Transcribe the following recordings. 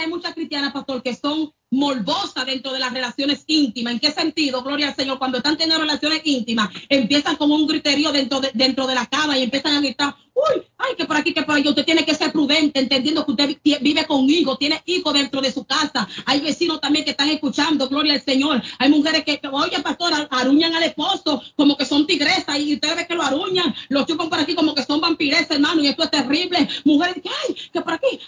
hay muchas cristianas, pastor, que son morbosas dentro de las relaciones íntimas. ¿En qué sentido, gloria al Señor? Cuando están teniendo relaciones íntimas, empiezan como un griterío dentro de, dentro de la cama y empiezan a gritar, por aquí, que por allá. Usted tiene que ser prudente, entendiendo que usted vive con hijos, tiene hijos dentro de su casa. Hay vecinos también que están escuchando, gloria al Señor. Hay mujeres que, oye, pastor, aruñan al esposo como que son tigresas y usted ve que lo aruñan, lo chupan por aquí como que son vampiresas, hermano, y esto es terrible. Mujeres que, ay, que por aquí,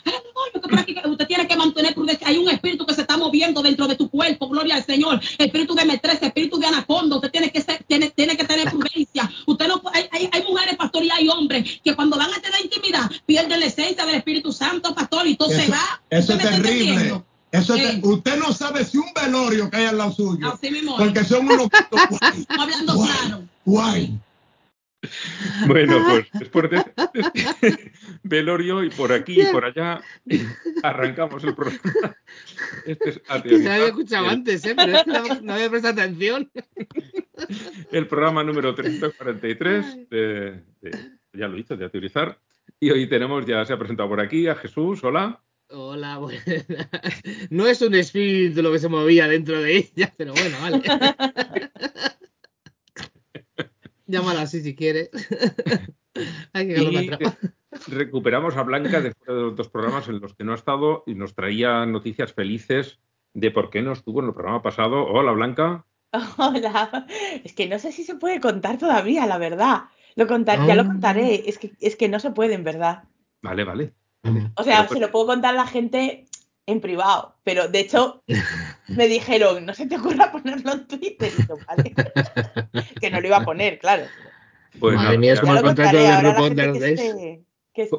que por aquí, usted tiene que mantener prudencia. Hay un espíritu que se está moviendo dentro de tu cuerpo, gloria al Señor. Espíritu de metresa, espíritu de anaconda, usted tiene que ser, tiene, tiene que tener prudencia. Usted no, hay, hay, hay mujeres, pastor, y hay hombres que cuando van a tener intimidad pierden la esencia del Espíritu Santo, pastor, y todo se va. Eso es terrible. Eso es, usted no sabe si un velorio cae al lado suyo. Así mismo. Porque son unos hablando claro. Guay. Bueno, pues después de velorio y por aquí y por allá arrancamos el programa. Este es se había escuchado antes, ¿eh? pero es que no, no, había prestado atención. El programa número 343 de, de, ya lo hizo, de teorizar. Y hoy tenemos, ya se ha presentado por aquí a Jesús, hola. Hola, buenas. No es un espíritu lo que se movía dentro de ella, pero bueno, vale. Llámala así si quieres. Hay que y recuperamos a Blanca después de los dos programas en los que no ha estado y nos traía noticias felices de por qué no estuvo en el programa pasado. Hola, Blanca. Hola. Es que no sé si se puede contar todavía, la verdad. Lo contar, Ya lo ah. contaré. Es que, es que no se puede, en verdad. Vale, vale. O sea, se lo puedo contar a la gente en privado, pero de hecho me dijeron, no se te ocurra ponerlo en Twitter. vale. que no lo iba a poner, claro. Pues Madre mía, es como el contrato de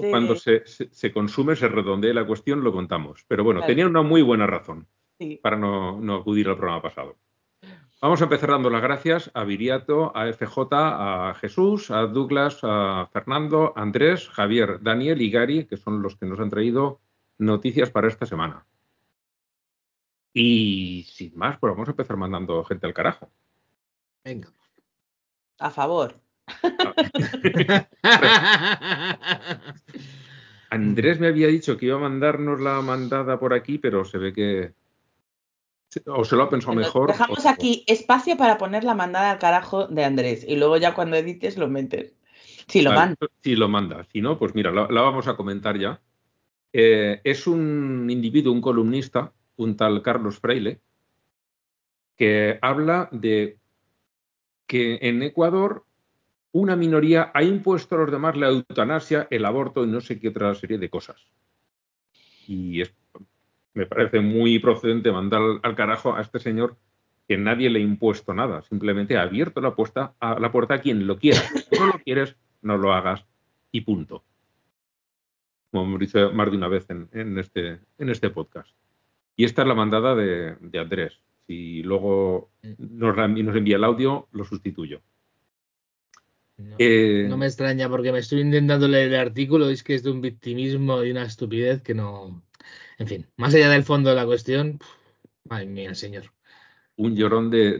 Cuando se, se, consume, se redondee la cuestión, lo contamos. Pero bueno, tenía una muy buena razón para no, no acudir al programa pasado. Vamos a empezar dando las gracias a Viriato, a FJ, a Jesús, a Douglas, a Fernando, a Andrés, Javier, Daniel y Gary, que son los que nos han traído noticias para esta semana. Y sin más, pues vamos a empezar mandando gente al carajo. Venga. A favor. Andrés me había dicho que iba a mandarnos la mandada por aquí, pero se ve que, o se lo ha pensado mejor. Dejamos aquí espacio para poner la mandada al carajo de Andrés y luego ya cuando edites lo metes. Si lo manda. Si lo manda. Si no, pues mira, la, vamos a comentar ya. Eh, es un individuo, un columnista, un tal Carlos Freile, que habla de que en Ecuador una minoría ha impuesto a los demás la eutanasia, el aborto y no sé qué otra serie de cosas. Y es me parece muy procedente mandar al, carajo a este señor que nadie le ha impuesto nada, simplemente ha abierto la, puerta a, la puerta a quien lo quiera. Si no lo quieres, no lo hagas y punto. Como hemos dicho más de una vez en, este, en este podcast. Y esta es la mandada de, Andrés. Si luego nos, nos, envía el audio, lo sustituyo. Eh, no, me extraña porque me estoy intentando leer el artículo es que es de un victimismo y una estupidez que no, en fin, más allá del fondo de la cuestión, ay mía, señor. Un llorón de,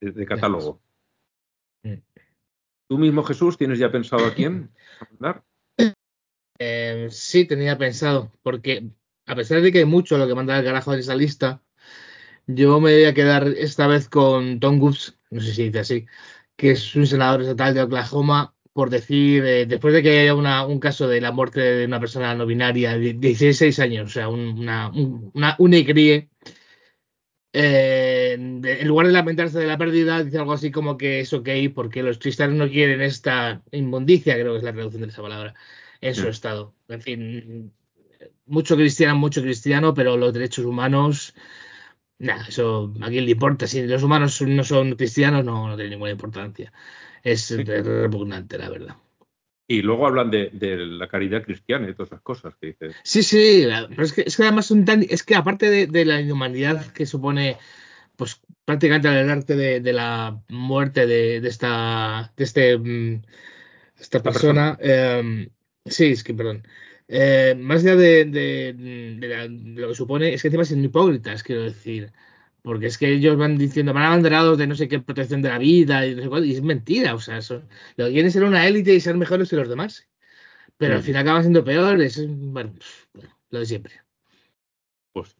de, catálogo. Mm. ¿Tú mismo, Jesús, tienes ya pensado a quién mandar? Eh, sí, tenía pensado, porque a pesar de que hay mucho lo que manda el carajo en esa lista, yo me voy a quedar esta vez con Tom Goops, no sé si dice así, que es un senador estatal de Oklahoma por decir, eh, después de que haya un caso de la muerte de una persona no binaria de 16 años, o sea, una, una, una eh, en lugar de lamentarse de la pérdida, dice algo así como que es ok porque los cristianos no quieren esta inmundicia, creo que es la traducción de esa palabra, en su estado. En fin, mucho cristiano, mucho cristiano, pero los derechos humanos, nada, eso a quién le importa. Si los humanos no son cristianos, no, no tiene ninguna importancia es repugnante, la verdad. Y luego hablan de, la caridad cristiana y todas esas cosas que dices. Sí, sí, pero es que, es que además son tan, es que aparte de, la inhumanidad que supone, pues prácticamente el arte de, la muerte de, esta, de este, mm, esta persona, em, sí, es que, perdón, eh, más allá de, lo que supone, es que encima son hipócritas, quiero decir. Porque es que ellos van diciendo, van abanderados de no sé qué protección de la vida y no sé cuál, y es mentira. O sea, eso, lo que quieren ser una élite y ser mejores que los demás. Pero al final acaban siendo peores. Bueno, lo de siempre. Pues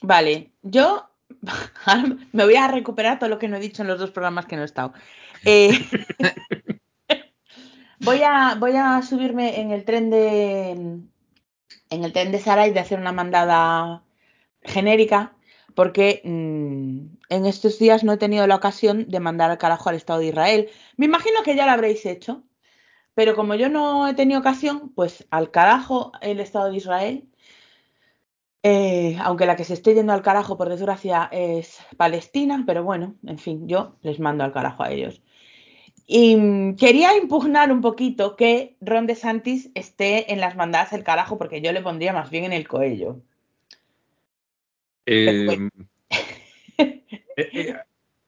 Vale, yo ahora me voy a recuperar todo lo que no he dicho en los dos programas que no he estado. Eh, voy, a, voy a subirme en el tren de en el tren de Sarai de hacer una mandada genérica porque mmm, en estos días no he tenido la ocasión de mandar al carajo al Estado de Israel. Me imagino que ya lo habréis hecho, pero como yo no he tenido ocasión, pues al carajo el Estado de Israel. Eh, aunque la que se esté yendo al carajo, por desgracia, es Palestina, pero bueno, en fin, yo les mando al carajo a ellos. Y mm, quería impugnar un poquito que Ron DeSantis esté en las mandadas del carajo, porque yo le pondría más bien en el coello. Eh, eh, eh,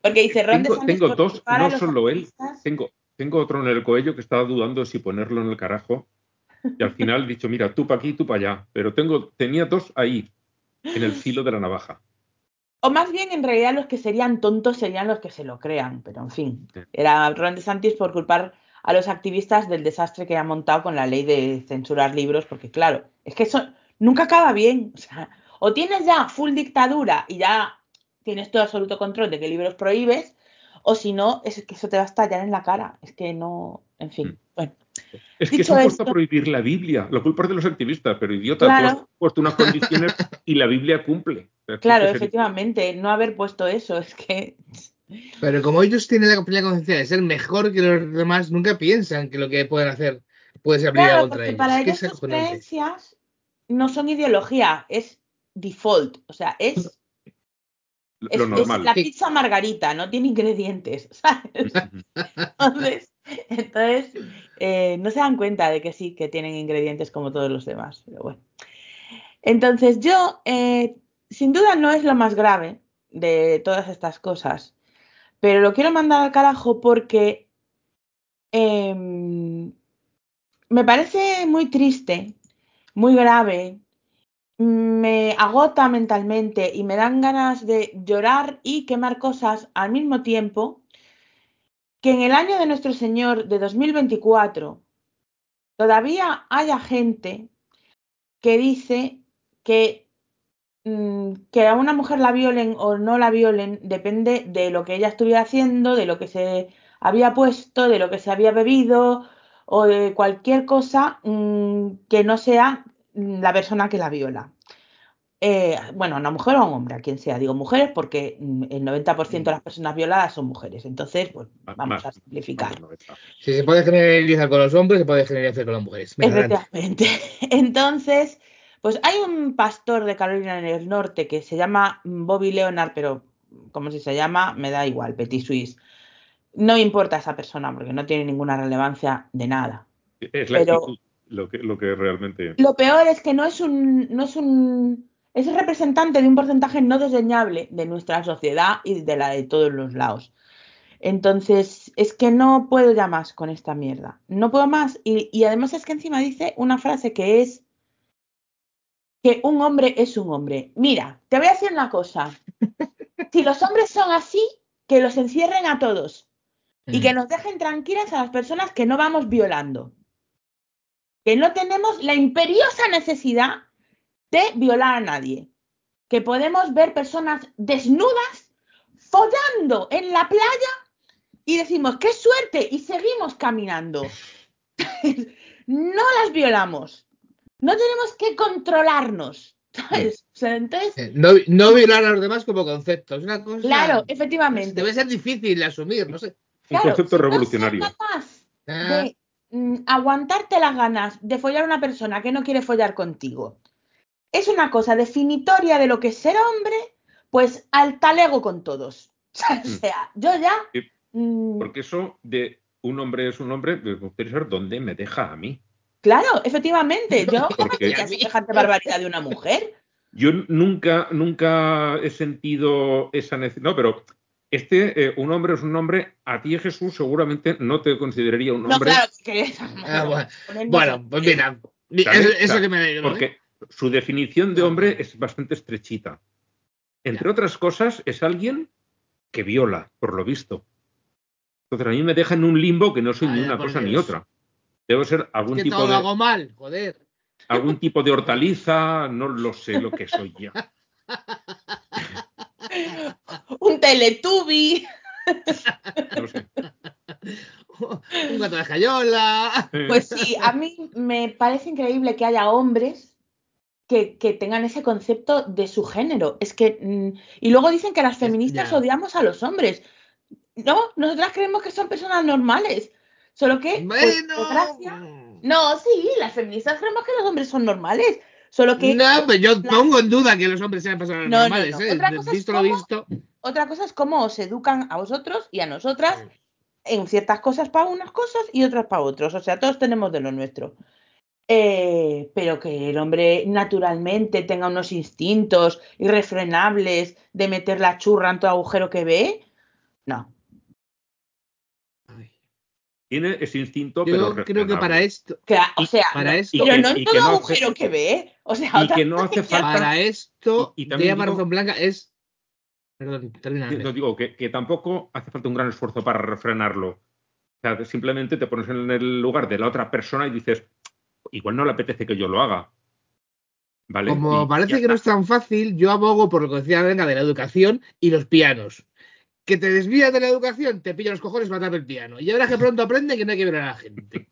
Porque dice Ron tengo, tengo dos, no solo él, tengo, tengo otro en el cuello que estaba dudando si ponerlo en el carajo. Y al final he dicho, mira, tú para aquí, tú para allá. Pero tengo, tenía dos ahí, en el filo de la navaja. O más bien, en realidad, los que serían tontos serían los que se lo crean. Pero en fin, era Ron DeSantis por culpar a los activistas del desastre que ha montado con la ley de censurar libros, porque claro, es que eso nunca acaba bien. O sea, o tienes ya full dictadura y ya tienes todo absoluto control de qué libros prohíbes, o si no, es que eso te va a estallar en la cara. Es que no, en fin, bueno. Es que Dicho se han puesto esto- a prohibir la Biblia. La culpa es de los activistas, pero idiota, Claro. tú has puesto unas condiciones y la Biblia cumple. O sea, Claro, efectivamente, no haber puesto eso, es que Pero como ellos tienen la completa conciencia de ser mejor que los demás, nunca piensan que lo que pueden hacer puede ser aplicado Claro, contra ellos. para ellos sus creencias no son ideología, es default, o sea, es, Lo es, es normal. la pizza margarita, no tiene ingredientes, ¿sabes? Entonces, entonces eh, no se dan cuenta de que sí, que tienen ingredientes como todos los demás, pero bueno. Entonces yo, eh, sin duda no es lo más grave de todas estas cosas, pero lo quiero mandar al carajo porque em, me parece muy triste, muy grave, me agota mentalmente y me dan ganas de llorar y quemar cosas al mismo tiempo que en el año de nuestro Señor de 2024 todavía haya gente que dice que mm, que a una mujer la violen o no la violen depende de lo que ella estuviera haciendo, de lo que se había puesto, de lo que se había bebido o de cualquier cosa mm, que no sea la persona que la viola. Eh, bueno, una mujer o un hombre, a quien sea. Digo mujeres porque mm, el 90% de las personas violadas son mujeres. Entonces, pues vamos Más, a simplificar. Si se puede generalizar con los hombres, se puede generalizar con las mujeres. Venga, adelante. Efectivamente. Entonces, pues hay un pastor de Carolina del Norte que se llama Bobby Leonard, pero como si se llama, me da igual, Petit Suisse. No importa esa persona porque no tiene ninguna relevancia de nada. Es la Pero- actitud lo que, lo que realmente. Lo peor es que no es un, no es un, es representante de un porcentaje no desdeñable de nuestra sociedad y de la de todos los lados. Entonces, es que no puedo ya más con esta mierda. No puedo más. Y, y además es que encima dice una frase que es que un hombre es un hombre. Mira, te voy a decir una cosa. Si los hombres son así, que los encierren a todos y que nos dejen tranquilas a las personas que no vamos violando. Que no tenemos la imperiosa necesidad de violar a nadie. Que podemos ver personas desnudas follando en la playa y decimos, qué suerte, y seguimos caminando. no las violamos. No tenemos que controlarnos. ¿sabes? O sea, entonces, Eh, No, no violar a los demás como concepto. Es una cosa. claro, efectivamente. Debe ser difícil de asumir, no sé. Un Claro, concepto si no mm, aguantarte las ganas de follar a una persona que no quiere follar contigo es una cosa definitoria de lo que es ser hombre, pues al talego con todos. O sea, yo ya. Mm, Porque eso de un hombre es un hombre, me gustaría saber dónde me deja a mí. claro, efectivamente, yo Porque- ya semejante barbaridad de una mujer. Yo nunca, nunca he sentido esa necesidad. No, pero este, eh, un hombre es un hombre. A ti, Jesús, seguramente no te consideraría un No, hombre. claro, que Ah, bueno. pues mira. ¿sabes? Eso, eso que me alegro. ¿eh? Porque su definición de hombre es bastante estrechita. Entre otras cosas, es alguien que viola, por lo visto. Entonces a mí me deja en un limbo que no soy ni una cosa ni otra. Debo ser Es algún que tipo todo de. hago mal, joder. algún tipo de hortaliza, no lo sé lo que soy yo. Un sé. Un gato de escayola. Pues sí, a mí me parece increíble que haya hombres que, que tengan ese concepto de su género. Es que. mm, Y luego dicen que las feministas ya. odiamos a los hombres. No, nosotras creemos que son personas normales. Solo que. pues, desgracia- No, sí, las feministas creemos que los hombres son normales. Solo que. No, pero yo la- pongo en duda que los hombres sean personas No, no, normales. no. ¿eh? Otra cosa es Visto lo cómo- visto. Otra cosa es cómo os educan a vosotros y a nosotras en ciertas cosas para unas cosas y otras para otros. O sea, todos tenemos de lo nuestro. Eh, pero que el hombre naturalmente tenga unos instintos irrefrenables de meter la churra en todo agujero que ve, no. Tiene ese instinto, pero Yo creo que para esto, Que, o sea, para no, esto- pero y no en todo que no agujero que ve. O sea, y otra que no hace falta- para esto, Y- y también Díaz digo- Razón Blanca es. Perdón, termina. Digo que, que tampoco hace falta un gran esfuerzo para refrenarlo. O sea, simplemente te pones en el lugar de la otra persona y dices, igual no le apetece que yo lo haga. ¿Vale? Como Y parece que no es tan fácil, yo abogo por lo que decía Venga de la educación y los pianos. Que te desvías de la educación, te pilla los cojones para matar el piano. Y ahora que pronto aprende que no hay que ver a la gente.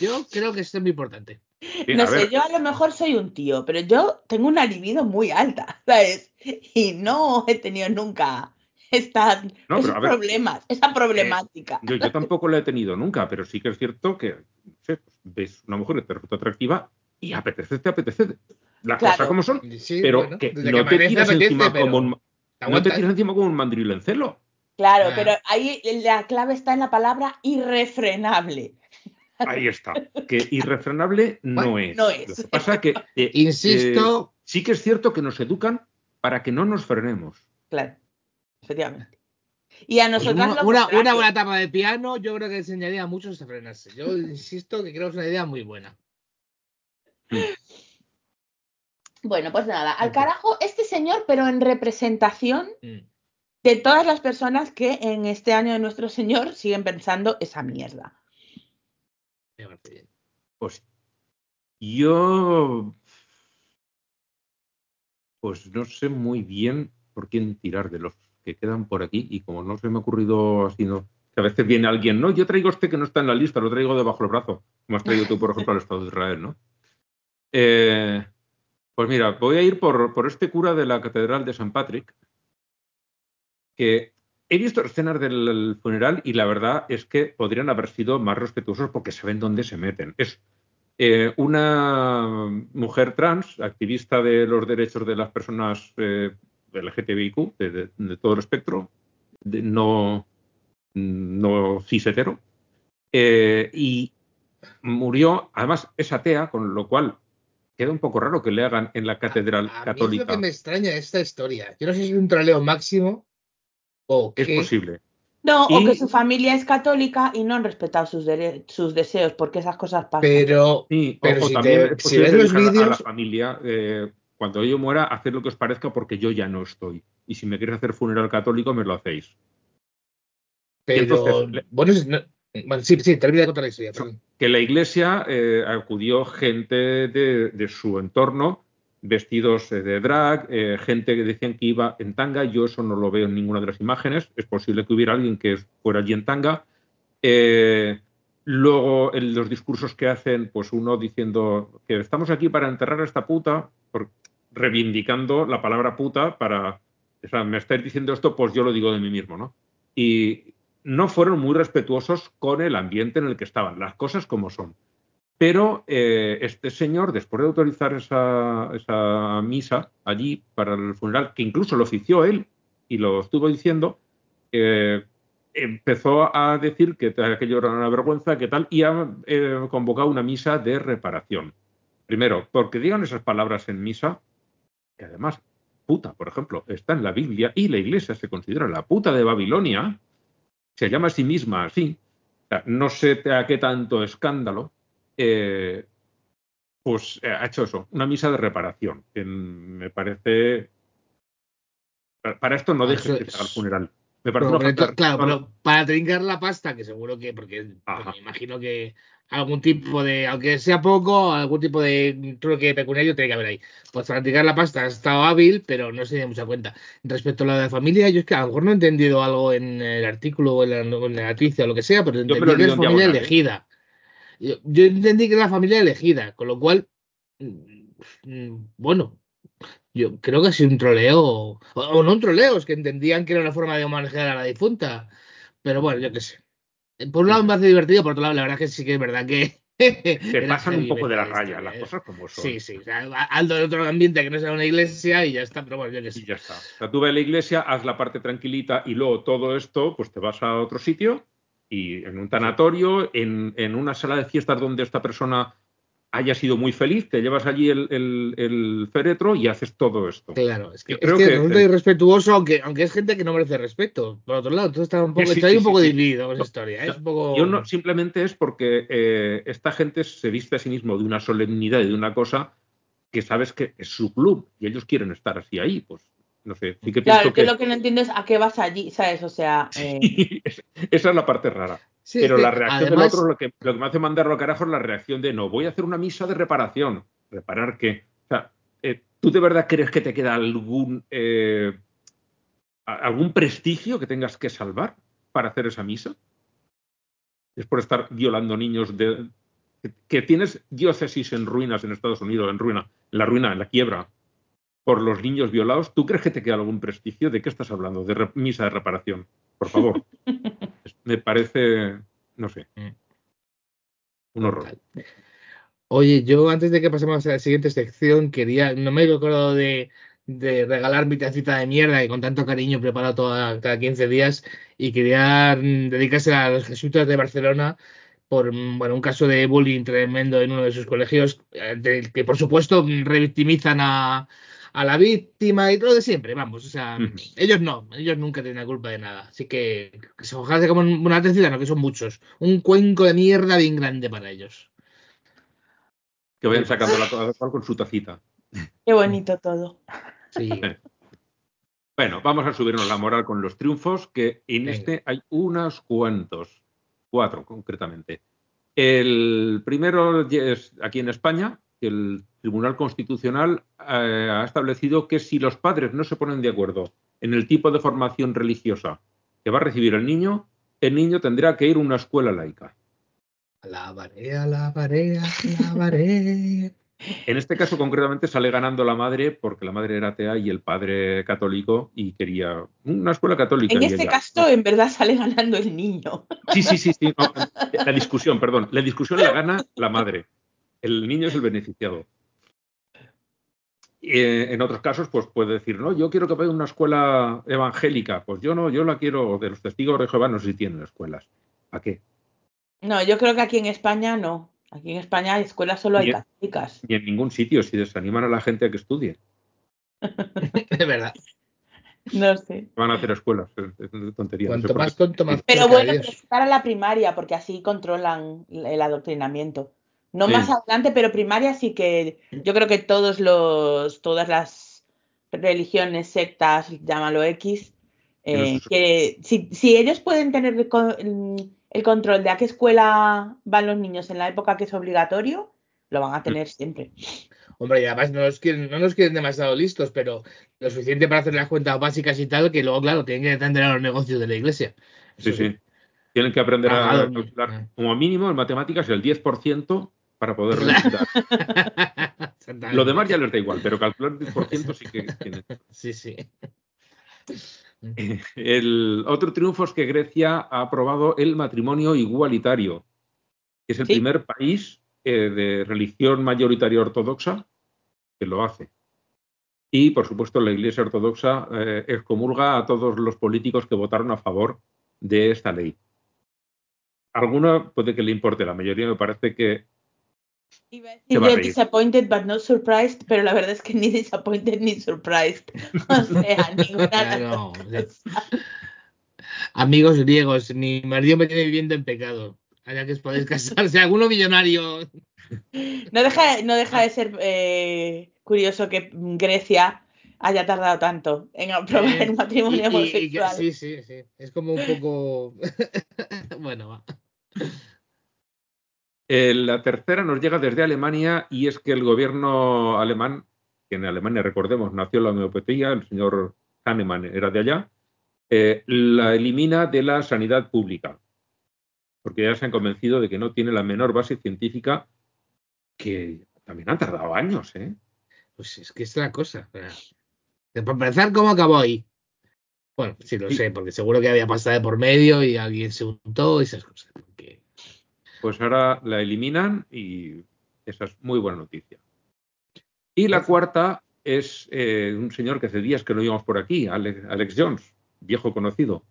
Yo creo que esto es muy importante. Sí, No sé, ver, yo a lo mejor soy un tío, pero yo tengo una libido muy alta, ¿sabes? Y no he tenido nunca esta, No, esos ver, problemas, esa problemática. yo, yo tampoco lo he tenido nunca, pero sí que es cierto que no sé, pues, ves una mujer que te resulta atractiva y apetece, te apetece. Las Claro. cosas como son, Sí, pero bueno, que no te tiras apetece, encima pero como un, no te tiras encima como un mandril en celo. Claro, Ah. pero ahí la clave está en la palabra irrefrenable. Ahí está. Que irrefrenable no es. no es. Lo que pasa es que eh, Insisto, eh, sí que es cierto que nos educan para que no nos frenemos. Claro, efectivamente. Y a pues nosotras una, lo una, contrario. una buena etapa de piano, yo creo que enseñaría a muchos a frenarse. Yo insisto que creo que es una idea muy buena. Bueno, pues nada, al carajo este señor, pero en representación Mm. de todas las personas que en este año de nuestro señor siguen pensando esa mierda. Pues yo. Pues no sé muy bien por quién tirar de los que quedan por aquí y como no se me ha ocurrido así, no. Que a veces viene alguien, no, yo traigo este que no está en la lista, lo traigo debajo del brazo, como has traído tú, por ejemplo, al Estado de Israel, ¿no? Eh, pues mira, voy a ir por, por este cura de la Catedral de San Patrick, que he visto escenas del funeral y la verdad es que podrían haber sido más respetuosos porque saben dónde se meten. Es eh, una mujer trans, activista de los derechos de las personas eh, LGTBIQ, de, de- de todo el espectro, de no, no cis hetero, eh, y murió, además es atea, con lo cual queda un poco raro que le hagan en la catedral A mí es católica. lo que me extraña esta historia. Yo no sé si es un troleo máximo o Es posible. No, o que su familia es católica y no han respetado sus, dere- sus deseos, porque esas cosas pasan. Pero Sí, Pero o, si también te- es si posible ves que los digan a- la vídeos- familia, eh, cuando yo muera, haced lo que os parezca porque yo ya no estoy. Y si me queréis hacer funeral católico, me lo hacéis. Pero, entonces, bueno, es- no- bueno, sí, sí, termina de contar la historia. perdón. Que la iglesia eh, acudió gente de, de su entorno, vestidos eh, de drag, eh, gente que decían que iba en tanga. Yo eso no lo veo en ninguna de las imágenes. Es posible que hubiera alguien que fuera allí en tanga. Eh, luego, en los discursos que hacen, pues uno diciendo que estamos aquí para enterrar a esta puta, reivindicando la palabra puta para. O sea, me estáis diciendo esto, pues yo lo digo de mí mismo, ¿no? Y no fueron muy respetuosos con el ambiente en el que estaban, las cosas como son. Pero eh, este señor, después de autorizar esa, misa allí para el funeral, que incluso lo ofició él y lo estuvo diciendo, eh, empezó a decir que aquello era una vergüenza, que tal, y ha eh, convocado una misa de reparación. Primero, porque digan esas palabras en misa, que además, puta, por ejemplo, está en la Biblia y la iglesia se considera la puta de Babilonia, se llama a sí misma así, no sé a qué tanto escándalo, eh, pues eh, ha hecho eso, una misa de reparación, que me parece... Para- Para esto no Ah, dejes se haga el funeral. Me parece Pero, una falta- claro, pero para trincar la pasta, que seguro que, porque me imagino que algún tipo de, aunque sea poco, algún tipo de truque pecuniario tiene que haber ahí. Pues practicar la pasta ha estado hábil, pero no se tiene mucha cuenta. Respecto a la de familia, yo es que a lo mejor no he entendido algo en el artículo o en la, en la noticia o lo que sea, pero entendí que es familia ¿eh? elegida. Yo, yo, entendí que era familia elegida, con lo cual, mm, bueno, yo creo que ha sido un troleo, o, o no un troleo, es que entendían que era una forma de manejar a la difunta. Pero bueno, yo qué sé. Por un lado me hace divertido, por otro lado, la verdad que sí que es verdad que. Te pasan un poco de la raya, las ¿eh? cosas como son. Sí, sí. O sea, algo de otro ambiente que no sea una iglesia y ya está, pero bueno, yo que sé. Y ya está. O sea, tú ves la iglesia, haz la parte tranquilita y luego todo esto, pues te vas a otro sitio y en un tanatorio, en, en una sala de fiestas donde esta persona haya sido muy feliz, te llevas allí el, el, féretro y haces todo esto. Claro, es que, es que, resulta irrespetuoso, aunque, aunque es gente que no merece respeto. Por otro lado, tú estás un poco, un poco dividido con esa historia. ¿eh? Yo no, simplemente es porque eh, esta gente se viste a sí mismo de una solemnidad y de una cosa que sabes que es su club y ellos quieren estar así ahí, pues no sé. Sí que claro, que, lo que no entiendo es a qué vas allí, ¿sabes? O sea. Eh... esa es la parte rara. Pero la reacción del otro, lo que, lo que me hace mandarlo a carajo es la reacción de no, voy a hacer una misa de reparación. ¿Reparar qué? O sea, eh, ¿tú de verdad crees que te queda algún, eh, algún prestigio que tengas que salvar para hacer esa misa? Es por estar violando niños de, que tienes diócesis en ruinas en Estados Unidos, en ruina, en la ruina, en la quiebra, por los niños violados. ¿Tú crees que te queda algún prestigio? ¿De qué estás hablando? De misa de reparación. Por favor. me parece, no sé, mm. un horror. Oye, yo antes de que pasemos a la siguiente sección, quería, no me he acordado de, de regalar mi tacita de mierda que con tanto cariño preparo toda, cada 15 días y quería mm, dedicarse a los jesuitas de Barcelona por mm, bueno, un caso de bullying tremendo en uno de sus colegios, eh, que por supuesto revictimizan a, a la víctima y todo de siempre, vamos, o sea, ellos no, ellos nunca tienen la culpa de nada, así que, ojalá se como una atención, no, que son muchos, un cuenco de mierda bien grande para ellos. Que vayan sacando la cual con su tacita. Qué bonito todo. Sí. Bueno, vamos a subirnos la moral con los triunfos, que en este hay unos cuantos, cuatro concretamente. El primero es aquí en España, el Tribunal Constitucional eh, ha establecido que si los padres no se ponen de acuerdo en el tipo de formación religiosa que va a recibir el niño, el niño tendrá que ir a una escuela laica. Alabaré, alabaré, alabaré. En este caso, concretamente, sale ganando la madre porque la madre era atea y el padre católico y quería una escuela católica. En este caso, en verdad, sale ganando el niño. Sí, sí, sí, sí. la discusión, perdón. La discusión la gana la madre el niño es el beneficiado. Eh, en otros casos, pues puede decir, no, yo quiero que vaya a una escuela evangélica. Pues yo no, yo la quiero de los testigos de Jehová, no sé si tienen escuelas. ¿A qué? No, yo creo que aquí en España no. Aquí en España hay escuelas solo hay católicas. Y en ningún sitio, si desaniman a la gente a que estudie. de verdad. No sé. Van a hacer escuelas, es, tontería. Cuanto más tonto, más Pero bueno, para la primaria, porque así controlan el adoctrinamiento. No más adelante, pero primaria sí que yo creo que todos los, todas las religiones, sectas, llámalo X, eh, que si, si, ellos pueden tener el, control de a qué escuela van los niños en la época que es obligatorio, lo van a tener mm. siempre. Hombre, y además no nos, quieren, no nos quieren demasiado listos, pero lo suficiente para hacer las cuentas básicas y tal, que luego, claro, tienen que atender a los negocios de la iglesia. sí, sí. Tienen que aprender a calcular como mínimo en matemáticas el 10% para poder Lo demás ya les da igual, pero calcular el 10% sí que tiene. Sí, sí. El otro triunfo es que Grecia ha aprobado el matrimonio igualitario, que es el primer país eh, de religión mayoritaria ortodoxa que lo hace. Y, por supuesto, la Iglesia Ortodoxa eh, excomulga a todos los políticos que votaron a favor de esta ley. Alguna puede que le importe, la mayoría me parece que Iba a decir disappointed but not surprised, pero la verdad es que ni disappointed ni surprised. O sea, ninguna Amigos griegos, mi marido me tiene viviendo en pecado. Allá que os podéis casarse, alguno millonario. No deja, no deja de ser eh, curioso que Grecia haya tardado tanto en aprobar el matrimonio homosexual. sí, sí, sí. Es como un poco. bueno, va. Eh, la tercera nos llega desde Alemania y es que el gobierno alemán, que en Alemania, recordemos, nació la homeopatía, el señor Hahnemann era de allá, eh, la elimina de la sanidad pública, porque ya se han convencido de que no tiene la menor base científica, que también han tardado años, ¿eh? Pues es que es la cosa. Para empezar, ¿cómo acabó ahí? Bueno, sí lo sé, porque seguro que había pasado de por medio y alguien se untó y esas cosas. Pues ahora la eliminan y esa es muy buena noticia. Y la cuarta es eh, un señor que hace días que no íbamos por aquí, Alex, Jones, viejo conocido.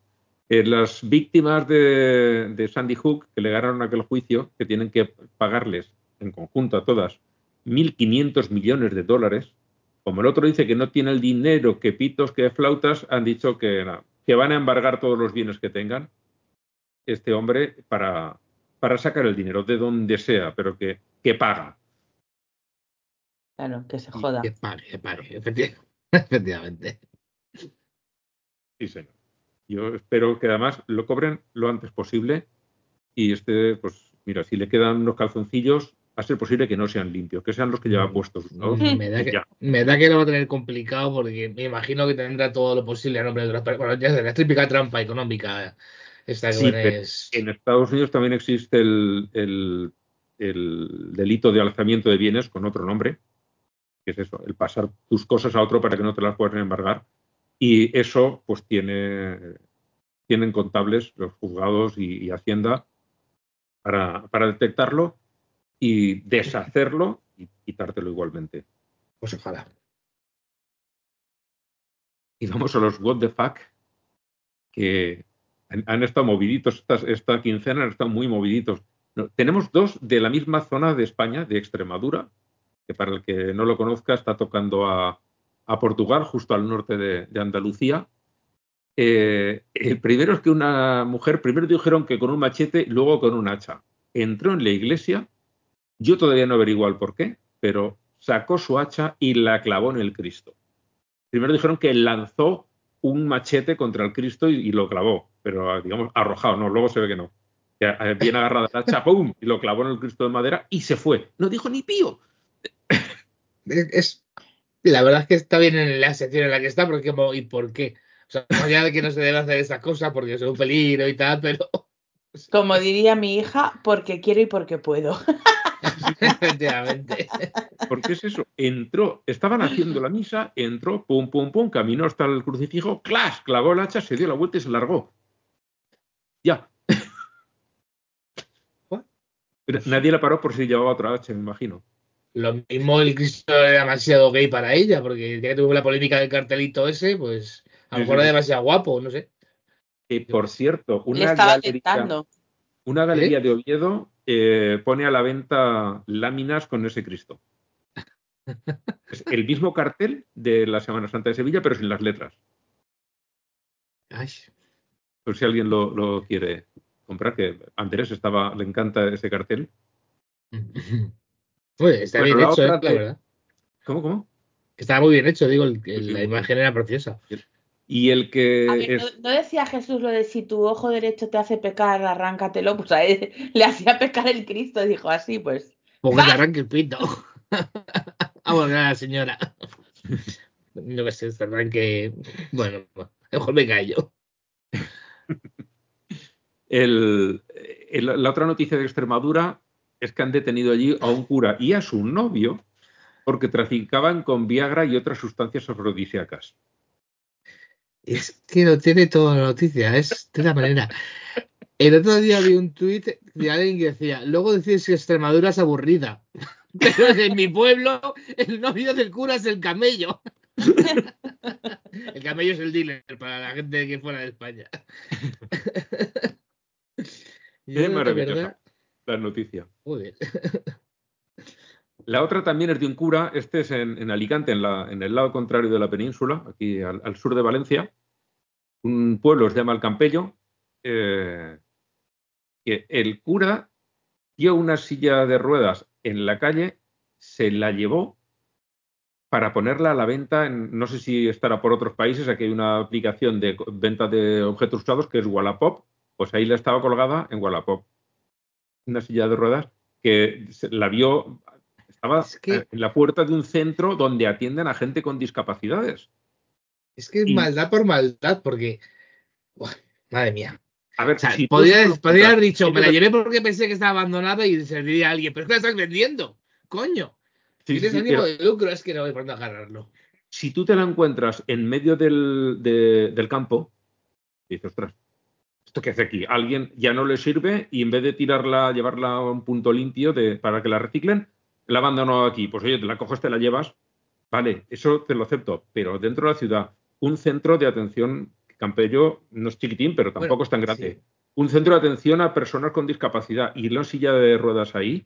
Eh, las víctimas de, de, Sandy Hook que le ganaron aquel juicio, que tienen que pagarles en conjunto a todas 1.500 millones de dólares, como el otro dice que no tiene el dinero, que pitos, que flautas, han dicho que, que van a embargar todos los bienes que tengan este hombre para, para sacar el dinero de donde sea, pero que, que paga. Claro, que se joda. Que pague, que pague, efectivamente. Sí, señor. Yo espero que además lo cobren lo antes posible y este, pues mira, si le quedan unos calzoncillos, a ser posible que no sean limpios, que sean los que lleva mm, puestos. Me, da que, me, da que, lo va a tener complicado porque me imagino que tendrá todo lo posible a nombre de otras Bueno, ya es la típica trampa económica en Estados Unidos también existe el, delito de alzamiento de bienes con otro nombre, que es eso, el pasar tus cosas a otro para que no te las puedan embargar. Y eso, pues tiene, tienen contables los juzgados y, Hacienda para, para, detectarlo y deshacerlo y quitártelo igualmente. Pues ojalá. Y vamos a los what the fuck, que han, estado moviditos, esta, quincena han estado muy moviditos. tenemos dos de la misma zona de España, de Extremadura, que para el que no lo conozca está tocando a, Portugal, justo al norte de, Andalucía. Eh, el primero es que una mujer, primero dijeron que con un machete, luego con un hacha. Entró en la iglesia, yo todavía no averiguo el por qué, pero sacó su hacha y la clavó en el Cristo. Primero dijeron que lanzó un machete contra el Cristo y lo clavó pero digamos arrojado, no, luego se ve que no. Eh, bien agarrada la hacha, ¡pum! y lo clavó en el Cristo de madera y se fue. No dijo ni pío. Es, la verdad es que está bien en la sección en la que está, porque ¿y por qué? O sea, más allá de que no se debe hacer esas cosas porque es un peligro y tal, pero. Como diría mi hija, porque quiero y porque puedo. Efectivamente. Porque es eso, entró, estaban haciendo la misa, entró, pum, pum, pum, caminó hasta el crucifijo, ¡clash! clavó el hacha, se dio la vuelta y se largó. Ya. nadie la paró por si llevaba otra H, me imagino. Lo mismo el Cristo era demasiado gay para ella, porque ya que tuvo la polémica del cartelito ese, pues a lo mejor era demasiado guapo, no sé. Y por cierto, una galería, una galería ¿Eh? de Oviedo eh, pone a la venta láminas con ese Cristo. Es el mismo cartel de la Semana Santa de Sevilla, pero sin las letras. Ay, por si alguien lo, quiere comprar, que Andrés estaba, le encanta ese cartel. está bien hecho, eh, la verdad. ¿Cómo, cómo? Estaba muy bien hecho, digo, la imagen era preciosa. Y el que. ¿no, decía Jesús lo de si tu ojo derecho te hace pecar, arráncatelo? Pues a él le hacía pecar el Cristo, dijo así, pues. Pues que te arranque el pito. Vamos a la señora. No que se arranque. Bueno, mejor me callo la otra noticia de Extremadura es que han detenido allí a un cura y a su novio porque traficaban con Viagra y otras sustancias afrodisíacas. Es que no tiene toda la noticia, es de la manera. El otro día vi un tuit de alguien que decía, luego decís que Extremadura es aburrida, pero en mi pueblo el novio del cura es el camello. El camello es el dealer para la gente que fuera de España. Qué maravillosa la noticia. La otra también es de un cura, este es en, Alicante, en, el lado contrario de la península, aquí al, sur de Valencia. Un pueblo se llama El Campello. Eh, que el cura dio una silla de ruedas en la calle, se la llevó para ponerla a la venta, en, no sé si estará por otros países, aquí hay una aplicación de venta de objetos usados que es Wallapop, pues ahí la estaba colgada en Wallapop. Una silla de ruedas que la vio, estaba en la puerta de un centro donde atienden a gente con discapacidades. Es que es maldad por maldad, porque, madre mía. A ver, si podría, haber dicho, me la llevé porque pensé que estaba abandonada y se diría a alguien, pero es que la estás vendiendo, coño. Si tienes ánimo de lucro, es que no voy por agarrarlo. Si tú te la encuentras en medio del, del campo, dices, ostras, ¿esto qué hace aquí? Alguien ya no le sirve y en vez de tirarla, llevarla a un punto limpio de, para que la reciclen, la abandonado aquí. Pues oye, te la coges, te la llevas. Vale, eso te lo acepto. Pero dentro de la ciudad, un centro de atención, Campello no es chiquitín, pero tampoco es tan grande. Un centro de atención a personas con discapacidad y la silla de ruedas ahí,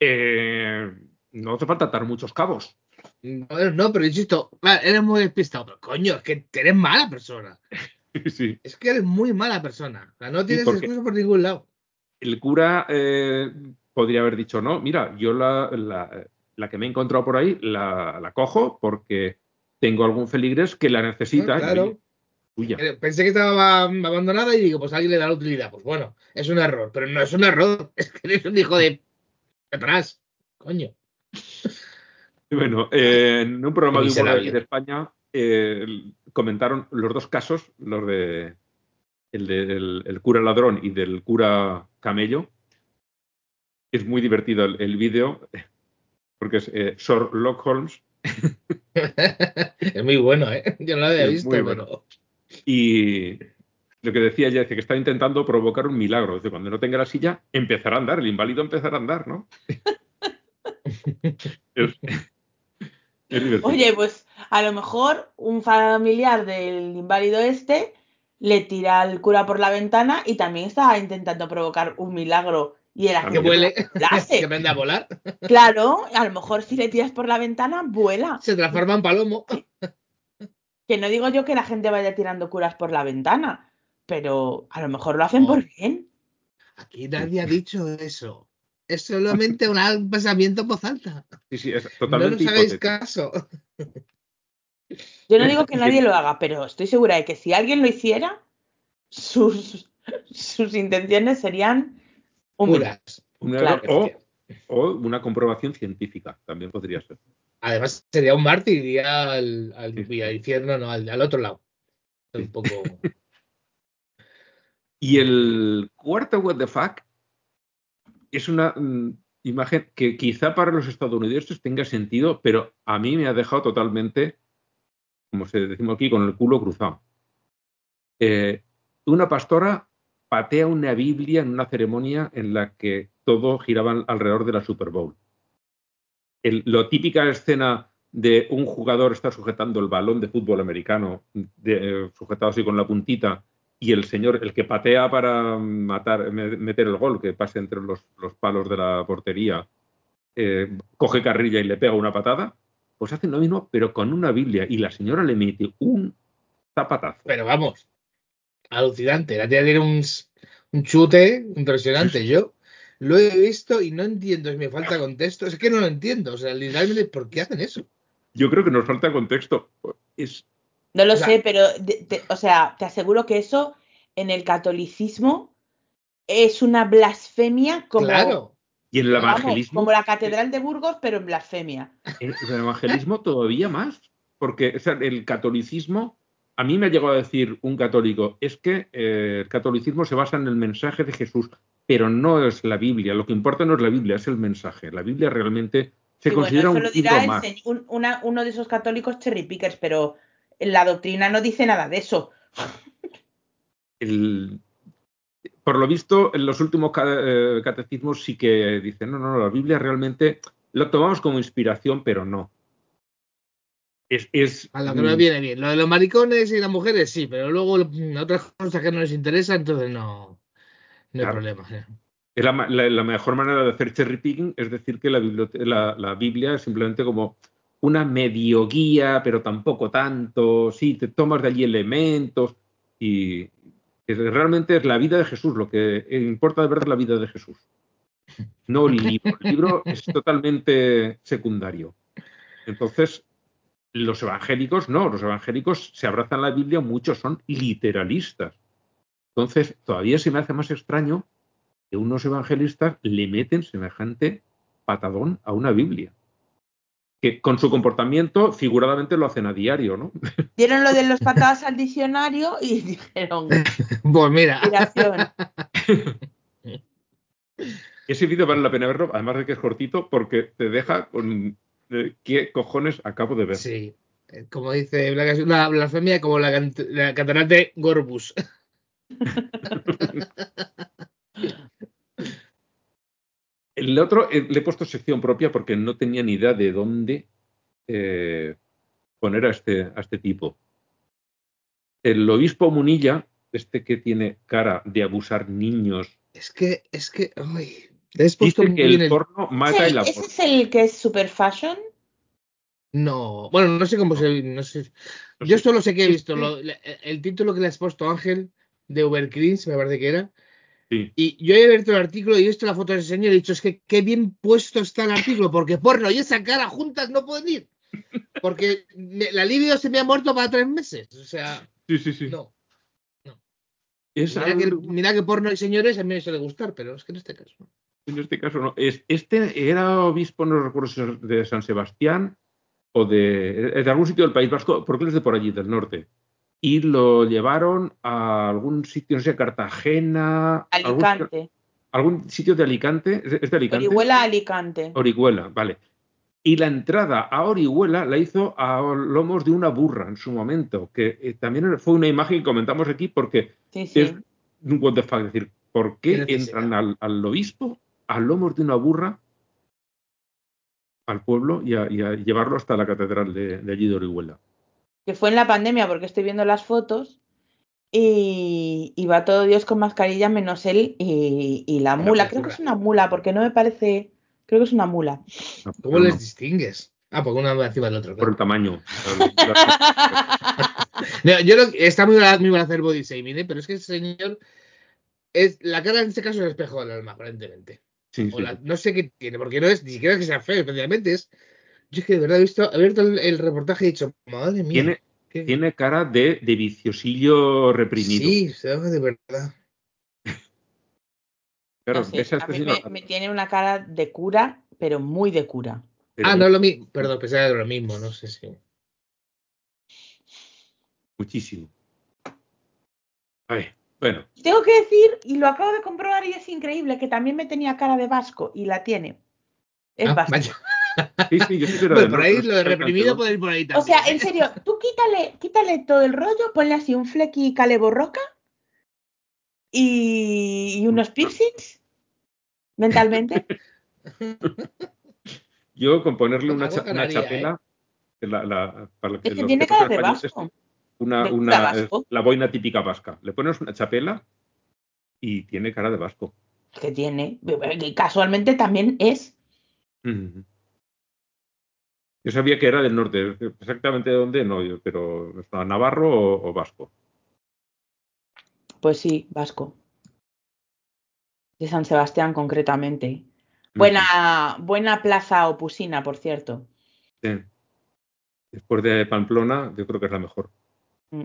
eh, no hace falta atar muchos cabos. No, no, pero insisto, eres muy despistado, pero coño, es que eres mala persona. sí. Es que eres muy mala persona. no tienes excusa por ningún lado. El cura eh, podría haber dicho, no, mira, yo la, la, que me he encontrado por ahí la, la, cojo porque tengo algún feligres que la necesita. claro. Eh, pensé que estaba abandonada y digo, pues alguien le da la utilidad. Pues bueno, es un error, pero no es un error, es que eres un hijo de atrás, coño. Bueno, eh, en un programa de de España eh, comentaron los dos casos, los de el del cura ladrón y del cura camello. Es muy divertido el, vídeo porque es eh, Sir Lock Holmes. es muy bueno, ¿eh? Yo no lo había visto, bueno. Y lo que decía ella, dice que está intentando provocar un milagro. Dice, cuando no tenga la silla, empezará a andar, el inválido empezará a andar, ¿no? Oye, pues a lo mejor un familiar del inválido este le tira al cura por la ventana y también está intentando provocar un milagro y era que vuele, que a volar. Claro, a lo mejor si le tiras por la ventana, vuela. Se transforma en palomo. Que no digo yo que la gente vaya tirando curas por la ventana, pero a lo mejor lo hacen por bien. Aquí nadie ha dicho eso. Es solamente un pensamiento en voz alta. Sí, sí, es totalmente No nos hagáis caso. Yo no digo que nadie lo haga, pero estoy segura de que si alguien lo hiciera, sus, sus intenciones serían puras. o, una comprobación científica, también podría ser. Además, sería un mártir, iría al, al infierno, no, al, otro lado. Un poco. y el cuarto what the fuck es una mm, imagen que quizá para los estadounidenses tenga sentido, pero a mí me ha dejado totalmente como se decimos aquí, con el culo cruzado. Eh, una pastora patea una Biblia en una ceremonia en la que todo giraba alrededor de la Super Bowl. lo típica escena de un jugador está sujetando el balón de fútbol americano, eh, sujetado así con la puntita, y el señor, el que patea para matar, meter el gol, que pase entre los, palos de la portería, eh, coge carrilla y le pega una patada, pues hacen lo mismo, pero con una Biblia. Y la señora le mete un zapatazo. Pero vamos, alucinante. La tía tiene un, chute impresionante. Yo lo he visto y no entiendo. Es me falta contexto. Es que no lo entiendo. O sea, literalmente, ¿por qué hacen eso? Yo creo que nos falta contexto. Es... No lo sé, pero, o sea, te aseguro que eso en el catolicismo es una blasfemia como, claro. Y en el evangelismo. como la Catedral de Burgos, pero en blasfemia. En el evangelismo todavía más, porque el catolicismo, a mí me ha llegado a decir un católico, es que eh, el catolicismo se basa en el mensaje de Jesús, pero no es la Biblia. Lo que importa no es la Biblia, es el mensaje. La Biblia realmente se considera un libro más. uno de esos católicos cherry pickers, pero la doctrina no dice nada de eso. El, por lo visto, en los últimos eh, catecismos sí que dicen, no, no, la Biblia realmente lo tomamos como inspiración, pero no. Es, a lo que no viene bien. Lo de los maricones y las mujeres sí, pero luego otras cosas que no les interesa, entonces no, no hay problema. La, mejor manera de hacer cherry picking es decir que la, la, Biblia es simplemente como una medio guía, pero tampoco tanto. Sí, te tomas de allí elementos y, realmente es la vida de Jesús, lo que importa de verdad es la vida de Jesús. No el libro. El libro es totalmente secundario. Entonces, los evangélicos no, los evangélicos se abrazan la Biblia, muchos son literalistas. Entonces, todavía se me hace más extraño que unos evangelistas le meten semejante patadón a una Biblia. Que con su comportamiento figuradamente lo hacen a diario, ¿no? Dieron lo de los patadas al diccionario y dijeron. Pues mira. Ese vídeo vale la pena verlo, además de que es cortito, porque te deja con eh, qué cojones acabo de ver. Sí. Como dice Blanca, una blasfemia como la, la catarata Gorbus. El otro eh, le he puesto sección propia porque no tenía ni idea de dónde eh, poner a este, a este tipo. El obispo Munilla, este que tiene cara de abusar niños, Es que, es que, ay, te has puesto dice muy que el el- porno mata el ¿Ese, amor. ese es el que es super fashion? No, bueno, no sé cómo se, no sé. Yo sé. solo sé que he visto lo- el título que le has puesto Ángel de Overcreens, me parece que era. Sí. Y yo he abierto el artículo y he visto la foto de ese señor y he dicho, es que qué bien puesto está el artículo, porque porno y esa cara juntas no pueden ir. Porque me- la libido se me ha muerto para tres meses. O sea, Sí, sí, sí. no. Es Mira que, algo- mira que porno y señores a mí me suele gustar, pero es que en este caso. En este caso no. Es, este era obispo, no recuerdo de San Sebastián o de, de algún sitio del País Vasco, porque él es de por allí, del norte. Y lo llevaron a algún sitio, no sé, Cartagena. algún- Alicante. Algún, sitio de Alicante. ¿Es de Alicante? Orihuela Alicante. Orihuela, vale. Y la entrada a Orihuela la hizo a lomos de una burra en su momento, que eh, también fue una imagen que comentamos aquí porque Sí, sí. es un what the fuck, es decir, ¿por Qué entran al, al obispo a lomos de una burra al pueblo y a, y a llevarlo hasta la catedral de, de allí de Orihuela? Que fue en la pandemia, porque estoy viendo las fotos. Y, y va todo Dios con mascarilla menos él y, y la La mula. Creo que es una mula, porque no me parece. Creo que es una mula. ¿Cómo les distingues? Ah, porque una va encima del otro. por el tamaño. No, yo lo, está muy mal, muy mal hacer body shaming, ¿eh? pero es que ese señor es la cara en este caso es el espejo del alma, aparentemente. Sí, O sí. la- no sé qué tiene, porque no es ni siquiera que sea feo, especialmente es. Yo es que de verdad he visto, he abierto el, el reportaje y he dicho, madre mía. Tiene, qué- tiene cara de, de viciosillo reprimido. Sí, se ve de verdad. Claro, No sé, a este mí me, me tiene una cara de cura, pero muy de cura. pero ah, no lo mismo. Perdón, pensaba que lo mismo, no sé si. Muchísimo. A ver, bueno, Tengo que decir, y lo acabo de comprobar y es increíble, que también me tenía cara de vasco y la tiene. Es Ah, vasco. vaya. Sí, sí, yo sí que era Bueno, del por ahí lo de reprimido alcanzó. puede ir por ahí O sea, en serio, tú quítale, quítale todo el rollo, ponle así un flequi cale borroca y, y unos piercings mentalmente. Yo con ponerle Con una, cha- chapela, que la, la- para que Es que tiene que cara de vasco. una, vasco. la boina típica vasca. Le pones una chapela y tiene cara de vasco. Que tiene, que casualmente también es. Yo sabía que era del norte, exactamente de dónde, no, yo, pero ¿estaba Navarro o, o Vasco. Pues sí, vasco. De San Sebastián concretamente. Buena, buena plaza opusina, por cierto. Sí. Después de Pamplona, yo creo que es la mejor. Mm.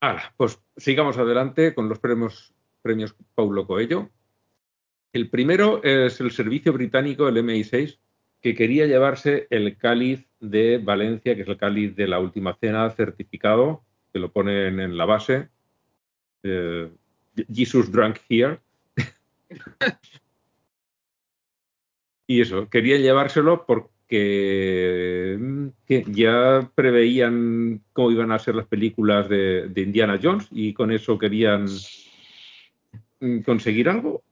Ahora, pues sigamos adelante con los premios, premios Paulo Coelho. El primero es el servicio británico, el MI6, que quería llevarse el cáliz de Valencia, que es el cáliz de la última cena certificado, que lo ponen en la base. eh, Jesus drank here. y eso, quería llevárselo porque que ya preveían cómo iban a ser las películas de, de Indiana Jones y con eso querían mm, conseguir algo.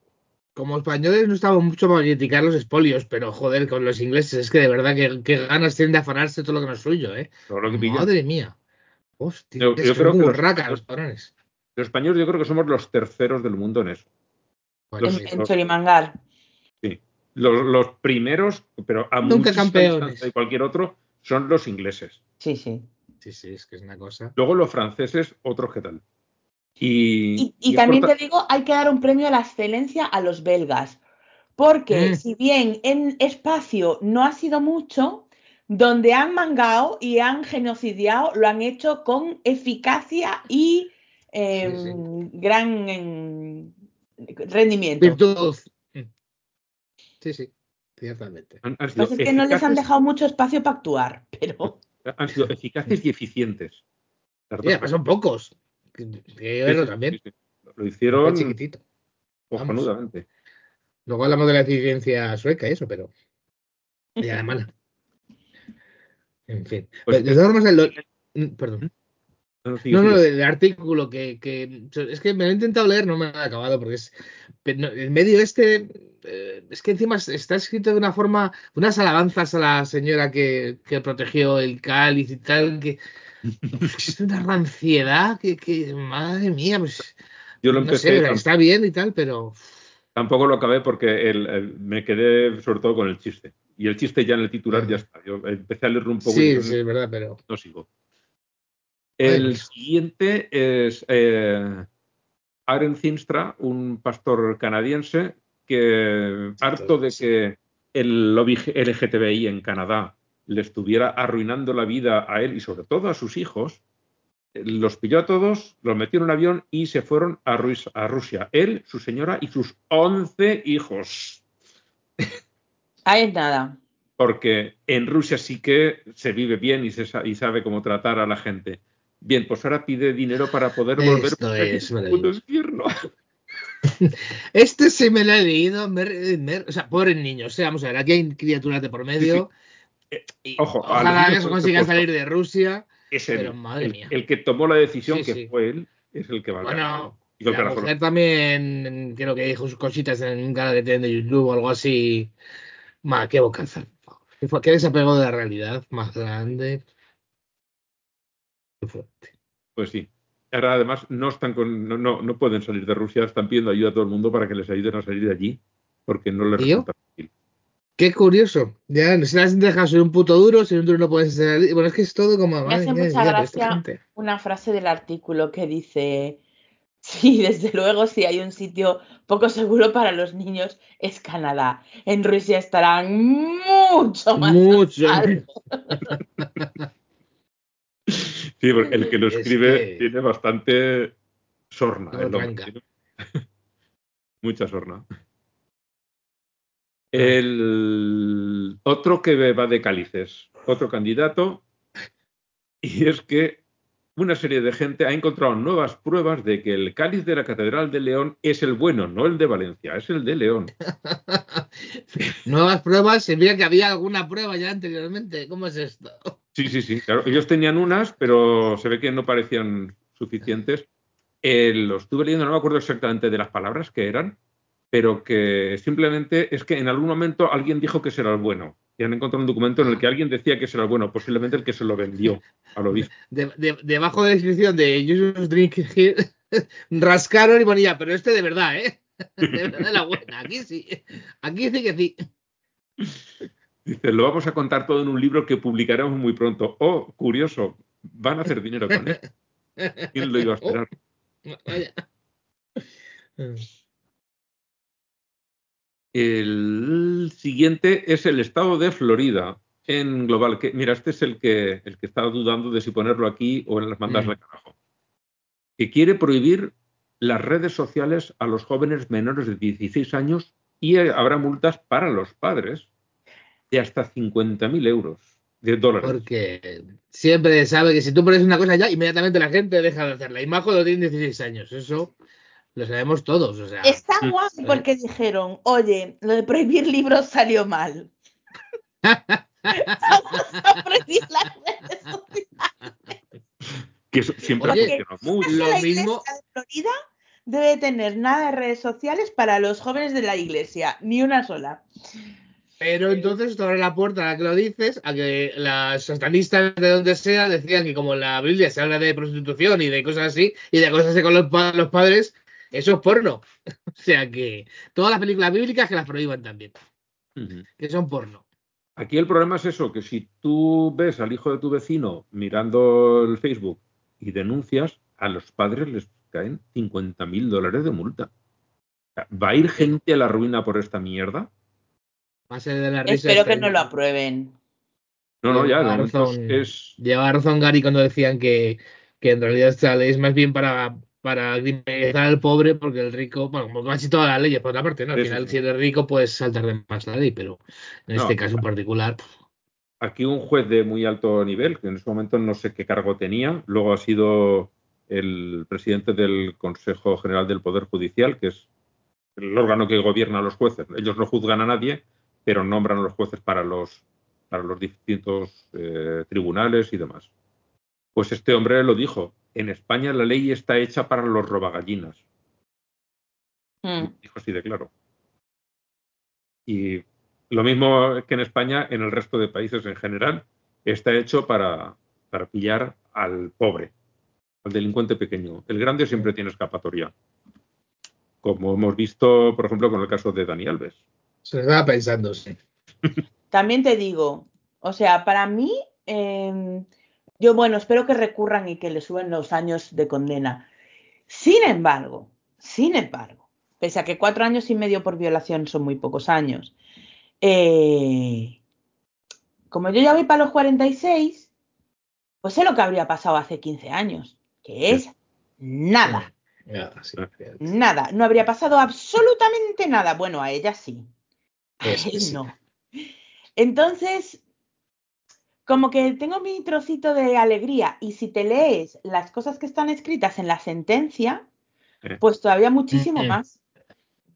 Como españoles no estamos mucho para criticar los espolios, pero joder, con los ingleses es que de verdad que, que ganas tienen de afanarse todo lo que no es suyo, ¿eh? Todo lo que pillan. Madre mía. Hostia, Yo- yo creo son que muy los- racas los cabrones. Los españoles yo creo que somos los terceros del mundo en eso. Bueno, Los- En, en Chorimangar. Sí. Los, los primeros, pero a Nunca campeones. de cualquier otro, son los ingleses. Sí, sí. Sí, sí, es que es una cosa. Luego los franceses, otros que tal. Y, Y, y y también te digo, hay que dar un premio a la excelencia a los belgas. Porque Mm. si bien en espacio no ha sido mucho, donde han mangado y han genocidiado, lo han hecho con eficacia y eh, Sí, sí. gran em, rendimiento. Virtud. Sí, sí, ciertamente. Han, han pasa es que no les han dejado mucho espacio para actuar, pero han sido eficaces y eficientes. Las Y además son pocos. Hay que Sí, verlo sí, también. sí, sí. Lo hicieron chiquitito. Luego hablamos de la eficiencia sueca y eso, pero ya la mala. En fin. Pues- de todas formas, mm, perdón. No, no, del artículo que, que es que me lo he intentado leer, no me lo he acabado porque es el medio este eh, es que encima está escrito de una forma, unas alabanzas a la señora que, que protegió el cáliz y tal, que es una ranciedad que, que madre mía, pues Yo lo no empecé, sé, tam- está bien y tal, pero tampoco lo acabé porque el- el- me quedé sobre todo con el chiste. Y el chiste ya en el titular ya está. Yo empecé a leerlo un poco y sí, no- sí, es verdad, pero no sigo. El siguiente es eh, Aaron Zinstra, un pastor canadiense que, harto de que el lobby LGTBI en Canadá le estuviera arruinando la vida a él y sobre todo a sus hijos, eh, los pilló a todos, los metió en un avión y se fueron a, Rusia. Él, su señora y sus 11 hijos. ahí es nada. Porque en Rusia sí que se vive bien y, se y sabe cómo tratar a la gente. Bien, pues ahora pide dinero para poder volver Esto es infierno. Este se me lo he leído, me me o sea, pobres niños, o sea, vamos a ver, aquí hay criaturas de por medio. Y ojo, ojalá que consigan supuesto. salir de Rusia. Es él, Pero, madre el, mía. el que tomó la decisión, Sí, que sí. fue él, es el que va a ganar. Bueno, Y la mujer también creo que dijo sus cositas en un canal que tienen de YouTube o algo así. Ma, qué bocaza. Qué desapego de la realidad más grande. Qué fuerte. Pues sí. Ahora además no están con, no, no, no pueden salir de Rusia, están pidiendo ayuda a todo el mundo para que les ayuden a salir de allí, porque no les resulta fácil. Qué curioso. Ya no se las han dejado ser un puto duro, ser un duro no puedes ser. Bueno, es que es todo como. Me madre hace mucha ya, gracia una frase del artículo que dice, sí, desde luego, si hay un sitio poco seguro para los niños es Canadá. En Rusia estarán mucho más. Mucho. a salvo". Sí, porque el que lo Es escribe que- tiene bastante sorna. No Mucha sorna. El otro que va de cálices, otro candidato, y es que una serie de gente ha encontrado nuevas pruebas de que el cáliz de la Catedral de León es el bueno, no el de Valencia, es el de León. Nuevas pruebas, significa que había alguna prueba ya anteriormente. ¿Cómo es esto? Sí, sí, sí, claro. Ellos tenían unas, pero se ve que no parecían suficientes. Eh, lo estuve leyendo, no me acuerdo exactamente de las palabras que eran, pero que simplemente es que en algún momento alguien dijo que será el bueno. Y han encontrado un documento en el que alguien decía que será el bueno, posiblemente el que se lo vendió al obispo. De- de- debajo de la descripción de Jesus Drink Here, rascaron y ponía, pero este de verdad, ¿eh? De verdad la buena. Aquí sí. Aquí sí que sí. Dice, lo vamos a contar todo en un libro que publicaremos muy pronto. Oh, curioso, van a hacer dinero con él. ¿Quién lo iba a esperar? Vaya. El siguiente es el estado de Florida en global. Que, mira, este es el que, el que estaba dudando de si ponerlo aquí o en las mandas Mm. de carajo. Que quiere prohibir las redes sociales a los jóvenes menores de 16 años y habrá multas para los padres de hasta 50.000 euros de dólares. Porque siempre sabe que si tú pones una cosa ya, inmediatamente la gente deja de hacerla. Y Majo lo tiene 16 años. Eso lo sabemos todos. O sea, Está Mm. guay porque dijeron, oye, lo de prohibir libros salió mal. Vamos a prohibir las redes sociales. Que eso siempre Oye, ha funcionado mucho. lo la mismo- iglesia de Florida debe tener nada de redes sociales para los jóvenes de la iglesia, ni una sola. Pero entonces esto abre la puerta a que lo dices, a que las satanistas de donde sea decían que como en la Biblia se habla de prostitución y de cosas así, y de cosas así con los, pa- los padres, eso es porno. O sea que todas las películas bíblicas que las prohíban también, que son porno. Aquí el problema es eso, que si tú ves al hijo de tu vecino mirando el Facebook y denuncias, a los padres les caen 50 mil dólares de multa. ¿Va a ir gente a la ruina por esta mierda? Va a ser de la risa. Espero que no lo aprueben. No, no, ya, Lleva razón. es... Lleva razón Gary cuando decían que, que en realidad esta ley es más bien para para criminalizar al pobre, porque el rico, bueno, como casi todas las leyes, por otra parte, ¿no? Al final, si eres rico, puedes saltar de más la ley, pero en No, este caso en particular, Aquí un juez de muy alto nivel, que en ese momento no sé qué cargo tenía, luego ha sido el presidente del Consejo General del Poder Judicial, que es el órgano que gobierna a los jueces. Ellos no juzgan a nadie, pero nombran a los jueces para los, para los distintos eh, tribunales y demás. Pues este hombre lo dijo, en España la ley está hecha para los robagallinas. Mm. Dijo así de claro. Y lo mismo que en España, en el resto de países en general, está hecho para, para pillar al pobre, al delincuente pequeño. El grande siempre tiene escapatoria. Como hemos visto, por ejemplo, con el caso de Dani Alves. se lo estaba pensando, sí. También te digo, o sea, para mí, eh, yo, bueno, espero que recurran y que le suben los años de condena. Sin embargo, sin embargo, pese a que cuatro años y medio por violación son muy pocos años, eh, como yo ya voy para los 46, pues sé lo que habría pasado hace 15 años, que es nada. Sí. Nada, no habría pasado absolutamente nada. Bueno, a ella sí. A él no. Entonces, como que tengo mi trocito de alegría y si te lees las cosas que están escritas en la sentencia, pues todavía muchísimo más.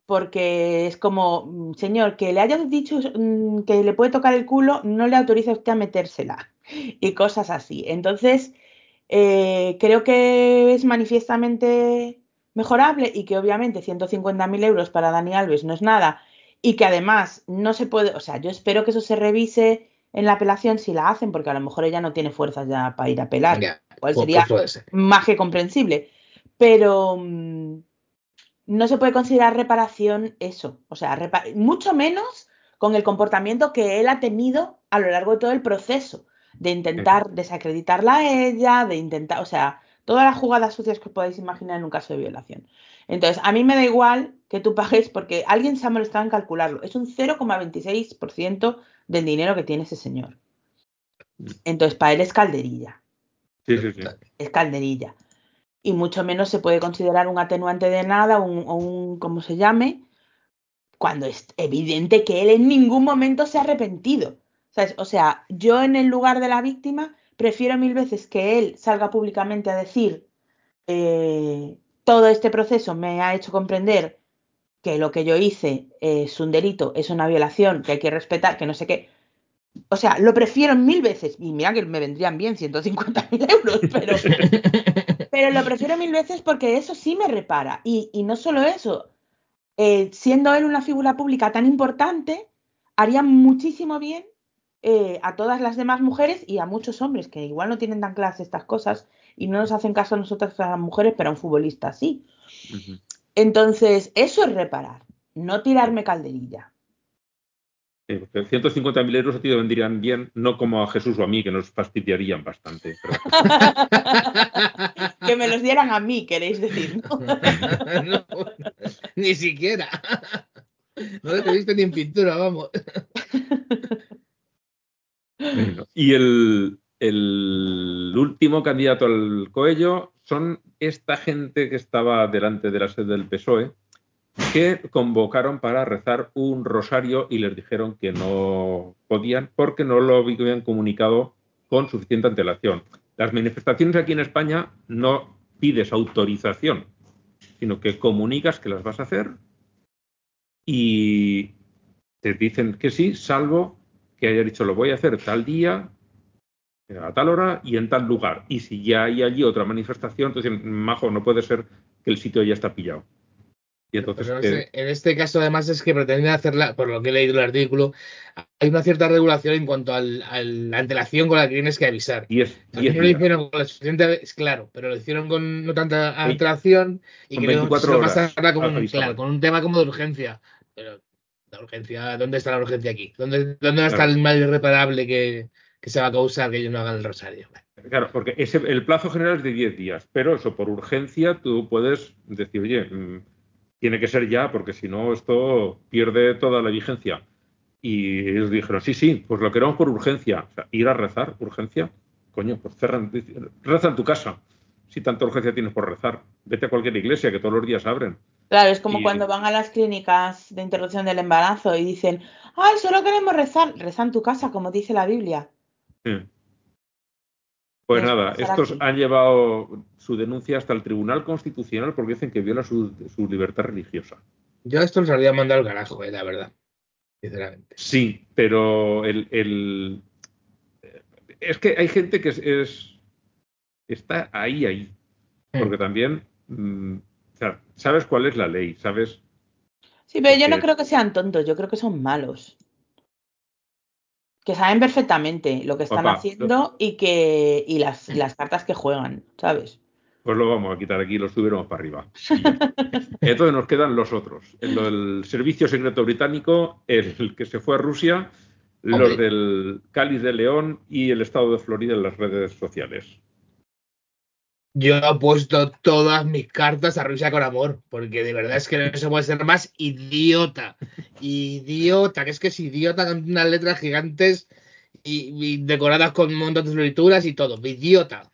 Porque es como, mm, señor, que le hayas dicho mm, que le puede tocar el culo, no le autoriza a usted a metérsela. Y cosas así. Entonces, eh, creo que es manifiestamente mejorable y que obviamente 150.000 euros para Dani Alves no es nada y que además no se puede, o sea, yo espero que eso se revise en la apelación si la hacen, porque a lo mejor ella no tiene fuerzas ya para ir a apelar, cual sería más que comprensible, pero mm, no se puede considerar reparación eso, o sea, repa- mucho menos con el comportamiento que él ha tenido a lo largo de todo el proceso, de intentar desacreditarla a ella, de intentar, o sea, todas las jugadas sucias que os podáis imaginar en un caso de violación. Entonces, a mí me da igual que tú pagues porque alguien se ha molestado en calcularlo. Es un 0,26% del dinero que tiene ese señor. Entonces, para él es calderilla Sí, sí, sí. es calderilla. Y mucho menos se puede considerar un atenuante de nada o un, un ¿cómo se llame? Cuando es evidente que él en ningún momento se ha arrepentido. ¿Sabes? O sea, yo en el lugar de la víctima prefiero mil veces que él salga públicamente a decir eh, todo este proceso me ha hecho comprender que lo que yo hice es un delito, es una violación, que hay que respetar, que no sé qué. O sea, lo prefiero mil veces. Y mira que me vendrían bien 150.000 euros, pero, pero lo prefiero mil veces porque eso sí me repara. Y, y no solo eso, eh, siendo él una figura pública tan importante, haría muchísimo bien eh, a todas las demás mujeres y a muchos hombres que igual no tienen tan claras estas cosas y no nos hacen caso a nosotras a las mujeres, pero a un futbolista sí. Ujú. Entonces, eso es reparar, no tirarme calderilla. Sí, porque 150.000 euros a ti te vendrían bien, no como a Jesús o a mí, que nos fastidiarían bastante. pero- que me los dieran a mí, queréis decir, ¿no? No, ni siquiera. No lo viste ni en pintura, vamos. Bueno, y el, el último candidato al Coello son esta gente que estaba delante de la sede del PSOE, que convocaron para rezar un rosario y les dijeron que no podían porque no lo habían comunicado con suficiente antelación. Las manifestaciones aquí en España no pides autorización, sino que comunicas que las vas a hacer y te dicen que sí, salvo que haya dicho lo voy a hacer tal día, a tal hora y en tal lugar. Y si ya hay allí otra manifestación, entonces, majo, no puede ser que el sitio ya está pillado. Y entonces, Pero en, eh, este, en este caso, además, es que pretenden hacerla, por lo que he leído el artículo, hay una cierta regulación en cuanto al- a la antelación con la que tienes que avisar. 10 Aquí no lo hicieron con la suficiente, es claro, pero lo hicieron con no tanta antelación y Con creo 24 que pasarla con, un- claro, con un tema como de urgencia. Pero la urgencia, ¿dónde está la urgencia aquí? ¿Dónde, dónde está Claro. el mal irreparable que, que se va a causar que ellos no hagan el rosario? Claro, porque ese, el plazo general es de 10 días, pero eso por urgencia tú puedes decir, oye, mm, tiene que ser ya, porque si no esto pierde toda la vigencia. Y ellos dijeron, sí, sí, pues lo queremos por urgencia. O sea, ir a rezar, urgencia, coño, pues cerran, reza en tu casa. si tanta urgencia tienes por rezar? Vete a cualquier iglesia que todos los días abren. Claro, es como Y- cuando van a las clínicas de interrupción del embarazo y dicen, ay, solo queremos rezar. Reza en tu casa, como dice la Biblia. Sí. Pues nada, estos han llevado su denuncia hasta el Tribunal Constitucional porque dicen que viola su, su libertad religiosa. Yo a esto los habría mandado al carajo, eh, la verdad. Sinceramente. Sí, pero el, el- es que hay gente que es, es- está ahí, ahí. Porque también, mm, o sea, sabes cuál es la ley, sabes. Sí, pero yo no creo que sean tontos, yo creo que son malos. Que saben perfectamente lo que están Papá, haciendo y que y las, las cartas que juegan, ¿sabes? Pues lo vamos a quitar aquí, lo subiremos para arriba. Y. Entonces nos quedan los otros. El, el Servicio Secreto Británico, el que se fue a Rusia, los del Cáliz de León y el Estado de Florida en las redes sociales. Yo he puesto todas mis cartas a Rusia con amor, porque de verdad es que no se puede ser más idiota. Idiota, que es que es idiota con unas letras gigantes y, y decoradas con un montón de florituras y todo. Idiota.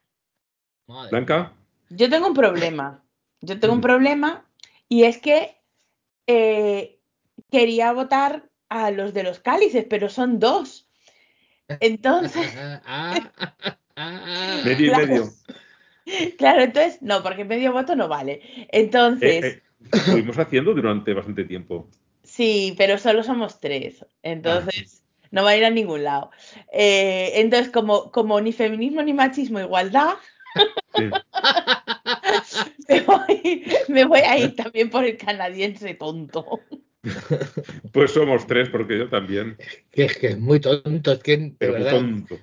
Madre. Blanca, Yo tengo un problema. Yo tengo un Mm. problema y es que eh, quería votar a los de los cálices, pero son dos. Entonces, Ah, ah, ah, ah. medio y Claro. medio. claro, entonces, no, porque medio voto no vale. Entonces, Eh, eh, estuvimos haciendo durante bastante tiempo. sí, pero solo somos tres. Entonces, no va a ir a ningún lado. Eh, entonces, como, como ni feminismo ni machismo, igualdad, Sí. me voy, me voy a ir también por el canadiense tonto. Pues somos tres, porque yo también. Que es que es muy tonto, es que de verdad. tonto.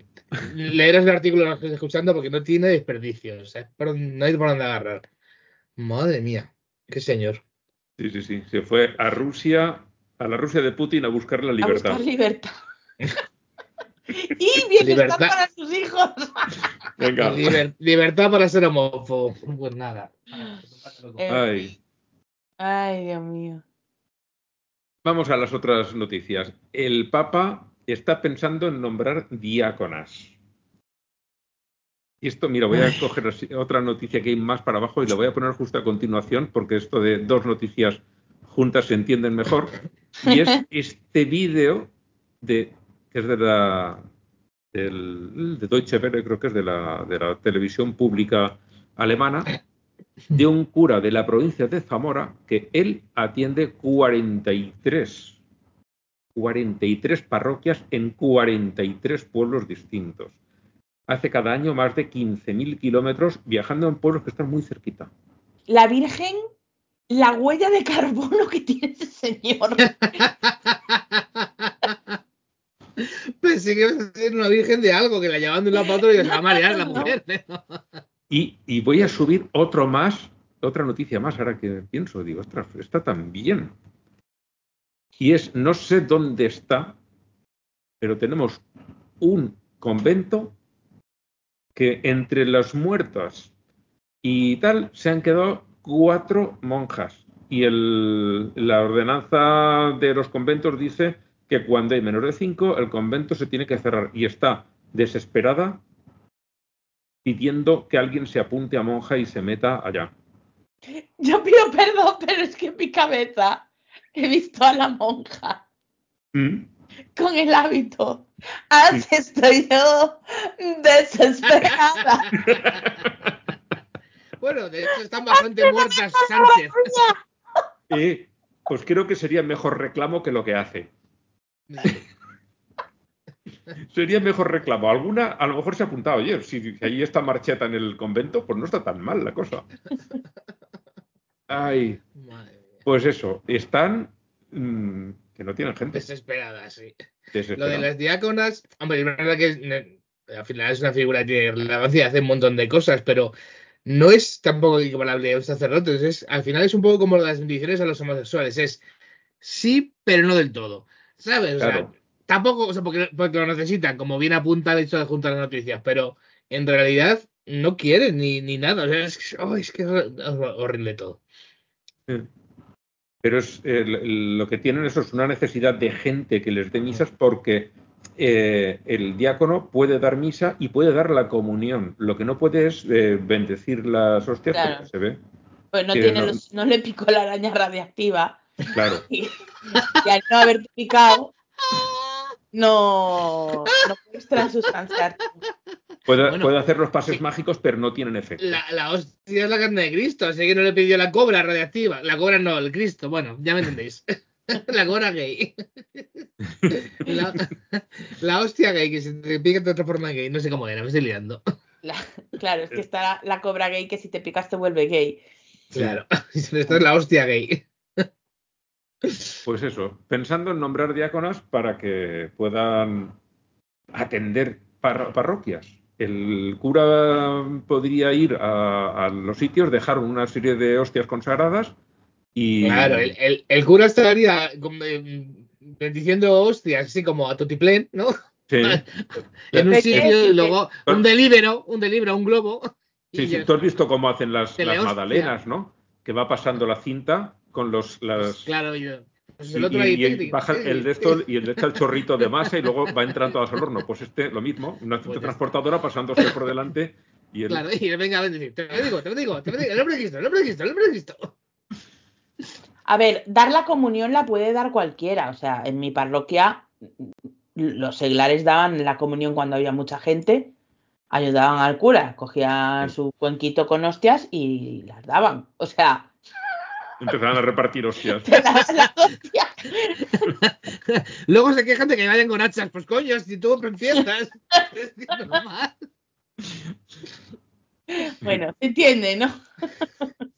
Leer el artículo que estoy escuchando porque no tiene desperdicio. O sea, no hay por dónde agarrar. Madre mía, qué señor. Sí, sí, sí. Se fue a Rusia, a la Rusia de Putin a buscar la A libertad. buscar libertad. y bienestar Libertad. para sus hijos. Venga. Liber- libertad para ser homófobo. Pues nada. Eh, Ay. Ay, Dios mío. Vamos a las otras noticias. El Papa está pensando en nombrar diáconas. Y esto, mira, voy a coger así- otra noticia que hay más para abajo y la voy a poner justo a continuación porque esto de dos noticias juntas se entienden mejor. Y es este vídeo de que es de la del, de Deutsche Welle, creo que es de la, de la televisión pública alemana, de un cura de la provincia de Zamora que él atiende 43, 43 parroquias en 43 pueblos distintos. Hace cada año más de 15.000 kilómetros viajando en pueblos que están muy cerquita. La Virgen, la huella de carbono que tiene ese señor. Pensé que ibas a ser una virgen de algo, que la llevaban de un lado para otro y se va a marear la No. mujer. Y, y voy a subir otro más, otra noticia más, ahora que pienso, digo, ostras, está tan bien. Y es, no sé dónde está, pero tenemos un convento que entre las muertas y tal se han quedado cuatro monjas. Y el- la ordenanza de los conventos dice que cuando hay menos de cinco, el convento se tiene que cerrar. Y está desesperada pidiendo que alguien se apunte a monja y se meta allá. Yo pido perdón, pero es que en mi cabeza he visto a la monja ¿Mm? con el hábito. Así estoy yo desesperada. Bueno, de hecho están bastante muertas Sánchez. Eh, pues creo que sería mejor reclamo que lo que hace. Sería mejor reclamo. Alguna, a lo mejor se ha apuntado, oye, si ahí está Marcheta en el convento, pues no está tan mal la cosa. Ay, Madre mía. Pues eso, están mm, que no tienen gente. Desesperada, sí. Lo de las diáconas, hombre, es verdad que al final es una figura que tiene relevancia y hace un montón de cosas, pero no es tampoco equivalable a un sacerdote. Es, al final es un poco como las bendiciones a los homosexuales. Es sí, pero no del todo. ¿Sabes? O sea, tampoco, o sea, porque, porque lo necesitan, como bien apunta el hecho de juntar las noticias, pero en realidad no quieren ni, ni nada. O sea, es, que- ay, es que es horrible todo. Sí. Pero es, lo que tienen eso es una necesidad de gente que les dé misas porque eh, el diácono puede dar misa y puede dar la comunión. Lo que no puede es eh, bendecir las hostias Claro. porque se ve. Pues no, tiene no- los- no le picó la araña radiactiva. Claro. Y, y al no haber picado, no, no puedes transustanciarte. Puede, Bueno, puede hacer los pases sí. mágicos, pero no tienen efecto. La, la hostia es la carne de Cristo, así que no le pidió la cobra radiactiva. La cobra no, el Cristo, bueno, ya me entendéis. la cobra gay. la, la hostia gay, que se te pica de otra forma gay, no sé cómo era, me estoy liando. La- claro, es que está la, la cobra gay que si te picas te vuelve gay. Claro, esto es la hostia gay. Pues eso, pensando en nombrar diáconas para que puedan atender par- parroquias. El cura podría ir a, a los sitios, dejar una serie de hostias consagradas y. Claro, el, el- el cura estaría como, eh, bendiciendo hostias, así como a Totiplén, ¿no? Sí, En un sitio y luego un delibero, un delibero, un globo. sí, sí, Tú has visto cómo hacen las, las magdalenas, ¿no? Que va pasando la cinta con los. Las, Claro, y, pues y, el otro y- ahí, y el- tic, baja el de esto y le echa el chorrito de masa y luego va entrando al horno. Pues este, lo mismo, una cinta Pues transportadora pasándose por delante y el, Claro, y venga a. Te lo digo, te lo digo, te lo digo. El hombre de Cristo, el hombre de Cristo, el hombre de Cristo. A ver, dar la comunión la puede dar cualquiera. O sea, en mi parroquia los seglares daban la comunión cuando había mucha gente, ayudaban al cura, cogían Sí. su cuenquito con hostias y las daban. O sea, empezaron a repartir hostias. las hostias. Luego se quejan de que vayan con hachas. Pues coño, si tú normal. Bueno, se entiende, ¿no?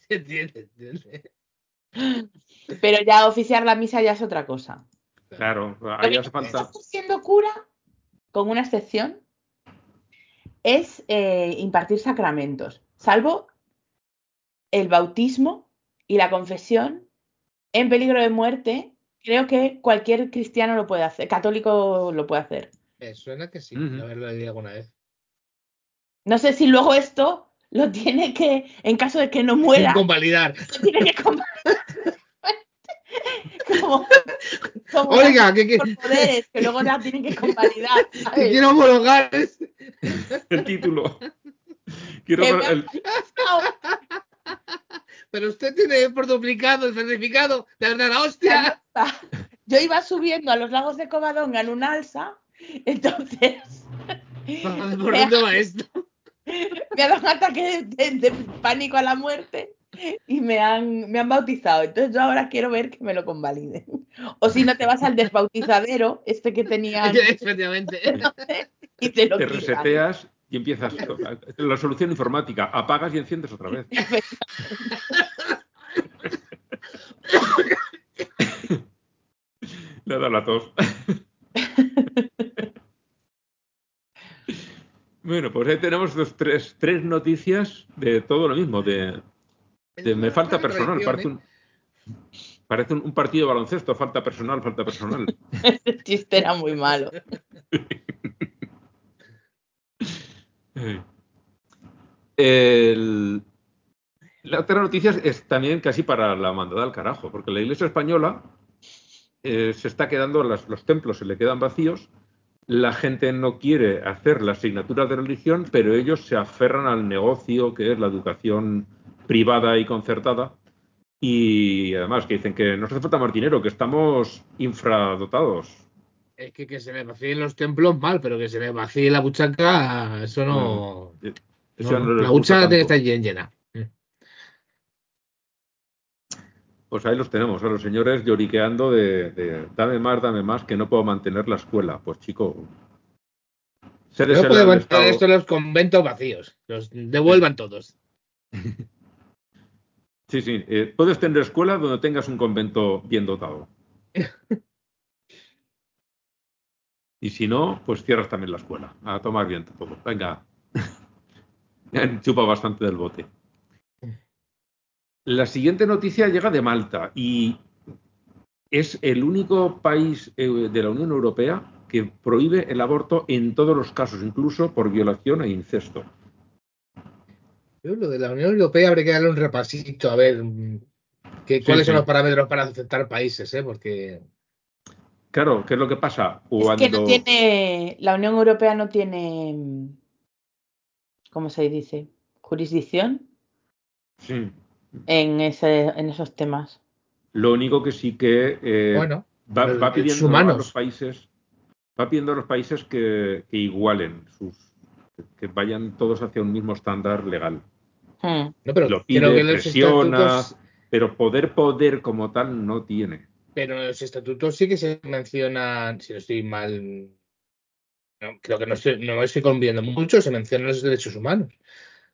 Se entiende, se entiende. Pero ya oficiar la misa ya es otra cosa. Claro, ahí hace falta. siendo cura, con una excepción, es eh, impartir sacramentos, salvo el bautismo y la confesión en peligro de muerte. Creo que cualquier cristiano lo puede hacer, católico lo puede hacer. Me suena que sí, de haberlo leído alguna vez. No sé si luego esto lo tiene que, en caso de que no muera, Convalidar. lo tiene que convalidar. como, como Oiga, que, que- por poderes que luego la tienen que convalidar. que quiero homologar. este- El título. Quiero el-. Pero usted tiene por duplicado el certificado de Ya hostia. Yo iba subiendo a los lagos de Covadonga en un alza, entonces ¿Por dónde va esto? me ha dado un ataque de, de- de pánico a la muerte y me han, me han bautizado. Entonces yo ahora quiero ver que me lo convaliden. O si no te vas al desbautizadero, este que tenían, Efectivamente. y te lo te quitan. reseteas y empiezas. La solución informática. Apagas y enciendes otra vez. Le da la tos. Bueno, pues ahí tenemos los tres, tres noticias de todo lo mismo. De, de me falta personal. Parece un, parece un, un partido de baloncesto. Falta personal, falta personal. Ese chiste era muy malo. La otra noticia es también casi para la mandada al carajo, porque la Iglesia española eh, se está quedando, los templos se le quedan vacíos, la gente no quiere hacer la asignatura de religión, pero ellos se aferran al negocio que es la educación privada y concertada. Y además que dicen que no hace falta más dinero, que estamos infradotados. Es que que se me vacíen los templos mal, pero que se me vacíe la buchaca, eso no. Eso no, no les la buchaca tiene que estar llena. Pues ahí los tenemos, a los señores lloriqueando de, de, dame más, dame más, que no puedo mantener la escuela. Pues chico, se No puede mantener esto en los conventos vacíos. Los devuelvan todos. Sí, sí, eh, puedes tener escuela donde tengas un convento bien dotado. Y si no, pues cierras también la escuela. A tomar viento todo. Venga. Me han chupado bastante del bote. La siguiente noticia llega de Malta y es el único país eh, de la Unión Europea que prohíbe el aborto en todos los casos, incluso por violación e incesto. Yo, lo de la Unión Europea habría que darle un repasito a ver mm, que, Sí, cuáles sí. son los parámetros para aceptar países, ¿eh? Porque Claro, ¿qué es lo que pasa? Es que no tiene, la Unión Europea no tiene, ¿cómo se dice? Jurisdicción Sí. en, ese, en esos temas. Lo único que sí que eh, Bueno, va, pidiendo a los países, va pidiendo a los países que, que igualen sus, que vayan todos hacia un mismo estándar legal. Hmm. no, pero Lo creo pide, que presiona, estatutos, pero poder, poder como tal no tiene. Pero en los estatutos sí que se mencionan, si no estoy mal, no, creo que no, estoy, no me estoy conviendo mucho, se mencionan los derechos humanos.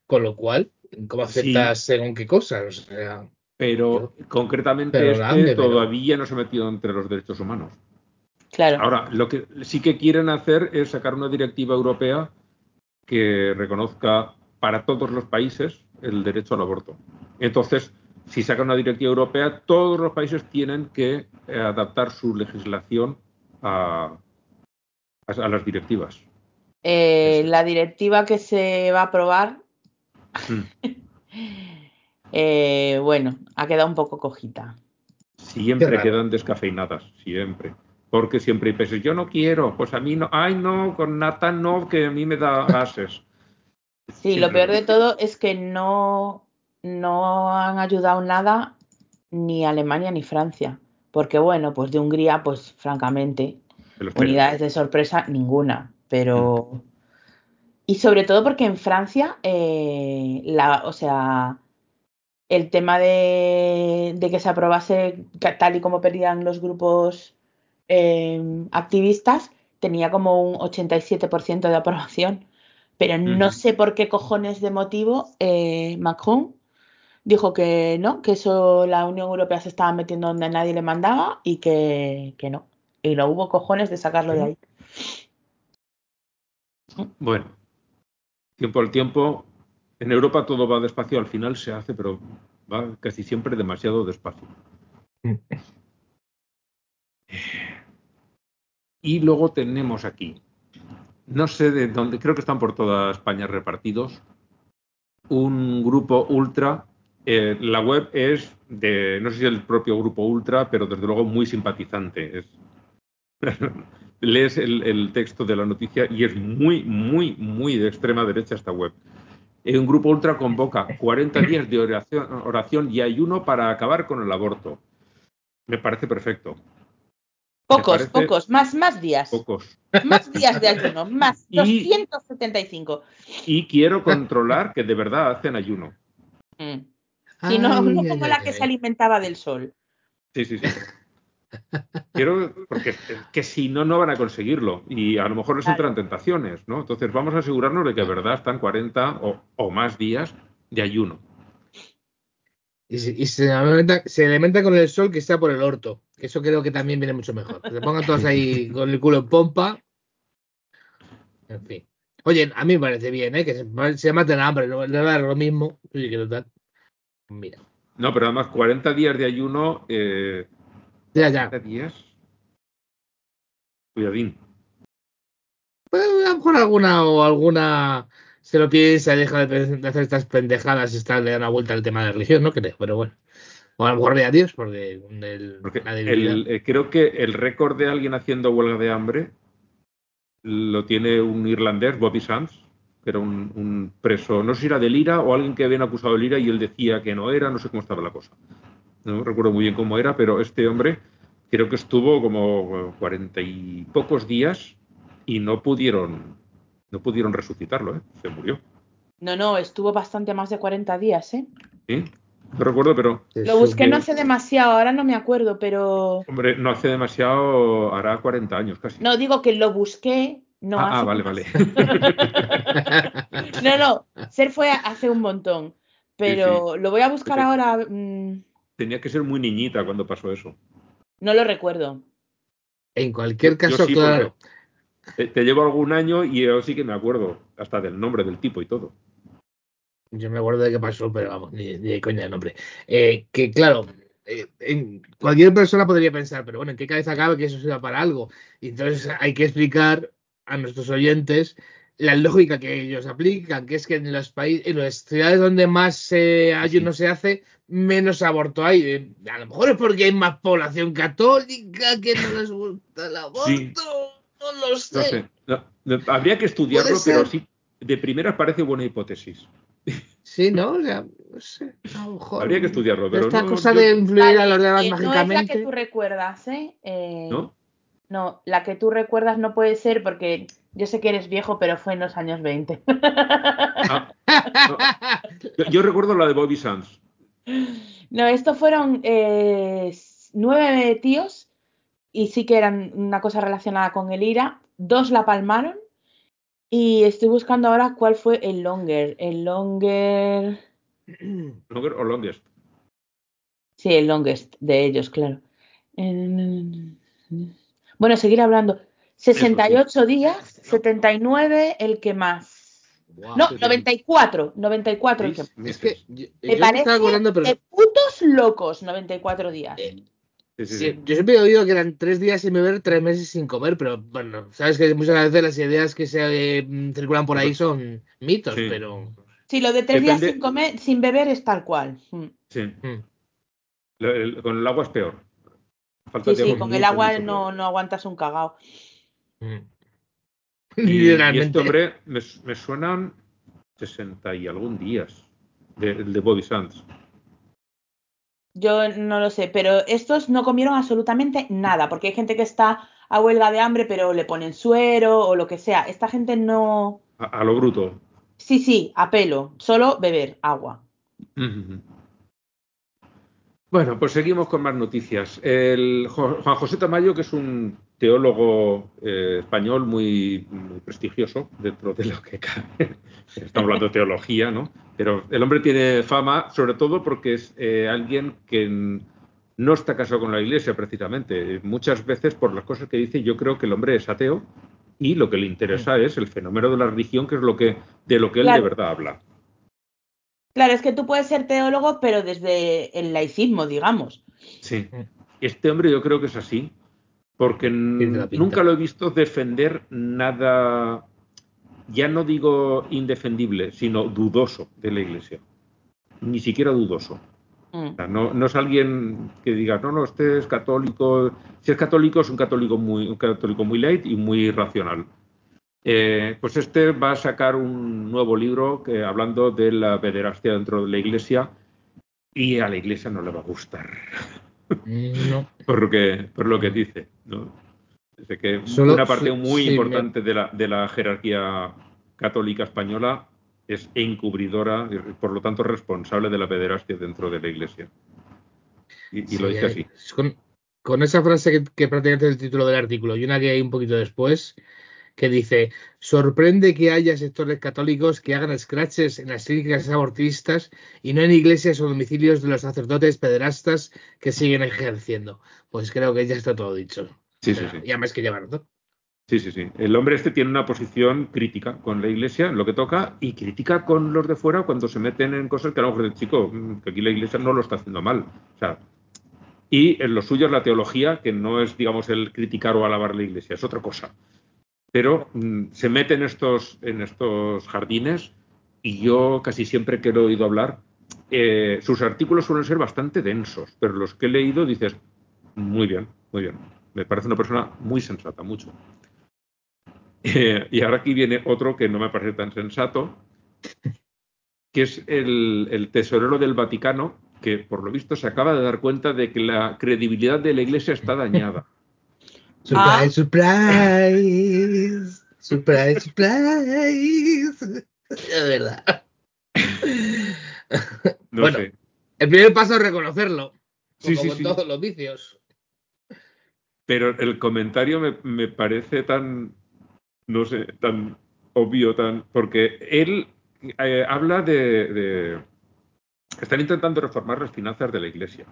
Con lo cual, ¿cómo aceptas según qué cosas? O sea, Pero concretamente Pero este grande, pero- todavía no se ha metido entre los derechos humanos. Claro. Ahora, lo que sí que quieren hacer es sacar una directiva europea que reconozca para todos los países el derecho al aborto. Entonces, si sacan una directiva europea, todos los países tienen que eh, adaptar su legislación a, a- a las directivas. Eh, la directiva que se va a aprobar, Mm. eh, bueno, ha quedado un poco cojita. Siempre quedan descafeinadas, siempre. Porque siempre hay peces, yo no quiero, pues a mí no, ay no, con nata no, que a mí me da gases. Sí, lo peor de todo es que no, no han ayudado nada ni Alemania ni Francia. Porque bueno, pues de Hungría, pues francamente, unidades de sorpresa ninguna. Pero. Y sobre todo porque en Francia, eh, la, o sea, el tema de, de que se aprobase tal y como pedían los grupos eh, activistas, tenía como un 87% de aprobación. Pero no sé por qué cojones de motivo eh, Macron dijo que no, que eso la Unión Europea se estaba metiendo donde nadie le mandaba y que, que no. Y no hubo cojones de sacarlo de ahí. Bueno, tiempo al tiempo. En Europa todo va despacio, al final se hace, pero va casi siempre demasiado despacio. Y luego tenemos aquí, no sé de dónde, creo que están por toda España repartidos, un grupo ultra. Eh, la web es de, no sé si el propio grupo ultra, pero desde luego muy simpatizante. Es, lees el, el texto de la noticia y es muy, muy, muy de extrema derecha esta web. Eh, Un grupo ultra convoca 40 días de oración, oración y ayuno para acabar con el aborto. Me parece perfecto. Pocos, parece- pocos, más, más días. Pocos. Más días de ayuno, más Y- 275. Y quiero controlar que de verdad hacen ayuno. Mm. Sí, no, no ay, como ay, la que ay. se alimentaba del sol. Sí, sí, sí. Quiero, porque es que si no, no van a conseguirlo. Y a lo mejor les Claro. entran tentaciones, ¿no? Entonces vamos a asegurarnos de que de verdad están 40 o, o más días de ayuno. Y, se, y se alimenta, se alimenta con el sol que está por el orto. Que eso creo que también viene mucho mejor. Que se pongan todos ahí con el culo en pompa. En fin. Oye, a mí me parece bien, ¿eh? Que se, se maten hambre, no le va a dar lo mismo. Sí, que total. Mira. No, pero además 40 días de ayuno, eh, Ya, ya. 40 días. Cuidadín. Pues a lo mejor alguna o alguna se lo piensa y deja de, hacer estas pendejadas y está, le da una vuelta al tema de religión, no creo, pero bueno. O a lo mejor ve a Dios, porque, el- Porque la el- eh, creo que el récord de alguien haciendo huelga de hambre lo tiene un irlandés, Bobby Sands, que era un, un preso, no sé si era del IRA o alguien que habían acusado del IRA y él decía que no era, no sé cómo estaba la cosa. No recuerdo muy bien cómo era, pero este hombre creo que estuvo como cuarenta y pocos días y no pudieron, no pudieron resucitarlo, ¿eh? se murió. No, no, estuvo bastante más de 40 días, ¿eh? ¿sí? No recuerdo, pero Lo busqué no hace demasiado, ahora no me acuerdo, pero. hombre, no hace demasiado, hará 40 años casi. No, digo que lo busqué. No, ah, ah, vale, vale. No, no, Ser fue hace un montón. Pero lo voy a buscar ahora. mm, Tenía que ser muy niñita cuando pasó eso. no lo recuerdo. En cualquier caso, sí, claro. Te, te llevo algún año y yo sí que me acuerdo, hasta del nombre del tipo y todo. Yo me acuerdo de qué pasó, pero vamos, ni, ni de coña de nombre. Eh, que claro, eh, en- cualquier persona podría pensar, pero bueno, ¿en qué cabeza cabe que eso sirva para algo? Y entonces hay que explicar a nuestros oyentes la lógica que ellos aplican, que es que en los países, en las ciudades donde más eh, ayuno se hace, menos aborto hay. Eh, A lo mejor es porque hay más población católica que no les gusta el aborto. Sí. No lo sé. No sé. No, no, habría que estudiarlo, pero sí, de primeras parece buena hipótesis. Sí, ¿no? O sea, no sé. A lo mejor. Habría que estudiarlo, pero Esta no, cosa yo- de influir a los demás eh, no es la mágicamente. que tú recuerdas, ¿eh? Eh, ¿No? No, la que tú recuerdas no puede ser porque yo sé que eres viejo, pero fue en los años 20. Ah, no. Yo, yo recuerdo la de Bobby Sands. No, estos fueron eh, nueve tíos y sí que eran una cosa relacionada con el IRA. Dos la palmaron y estoy buscando ahora cuál fue el longer. El longer. Longer o Longest. Sí, el longest de ellos, claro. Eh, Bueno, seguir hablando. 68 días, 79 el que más. Guau. No, sí, sí. 94, 94 el que más. Es que yo, Me yo parece estaba acordando, pero de putos locos 94 días. Sí, sí, sí, sí. yo siempre he oído que eran tres días sin beber, tres meses sin comer, pero bueno, sabes que muchas veces las ideas que se eh, circulan por ahí son mitos, Sí. pero Sí, lo de tres días sin comer, sin beber es tal cual. Mm. Sí. mm, Lo- el- con el agua es peor. Falta Sí, con el agua no, no aguantas un cagao. mm. Y, y este hombre me, me suenan 60 y algún días. De, el de Bobby Sands. Yo no lo sé, pero estos no comieron absolutamente nada, porque hay gente que está a huelga de hambre, pero le ponen suero o lo que sea. Esta gente no. A, a lo bruto. Sí, sí, a pelo, solo beber agua. Ujú. Bueno, pues seguimos con más noticias. El Juan José Tamayo, que es un teólogo eh, español muy, muy prestigioso dentro de lo que cabe. Estamos hablando de teología, ¿no? Pero el hombre tiene fama, sobre todo porque es eh, alguien que no está casado con la iglesia, precisamente. Muchas veces, por las cosas que dice, yo creo que el hombre es ateo y lo que le interesa es el fenómeno de la religión, que es lo que, de lo que él Claro. de verdad habla. Claro, es que tú puedes ser teólogo, pero desde el laicismo, digamos. Sí. Mm. Este hombre yo creo que es así, porque nunca lo he visto defender nada, ya no digo indefendible, sino dudoso de la Iglesia. Ni siquiera dudoso. Mm. O sea, no, no es alguien que diga, no, no, este es católico. Si es católico, es un católico muy, un católico muy light y muy racional. Eh, pues este va a sacar un nuevo libro que, hablando de la pederastia dentro de la iglesia y a la iglesia no le va a gustar Mm, No. por lo que, por lo que dice. ¿no? Dice que Solo- una parte muy sí, me- importante de, la, de la jerarquía católica española es encubridora y por lo tanto responsable de la pederastia dentro de la iglesia. Y, y lo Sí, dice eh, así. Con, con esa frase que, que prácticamente es el título del artículo y una que hay un poquito después, que dice, sorprende que haya sectores católicos que hagan scratches en las clínicas abortistas y no en iglesias o domicilios de los sacerdotes pederastas que siguen ejerciendo. Pues creo que ya está todo dicho. Sí, sí, sí. Y además que llevar. Sí, sí, sí. El hombre este tiene una posición crítica con la iglesia, en lo que toca, y crítica con los de fuera cuando se meten en cosas que a lo mejor el chico, mm, que aquí la iglesia no lo está haciendo mal. O sea, y en lo suyo es la teología, que no es, digamos, el criticar o alabar la iglesia, es otra cosa. Pero mm, se mete en estos, en estos jardines y yo casi siempre que lo he oído hablar, eh, sus artículos suelen ser bastante densos, pero los que he leído dices, muy bien, muy bien. Me parece una persona muy sensata, mucho. Eh, y ahora aquí viene otro que no me parece tan sensato, que es el, el tesorero del Vaticano, que por lo visto se acaba de dar cuenta de que la credibilidad de la Iglesia está dañada. Ah. surprise. Surprise, surprise. Es verdad. No Bueno, sé. El primer paso es reconocerlo. Sí, como sí, con sí. todos los vicios. Pero el comentario me, me parece tan, no sé, tan obvio, tan. Porque él eh, habla de, de- Están intentando reformar las finanzas de la Iglesia.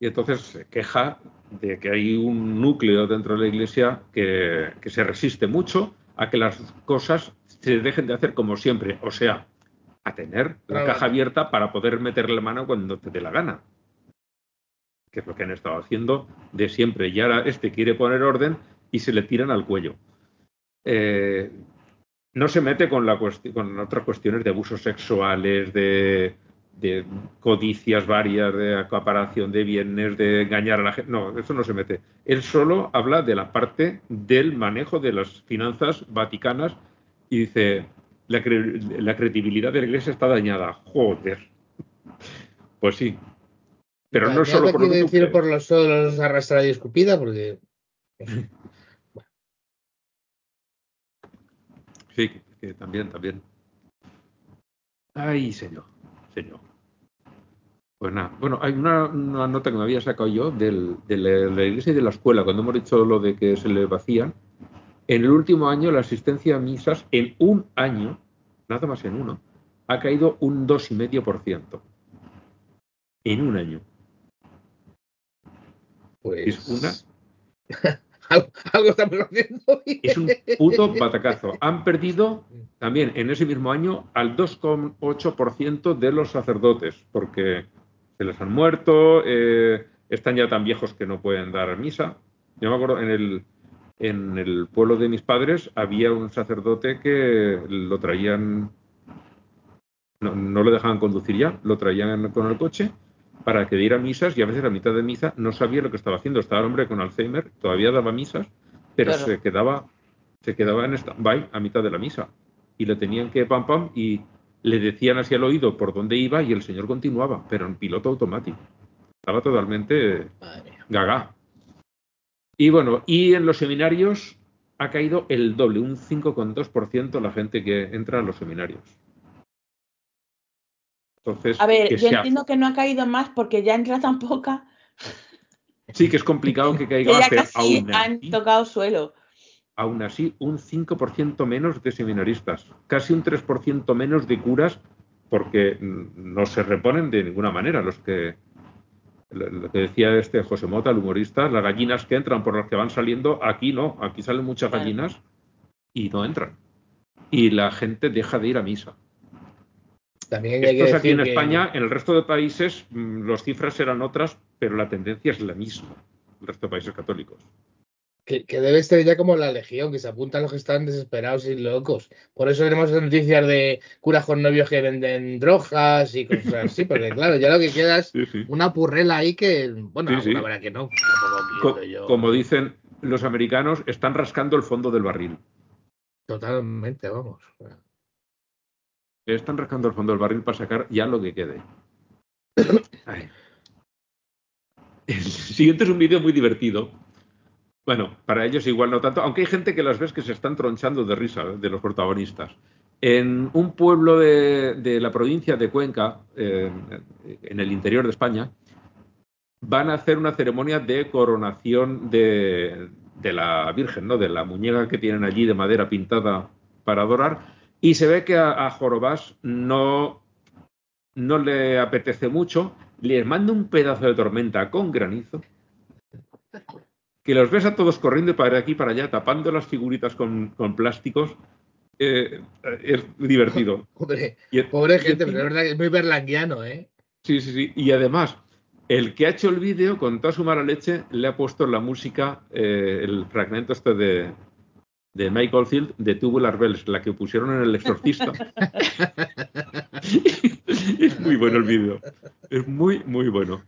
Y entonces se queja de que hay un núcleo dentro de la Iglesia que, que se resiste mucho a que las cosas se dejen de hacer como siempre. O sea, a tener la caja abierta para poder meterle la mano cuando te dé la gana. Que es lo que han estado haciendo de siempre. Y ahora este quiere poner orden y se le tiran al cuello. Eh, no se mete con, la con otras cuestiones de abusos sexuales, de, de codicias varias, de acaparación de bienes, de engañar a la gente. No, eso no se mete. Él solo habla de la parte del manejo de las finanzas vaticanas y dice, la, credibilidad de la iglesia está dañada. Joder. Pues sí. Pero no solo por, decir por los todos arrastrar y escupida, porque... sí, que también, también. Ay, señor, señor. Pues nada, bueno, hay una, nota que me había sacado yo de la, iglesia y de la escuela, cuando hemos dicho lo de que se le vacían. En el último año, la asistencia a misas, en un año, nada más en uno, ha caído un 2,5%. En un año. Pues. Es una. Algo estamos haciendo. Es un puto batacazo. Han perdido también en ese mismo año al 2,8% de los sacerdotes, porque se les han muerto, eh, están ya tan viejos que no pueden dar misa. Yo me acuerdo en el, en el pueblo de mis padres había un sacerdote que lo traían, no, no le dejaban conducir ya, lo traían con el coche para que diera misas y a veces a mitad de misa no sabía lo que estaba haciendo. Estaba el hombre con Alzheimer, todavía daba misas, pero se quedaba se quedaba en stand-by a mitad de la misa y le tenían que pam pam y le decían así al oído por dónde iba y el señor continuaba, pero en piloto automático. Estaba totalmente gaga. Y bueno, y en los seminarios ha caído el doble, un 5,2% la gente que entra a los seminarios. Entonces, a ver, yo entiendo que no ha caído más porque ya entra tan poca. Sí, que es complicado que caiga. que ya casi han tocado suelo aún así un 5% menos de seminaristas, casi un 3% menos de curas, porque no se reponen de ninguna manera los que lo que decía este José Mota, el humorista, las gallinas que entran por las que van saliendo, aquí no, aquí salen muchas gallinas y no entran. Y la gente deja de ir a misa. También Esto es aquí en España, en el resto de países mm, las cifras eran otras, pero la tendencia es la misma, el resto de países católicos que, debe estar ya como la legión, que se apuntan los que están desesperados y locos. Por eso tenemos noticias de curas con novios que venden drogas y cosas así, porque claro, ya lo que queda es una purrela ahí que, bueno, la verdad que no. Como dicen los americanos, están rascando el fondo del barril. Totalmente, vamos. Están rascando el fondo del barril para sacar ya lo que quede. El siguiente es un vídeo muy divertido bueno, para ellos igual no tanto, aunque hay gente que las ves que se están tronchando de risa ¿eh? de los protagonistas. En un pueblo de, la provincia de Cuenca, en el interior de España, van a hacer una ceremonia de coronación de, la Virgen, ¿no? de la muñeca que tienen allí de madera pintada para adorar, y se ve que a, a Jorobás no, no le apetece mucho, les manda un pedazo de tormenta con granizo que los ves a todos corriendo para aquí y para allá, tapando las figuritas con, plásticos, eh, es divertido. pobre gente, pero es verdad que es muy berlanguiano, ¿eh? Sí, sí, sí. Y además, el que ha hecho el vídeo, con toda su mala leche, le ha puesto la música, eh, el fragmento este de, de Michael Field de Tubular Bells, la que pusieron en El Exorcista. es muy bueno el vídeo. Es muy, muy bueno.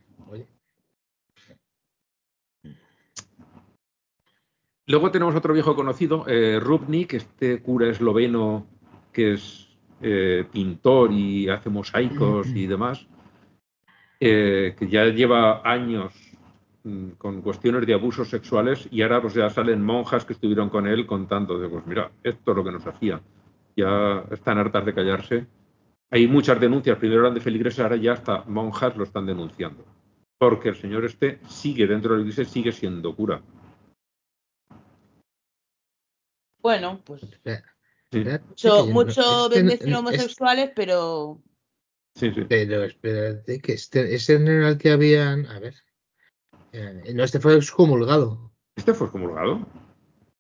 Luego tenemos otro viejo conocido, eh, Rubnik, este cura esloveno que es eh, pintor y hace mosaicos y demás, eh, que ya lleva años mm, con cuestiones de abusos sexuales y ahora pues ya salen monjas que estuvieron con él contando de pues mira, esto es lo que nos hacía. Ya están hartas de callarse. Hay muchas denuncias, primero eran de feligreses, ahora ya hasta monjas lo están denunciando. Porque el señor este sigue dentro de la iglesia, sigue siendo cura. Bueno, pues. Son mucho bendecir homosexuales, pero. Sí, sí. Pero espérate, que este, ese en el que habían. A ver. Eh, no, este fue excomulgado. ¿Este fue excomulgado?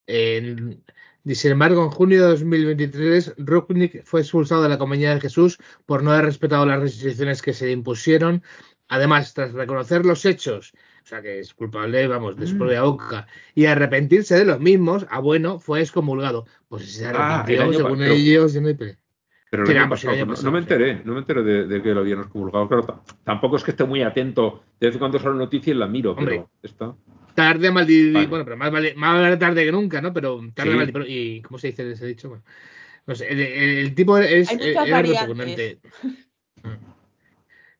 En, sin embargo, en junio de 2023, Ruknik fue expulsado de la Compañía de Jesús por no haber respetado las restricciones que se le impusieron. Además, tras reconocer los hechos, sea que es culpable, vamos, de su propia boca, y arrepentirse de los mismos, ah, bueno, fue excomulgado. Pues si se Ah, arrepintió, el según pero- ellos, yo no hay Pero Sí, pasado, no- pasado, no me sí. enteré, no me enteré de, de que lo habían excomulgado. Claro, ta- tampoco es que esté muy atento. De vez en cuando sale noticia y la miro, Hombre. pero está. Tarde mal Vale. bueno, pero más vale, más vale tarde que nunca, ¿no? Pero tarde Sí. mal pero- y ¿cómo se dice ese dicho? Bueno, no sé, el, el- el tipo es Hay muchas era variantes. repugnante.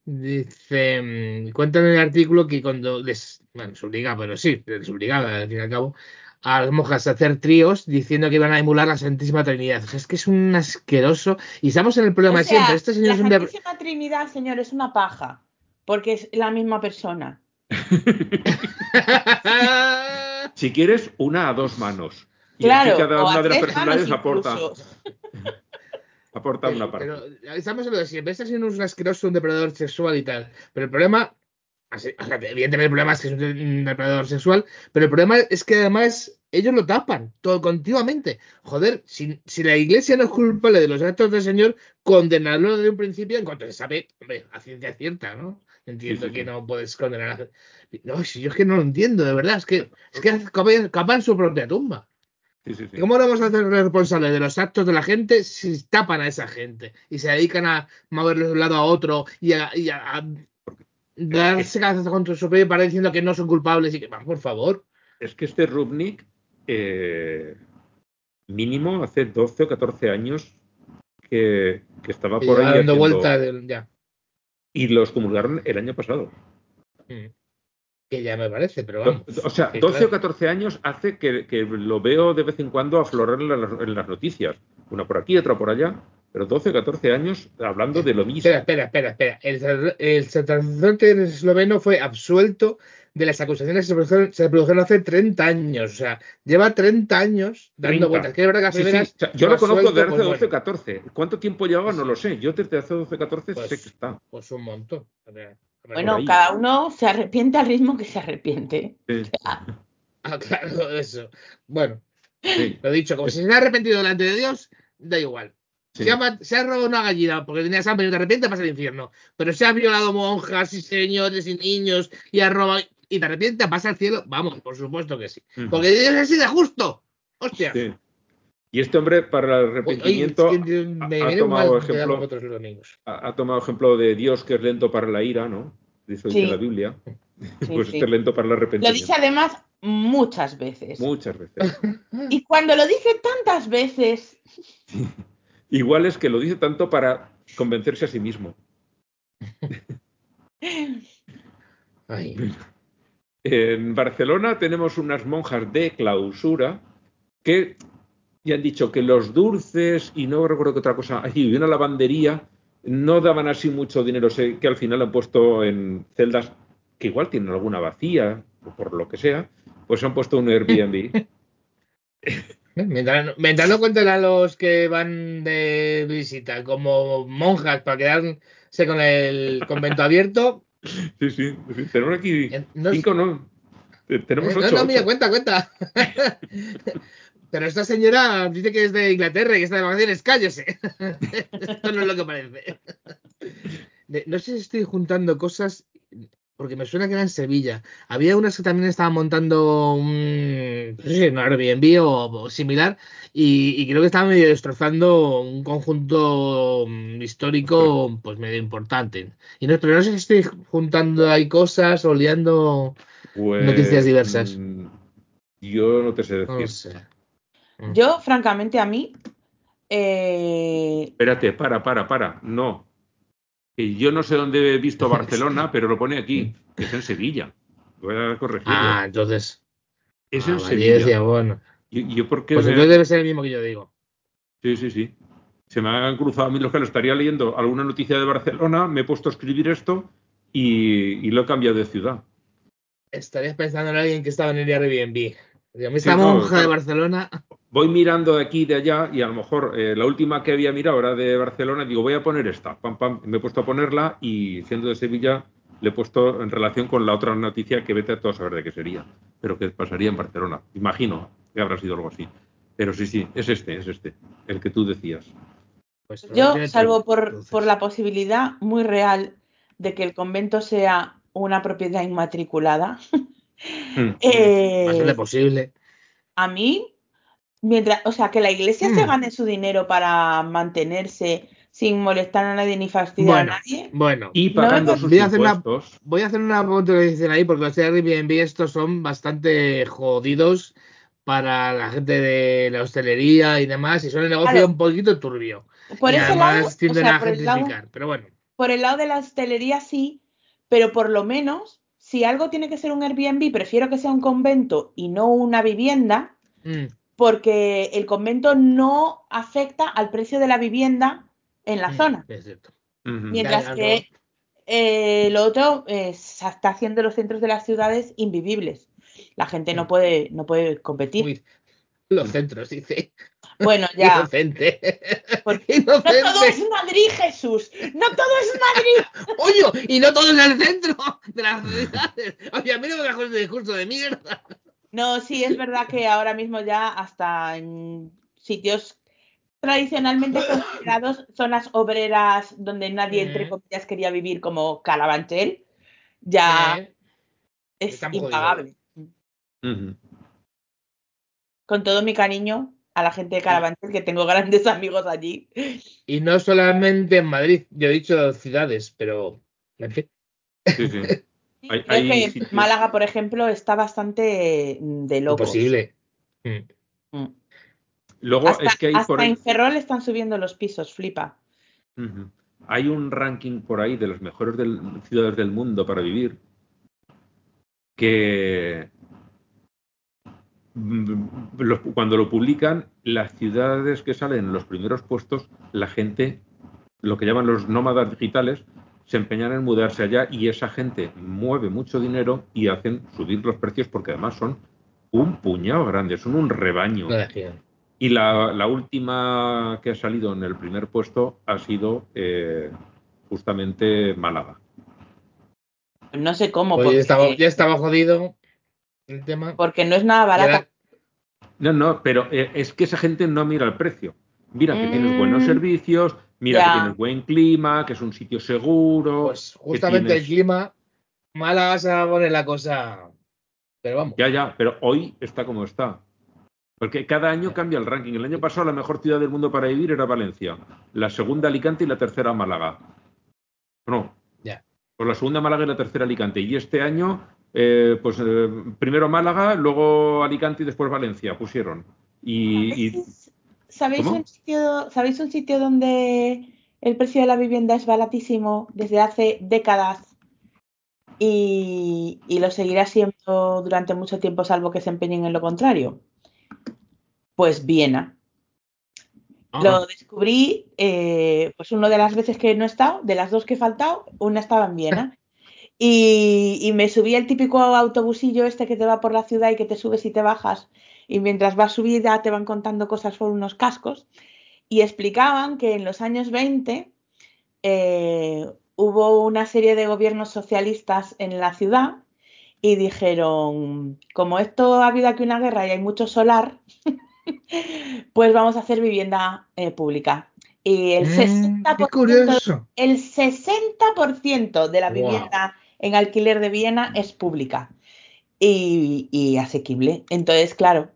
Dice, mm, cuentan en el artículo que cuando les, bueno, se obligaba, pero sí, les obligaba al fin y al cabo, a las monjas a hacer tríos diciendo que iban a emular la Santísima Trinidad. O sea, es que es un asqueroso. Y estamos en el problema O sea, siempre. Este señor la es un de- Santísima Trinidad, señor, es una paja, porque es la misma persona. Si quieres, una a dos manos. Y Claro, así cada o a una de las aporta. aporta una parte. Pero estamos en lo de siempre. Este señor es un asqueroso, un depredador sexual y tal. Pero el problema, así- o sea, evidentemente el problema es que es un depredador sexual, pero el problema es que además ellos lo tapan todo continuamente. Joder, si, si la iglesia no es culpable de los actos del Señor, condenarlo desde un principio en cuanto se sabe, hombre, a ciencia cierta, ¿no? Entiendo Sí, sí, que sí. no puedes condenar a... No, si yo es que no lo entiendo, de verdad. Es que, es que capan su propia tumba. Sí, sí, sí. ¿Cómo no vamos a hacer responsables de los actos de la gente si tapan a esa gente y se dedican a moverlos de un lado a otro y a, y a- a darse cabezazos contra su propia pared diciendo que no son culpables y que, por favor. Es que este Rubnik, eh, mínimo hace 12 o 14 años que, que estaba por lleva ahí. dando haciendo- ya. Y los comulgaron el año pasado. Mm. Que ya me parece, pero vamos. O sea, que 12 claro. o 14 años hace que, que lo veo de vez en cuando aflorar en las, en las noticias. Una por aquí, otra por allá. Pero 12 o 14 años hablando de lo mismo. Espera, espera, espera, espera. El, el sacerdote esloveno fue absuelto de las acusaciones que se produjeron, se produjeron hace 30 años. O sea, lleva 30 años dando 30. vueltas. Que es verdad que Sí, sí. O sea, yo lo conozco desde hace pues 12 o bueno, 14. ¿Cuánto tiempo llevaba? No lo sé. Yo desde hace 12 o 14 Pues- sé que está. Pues un montón. Bueno, ahí. cada uno se arrepiente al ritmo que se arrepiente. Sí, Ah, claro, eso. Bueno, sí, lo dicho, como si se ha arrepentido delante de Dios, da igual. sí. Se, ha, ma- se ha robado una gallina porque tenía hambre y te arrepientes, vas al infierno. Pero se ha violado monjas y señores y niños y ha robado y te arrepientes, vas al cielo. Vamos, por supuesto que sí. Porque Dios es así de justo. Hostia. Y este hombre, para el arrepentimiento, me ha- tomado ejemplo- ha, ha tomado ejemplo de Dios que es lento para la ira, ¿no? Dice Sí. la Biblia. Sí, pues sí. este es lento para el Lo arrepentimiento. dice además muchas veces. Muchas veces. Y cuando lo dice tantas veces, Igual es que lo dice tanto para convencerse a sí mismo. Ay. En Barcelona tenemos unas monjas de clausura que ya han dicho que los dulces y no recuerdo qué otra cosa, y una lavandería no daban así mucho dinero, sé que al final han puesto en celdas que igual tienen alguna vacía o por lo que sea, pues han puesto un Airbnb. Mientras, no- mientras no cuenten a los que van de visita como monjas para quedarse con el convento abierto. Sí, sí, sí, tenemos aquí eh, no- cinco, no, Eh, tenemos Eh, ocho. No, no, mira, ocho. cuenta, cuenta. Pero esta señora dice que es de Inglaterra y que está de vacaciones, cállese. Esto no es lo que parece. No sé si estoy juntando cosas, porque me suena que era en Sevilla. Había unas que también estaban montando un, no sé si un Airbnb o, o similar, y, y creo que estaban medio destrozando un conjunto mm, histórico pues medio importante. Y no, pero no sé si estoy juntando ahí cosas o liando... Pues, noticias diversas. mm, Yo no te sé No decir. lo sé. Mm. yo, francamente, a mí, eh, Espérate, para, para, para. No. Yo no sé dónde he visto Barcelona, pero lo pone aquí, que es en Sevilla. Voy a corregirlo. Ah, entonces. es ah, en vale, Sevilla. yo decía, bueno. Yo, yo porque Pues me- entonces debe ser el mismo que yo digo. Sí, sí, sí. Se me han cruzado a mí los que lo estaría leyendo alguna noticia de Barcelona, me he puesto a escribir esto y, y lo he cambiado de ciudad. Estarías pensando en alguien que estaba en el Airbnb. Digo, Sí, Esta no, monja de claro. Barcelona. Voy mirando de aquí y de allá y a lo mejor eh, la última que había mirado era de Barcelona, digo, voy a poner esta, pam, pam, me he puesto a ponerla y siendo de Sevilla le he puesto en relación con la otra noticia que vete a todos a saber de qué sería, pero que pasaría en Barcelona. Imagino que habrá sido algo así. Pero sí, sí, es este, es este, el que tú decías. Pues yo, salvo por, la posibilidad muy real de que el convento sea una propiedad inmatriculada, Mm. eh, posible. a mí, mientras, o sea, que la iglesia se Mm. gane su dinero para mantenerse sin molestar a nadie ni fastidiar Bueno, a nadie. bueno. Y pagando no, sus voy a hacer una-. Voy a hacer una puntualización ahí porque los Airbnb estos son bastante jodidos para la gente de la hostelería y demás y son el negocio Claro. un poquito turbio. Por y ese además lado, o tienden sea, a por el lado, gentrificar. Pero bueno, por el lado de la hostelería sí, pero por lo menos, si algo tiene que ser un Airbnb, prefiero que sea un convento y no una vivienda, mm, porque el convento no afecta al precio de la vivienda en la mm, zona. es cierto. Mientras Ya, ya, que eh, lo otro eh, se está haciendo los centros de las ciudades invivibles. La gente no puede, no puede competir. Uy, los centros, dice. Bueno, ya. Inocente. Porque No todo es. Madrid, Jesús. No todo es Madrid. Oye, y no todo en el centro de las ciudades. Oye, a mí no me bajo ese discurso de mierda. No, sí, es verdad que ahora mismo ya hasta en sitios tradicionalmente considerados zonas obreras donde nadie, entre Mm. comillas, quería vivir como Carabanchel, ya Eh, es impagable. Con todo mi cariño a la gente de Carabanchel, que tengo grandes amigos allí. Y no solamente en Madrid, yo he dicho ciudades, pero en fin. Sí, sí. Hay- que Málaga, por ejemplo, está bastante mm, de locos. Imposible. Mm. Mm. Luego Hasta, es que hay hasta por ahí, en Ferrol están subiendo los pisos, flipa. Hay un ranking por ahí de las mejores del- ciudades del mundo para vivir que los- cuando lo publican, las ciudades que salen en los primeros puestos, la gente, lo que llaman los nómadas digitales, se empeñan en mudarse allá y esa gente mueve mucho dinero y hacen subir los precios porque además son un puñado grande, son un rebaño. Y la, la última que ha salido en el primer puesto ha sido eh, justamente Málaga. No sé cómo, porque, ya estaba, ya estaba jodido el tema. porque no es nada ahora- No, no, pero eh, es que esa gente no mira el precio. Mira que tienes Mm. buenos servicios, mira Ya. que tienes buen clima, que es un sitio seguro. Pues justamente el clima, Málaga se va a poner la cosa. Pero vamos. Ya, ya, pero hoy está como está. Porque cada año cambia el ranking. El año pasado la mejor ciudad del mundo para vivir era Valencia. La segunda Alicante y la tercera Málaga. No. Ya. Pues la segunda Málaga y la tercera Alicante. Y este año, eh, pues eh, primero Málaga, luego Alicante y después Valencia pusieron. Y, y- ¿Sabéis, un sitio, ¿Sabéis un sitio donde el precio de la vivienda es baratísimo desde hace décadas y, y lo seguirá siendo durante mucho tiempo, salvo que se empeñen en lo contrario? Pues Viena. Ah, Lo descubrí, eh, pues una de las veces que no he estado, de las dos que he faltado, una estaba en Viena. Y, y me subí el típico autobusillo este que te va por la ciudad y que te subes y te bajas. Y mientras vas subida te van contando cosas por unos cascos. Y explicaban que en los años 20 eh, hubo una serie de gobiernos socialistas en la ciudad y dijeron, como esto ha habido aquí una guerra y hay mucho solar, pues vamos a hacer vivienda eh, pública. Y el mm, 60%, qué curioso. el 60% de la Wow. vivienda en alquiler de Viena es pública y, y asequible. Entonces, claro,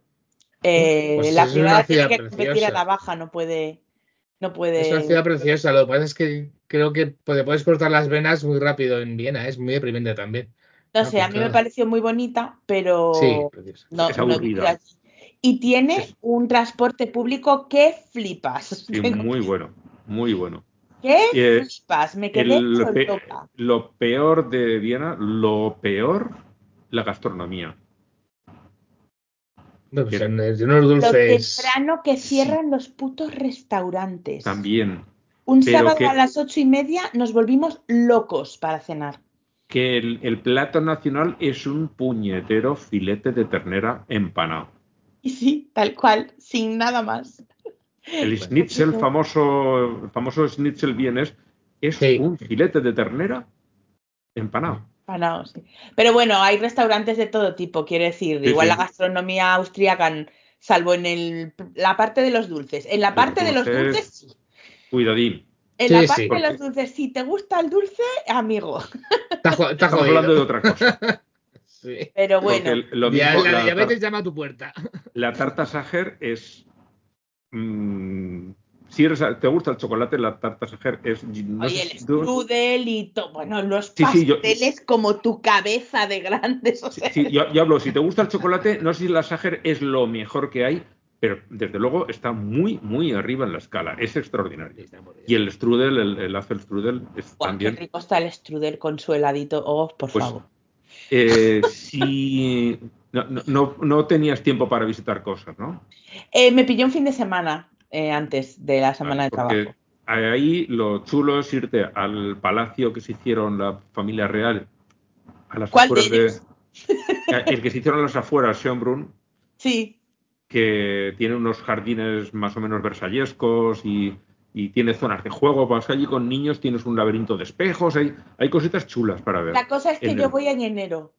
eh, Pues la una tiene ciudad que competir a preciosa. la baja, no puede, no puede. Es una ciudad preciosa. Lo que pasa es que creo que te puedes cortar las venas muy rápido en Viena. Es muy deprimente también. No sé, a mí me pareció muy bonita, pero Sí, no, Es aburrida. Y tiene un transporte público que flipas. sí, muy bueno, muy bueno. ¿Qué Eh, flipas? Me quedé El pero pe- lo peor de Viena, lo peor, la gastronomía. No, pues Que- en- en unos Lo temprano que cierran los putos restaurantes. También. Un Pero sábado que- a las ocho y media nos volvimos locos para cenar. Que el, el plato nacional es un puñetero filete de ternera empanado. Y sí, tal cual, sin nada más. El schnitzel famoso, el famoso schnitzel vienes, es Sí. un filete de ternera empanado. Empanados, sí. Pero bueno, hay restaurantes de todo tipo, quiero decir, Sí, igual sí. la gastronomía austríaca, salvo en el, la parte de los dulces. En la Los parte de los dulces. sí. Cuidadín. En Sí, la parte sí. de los dulces, si te gusta el dulce, amigo. Está, jo- está Estamos jodido. hablando de otra cosa. Sí. Pero bueno, el- lo Ya, la, la, diabetes llama a tu puerta. la tarta Sacher es. mm, si eres, te gusta el chocolate, la tarta Sacher es. no oye, el strudel y todo. Bueno, los Sí, sí, yo- pasteles como tu cabeza de grandes. O sea, Sí, yo, yo hablo, si te gusta el chocolate, no sé si la Sacher es lo mejor que hay, pero desde luego está muy, muy arriba en la escala. Es extraordinario. Y el strudel, el, el Apple strudel, es qué también. rico está el strudel con su heladito. Oh, por Pues, favor. Eh, si no, no- no, no tenías tiempo para visitar cosas, ¿no? Eh, me pilló un fin de semana eh, antes de la semana Vale, de trabajo. ahí lo chulo es irte al palacio que se hicieron la familia real a las ¿Cuál de afueras ellos? Eh, El que se hicieron a las afueras, Schönbrunn, Sí, que tiene unos jardines más o menos versallescos y, y tiene zonas de juego. Vas allí con niños, tienes un laberinto de espejos, hay, hay cositas chulas para ver. la cosa es que En yo el- voy en enero.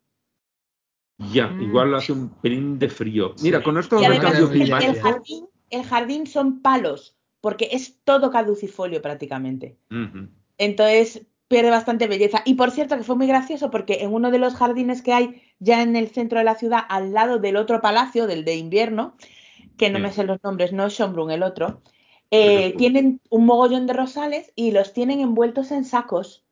Ya, Mm. igual hace un pelín de frío. Mira, Sí. con esto del cambio de el, climático. jardín, el jardín son palos, porque es todo caducifolio prácticamente. Entonces pierde bastante belleza. Y por cierto, que fue muy gracioso porque en uno de los jardines que hay ya en el centro de la ciudad, al lado del otro palacio, del de invierno, que no Sí. me sé los nombres, no es Schönbrunn, el otro, eh, Pero- tienen un mogollón de rosales y los tienen envueltos en sacos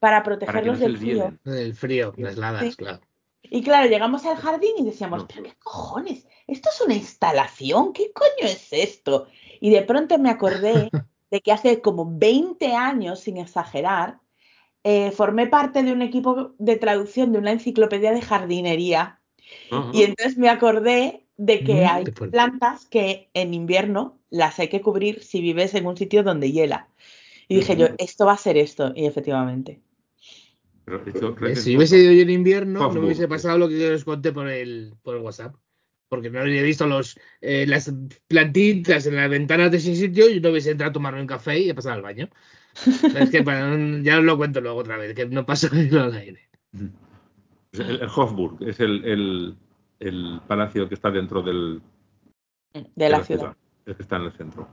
para Para que no protegerlos del frío. hielen. El frío, las heladas, Sí. claro. Y claro, llegamos al jardín y decíamos, pero qué cojones, esto es una instalación, ¿qué coño es esto? Y de pronto me acordé de que hace como 20 años, sin exagerar, eh, formé parte de un equipo de traducción de una enciclopedia de jardinería. Y entonces me acordé de que Mm, hay plantas que en invierno las hay que cubrir si vives en un sitio donde hiela. Y dije yo, Ujú. esto va a ser esto, y efectivamente. Eh, Si hubiese ido yo en invierno, no hubiese sí. pasado lo que yo les conté por el, por el WhatsApp. Porque no habría visto los, eh, las plantitas en las ventanas de ese sitio y no hubiese entrado a tomarme un café y a pasar al baño. es que bueno, ya os lo cuento luego otra vez, que no pasa al aire. Pues El, el Hofburg es el, el- el palacio que está dentro del, de la ciudad. el que está en el centro.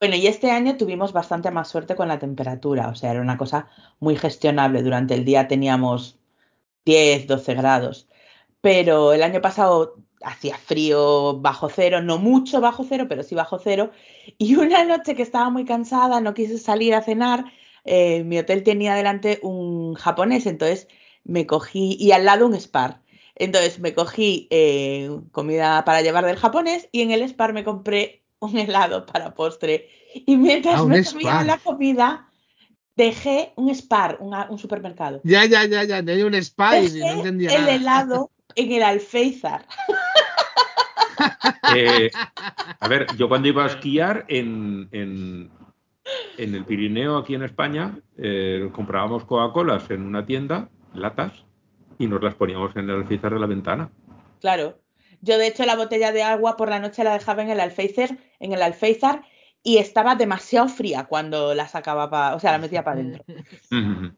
Bueno, y este año tuvimos bastante más suerte con la temperatura, o sea, era una cosa muy gestionable. Durante el día teníamos 10, 12 grados, pero el año pasado hacía frío bajo cero, no mucho bajo cero, pero sí bajo cero. Y una noche que estaba muy cansada, no quise salir a cenar, eh, mi hotel tenía delante un japonés, entonces me cogí, y al lado un Spar. Entonces me cogí eh, comida para llevar del japonés y en el Spar me compré un helado para postre. Y mientras Ah, me comía la comida, dejé un Spar, un, un supermercado. Ya, ya, ya, ya, tenía un spa y no entendía el nada. helado en el alféizar. Eh, a ver, yo cuando iba a esquiar en, en, en el Pirineo, aquí en España, eh, comprábamos Coca-Colas en una tienda, latas, y nos las poníamos en el alféizar de la ventana. Claro. Yo, de hecho, la botella de agua por la noche la dejaba en el alféizar, en el alféizar y estaba demasiado fría cuando la sacaba para, o sea, la metía para adentro.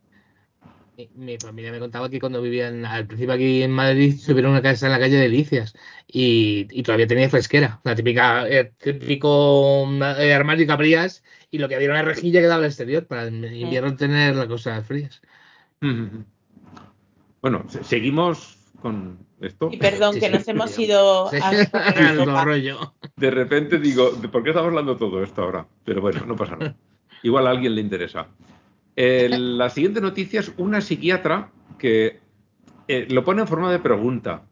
Mi, mi familia me contaba que cuando vivían al principio aquí en Madrid tuvieron una casa en la calle Delicias y, y todavía tenía fresquera, la típica, eh, típico eh, armario que abrías y lo que había era una rejilla que daba al exterior para en invierno tener las cosas frías. Bueno, se- seguimos con esto. Y perdón, Sí, que sí, nos hemos sí. ido a rollo. De repente digo, ¿de ¿por qué estamos hablando todo esto ahora? Pero bueno, no pasa nada. Igual a alguien le interesa. Eh, la siguiente noticia es una psiquiatra que eh, lo pone en forma de pregunta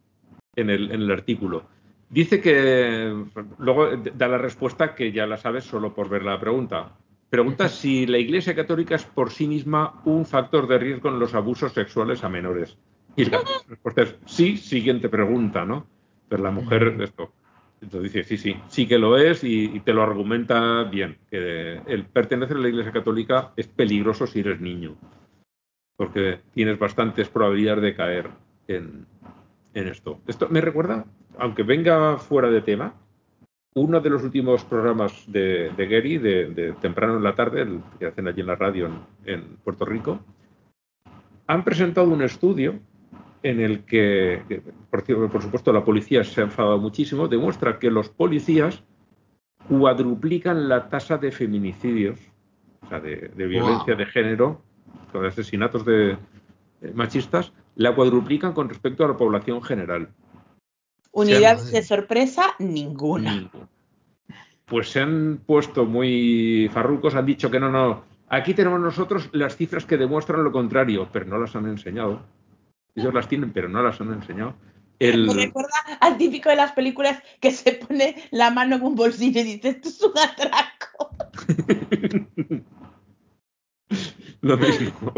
en el, en el artículo. Dice que luego da la respuesta que ya la sabes solo por ver la pregunta. Pregunta si la Iglesia Católica es por sí misma un factor de riesgo en los abusos sexuales a menores. Y la respuesta es sí, siguiente pregunta, ¿no? Pero la mujer, esto. Entonces dice, sí, sí, sí que lo es y, y te lo argumenta bien, que el pertenecer a la Iglesia Católica es peligroso si eres niño, porque tienes bastantes probabilidades de caer en, en esto. Esto me recuerda, aunque venga fuera de tema, uno de los últimos programas de, de Gary, de, de temprano en la tarde, el que hacen allí en la radio en, en Puerto Rico, han presentado un estudio en el que, por, cierto, por supuesto, la policía se ha enfadado muchísimo, demuestra que los policías cuadruplican la tasa de feminicidios o sea, de, violencia de género, de asesinatos de, machistas, la cuadruplican con respecto a la población general. Unidades de sorpresa, ninguna. Pues se han puesto muy farrucos, han dicho que no, no. Aquí tenemos nosotros las cifras que demuestran lo contrario, pero no las han enseñado. Ellos las tienen, pero no las han enseñado. Me recuerda al típico de las películas que se pone la mano en un bolsillo y dice, esto es un atraco. Lo mismo.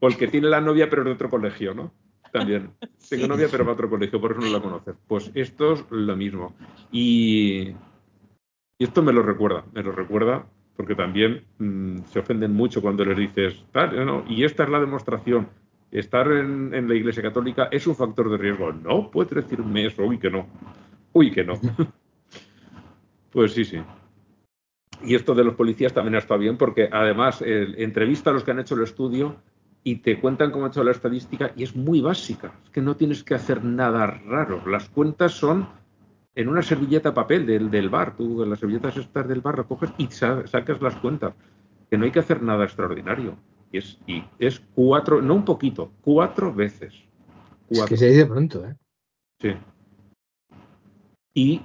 O, el que tiene la novia pero de otro colegio, ¿no? También. Tengo novia pero va a otro colegio, por eso no la conoces. Pues esto es lo mismo. Y, esto me lo recuerda, me lo recuerda porque también mm, se ofenden mucho cuando les dices, no, y esta es la demostración estar en, la Iglesia Católica es un factor de riesgo. No, puedes decirme eso, uy que no, uy que no. pues sí, sí. Y esto de los policías también estado bien porque además entrevista a los que han hecho el estudio y te cuentan cómo ha hecho la estadística y es muy básica. Es que no tienes que hacer nada raro. Las cuentas son en una servilleta papel del, del bar. Tú en las servilletas estas del bar recoges y sacas las cuentas. Que no hay que hacer nada extraordinario. Y es, y es cuatro, no un poquito, cuatro veces. Es que se dice pronto, ¿eh? Sí. Y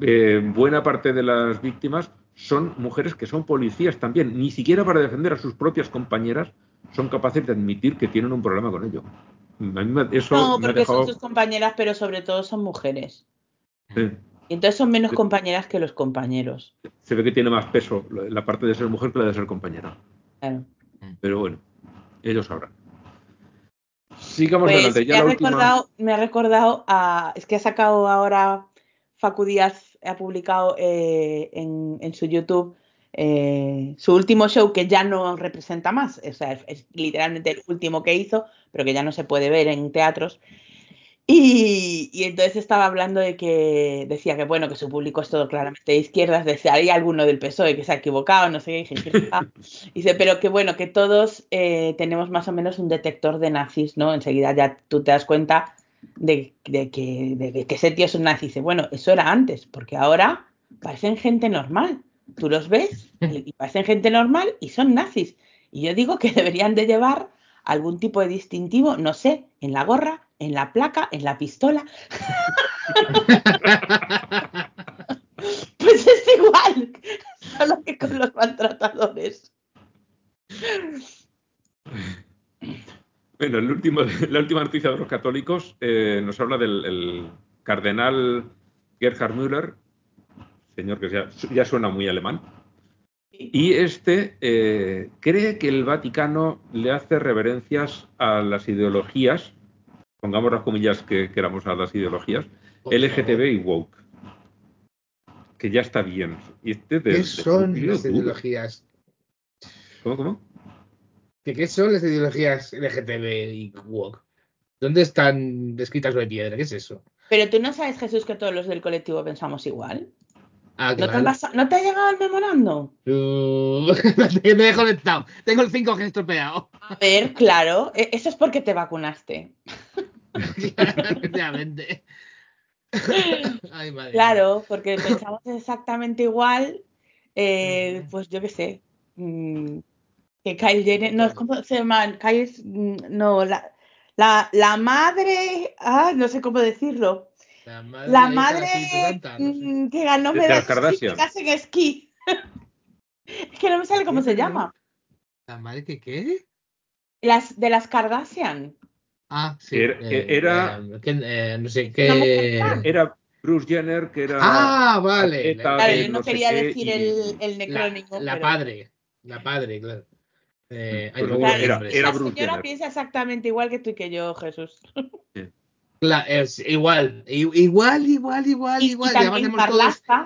eh, buena parte de las víctimas son mujeres que son policías también. Ni siquiera para defender a sus propias compañeras son capaces de admitir que tienen un problema con ello. eso no, porque son sus compañeras, pero sobre todo son mujeres. Sí. Y entonces son menos compañeras que los compañeros. Se ve que tiene más peso la parte de ser mujer que la de ser compañera. Claro. Pero bueno, ellos sabrán. Sigamos pues adelante. Ya me, ha recordado, me ha recordado a. Es que ha sacado ahora Facu Díaz, ha publicado eh, en, su YouTube eh, su último show que ya no representa más. O sea, es, literalmente el último que hizo, pero que ya no se puede ver en teatros. Y, entonces estaba hablando de que decía que bueno, que su público es todo claramente de izquierdas, decía, hay alguno del PSOE que se ha equivocado, no sé qué, dije, dice, pero que bueno, que todos eh, tenemos más o menos un detector de nazis, ¿no? Enseguida ya tú te das cuenta de, que, de que ese tío es un nazi. Dice, bueno, eso era antes, porque ahora parecen gente normal. Tú los ves y parecen gente normal y son nazis. Y yo digo que deberían de llevar algún tipo de distintivo, no sé, en la gorra, en la placa, en la pistola. pues es igual, solo que con los maltratadores. Bueno, el último, la última noticia de los católicos eh, nos habla del cardenal Gerhard Müller, señor que ya, ya suena muy alemán, y este eh, cree que el Vaticano le hace reverencias a las ideologías, pongamos las comillas que queramos a las ideologías, LGTB y woke. Que ya está bien. Este ¿Qué son las ideologías? ¿Cómo, cómo? ¿Qué, son las ideologías LGTB y woke? ¿Dónde están descritas de piedra? ¿Qué es eso? Pero tú no sabes, Jesús, que todos los del colectivo pensamos igual. Ah, ¿No, te ha llegado el memorando? Uh, me he conectado. Tengo el 5G estropeado. A ver, claro. E, eso es porque te vacunaste. Claro, porque pensamos exactamente igual. Eh, pues yo qué sé. Mm, que Kyle Jenner. No, ¿cómo se llama? Kyle. Mm, no, la, la, la madre. Ah, no sé cómo decirlo. La madre, mm, que ganó medallas en esquí. es que no me sale cómo se llama. ¿La madre que qué? Las de las Kardashian. Ah, sí. Era, eh, eh, no sé qué. Era Bruce Jenner, que era. Ah, vale. Claro, yo no, quería decir el, el necrónico. La, padre. La padre, claro. Eh, era, era Bruce la señora piensa exactamente igual que tú y que yo, Jesús. Es igual, igual, igual, igual, igual. Y también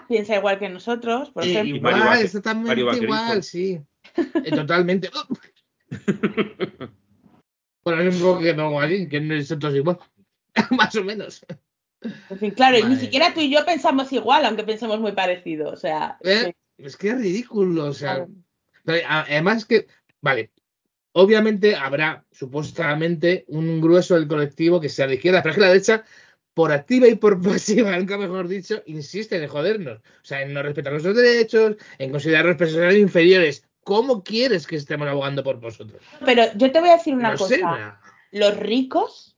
piensa igual que nosotros, por eh, ejemplo. Igual, exactamente igual, sí. Eh, totalmente. es un poco que no que nosotros igual. Más o menos. En fin, claro, y ni siquiera tú y yo pensamos igual, aunque pensemos muy parecido. O sea. Eh, es que es ridículo, o sea. Además que, vale, Obviamente habrá supuestamente un grueso del colectivo que sea de izquierda, pero es que la derecha, por activa y por pasiva, nunca mejor dicho, insiste en jodernos. O sea, en no respetar nuestros derechos, en considerarnos personas inferiores ¿cómo quieres que estemos abogando por vosotros? Pero yo te voy a decir una No cosa. sé. Los ricos,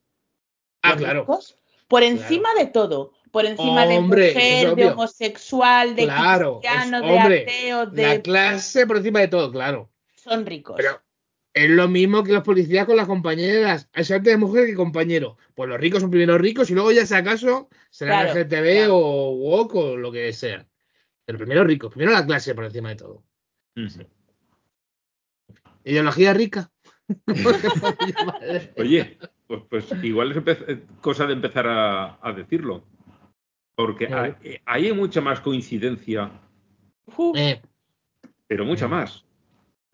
Ah, los claro. ricos, por encima de todo, por encima Hombre, de mujer, de homosexual, de Claro, cristiano, es- de hombre, ateo, de La clase por encima de todo, claro. son ricos. Pero es lo mismo que los policías con las compañeras. Hay suerte de mujer que compañero. Pues los ricos son primero ricos y luego ya si acaso serán Claro, LGTB claro. o woke o lo que sea. Pero primero ricos, primero la clase por encima de todo. Ideología rica. Oye, pues, pues igual es eh, cosa de empezar a, a decirlo. Porque Claro. hay, eh, hay mucha más coincidencia, Eh, pero mucha más.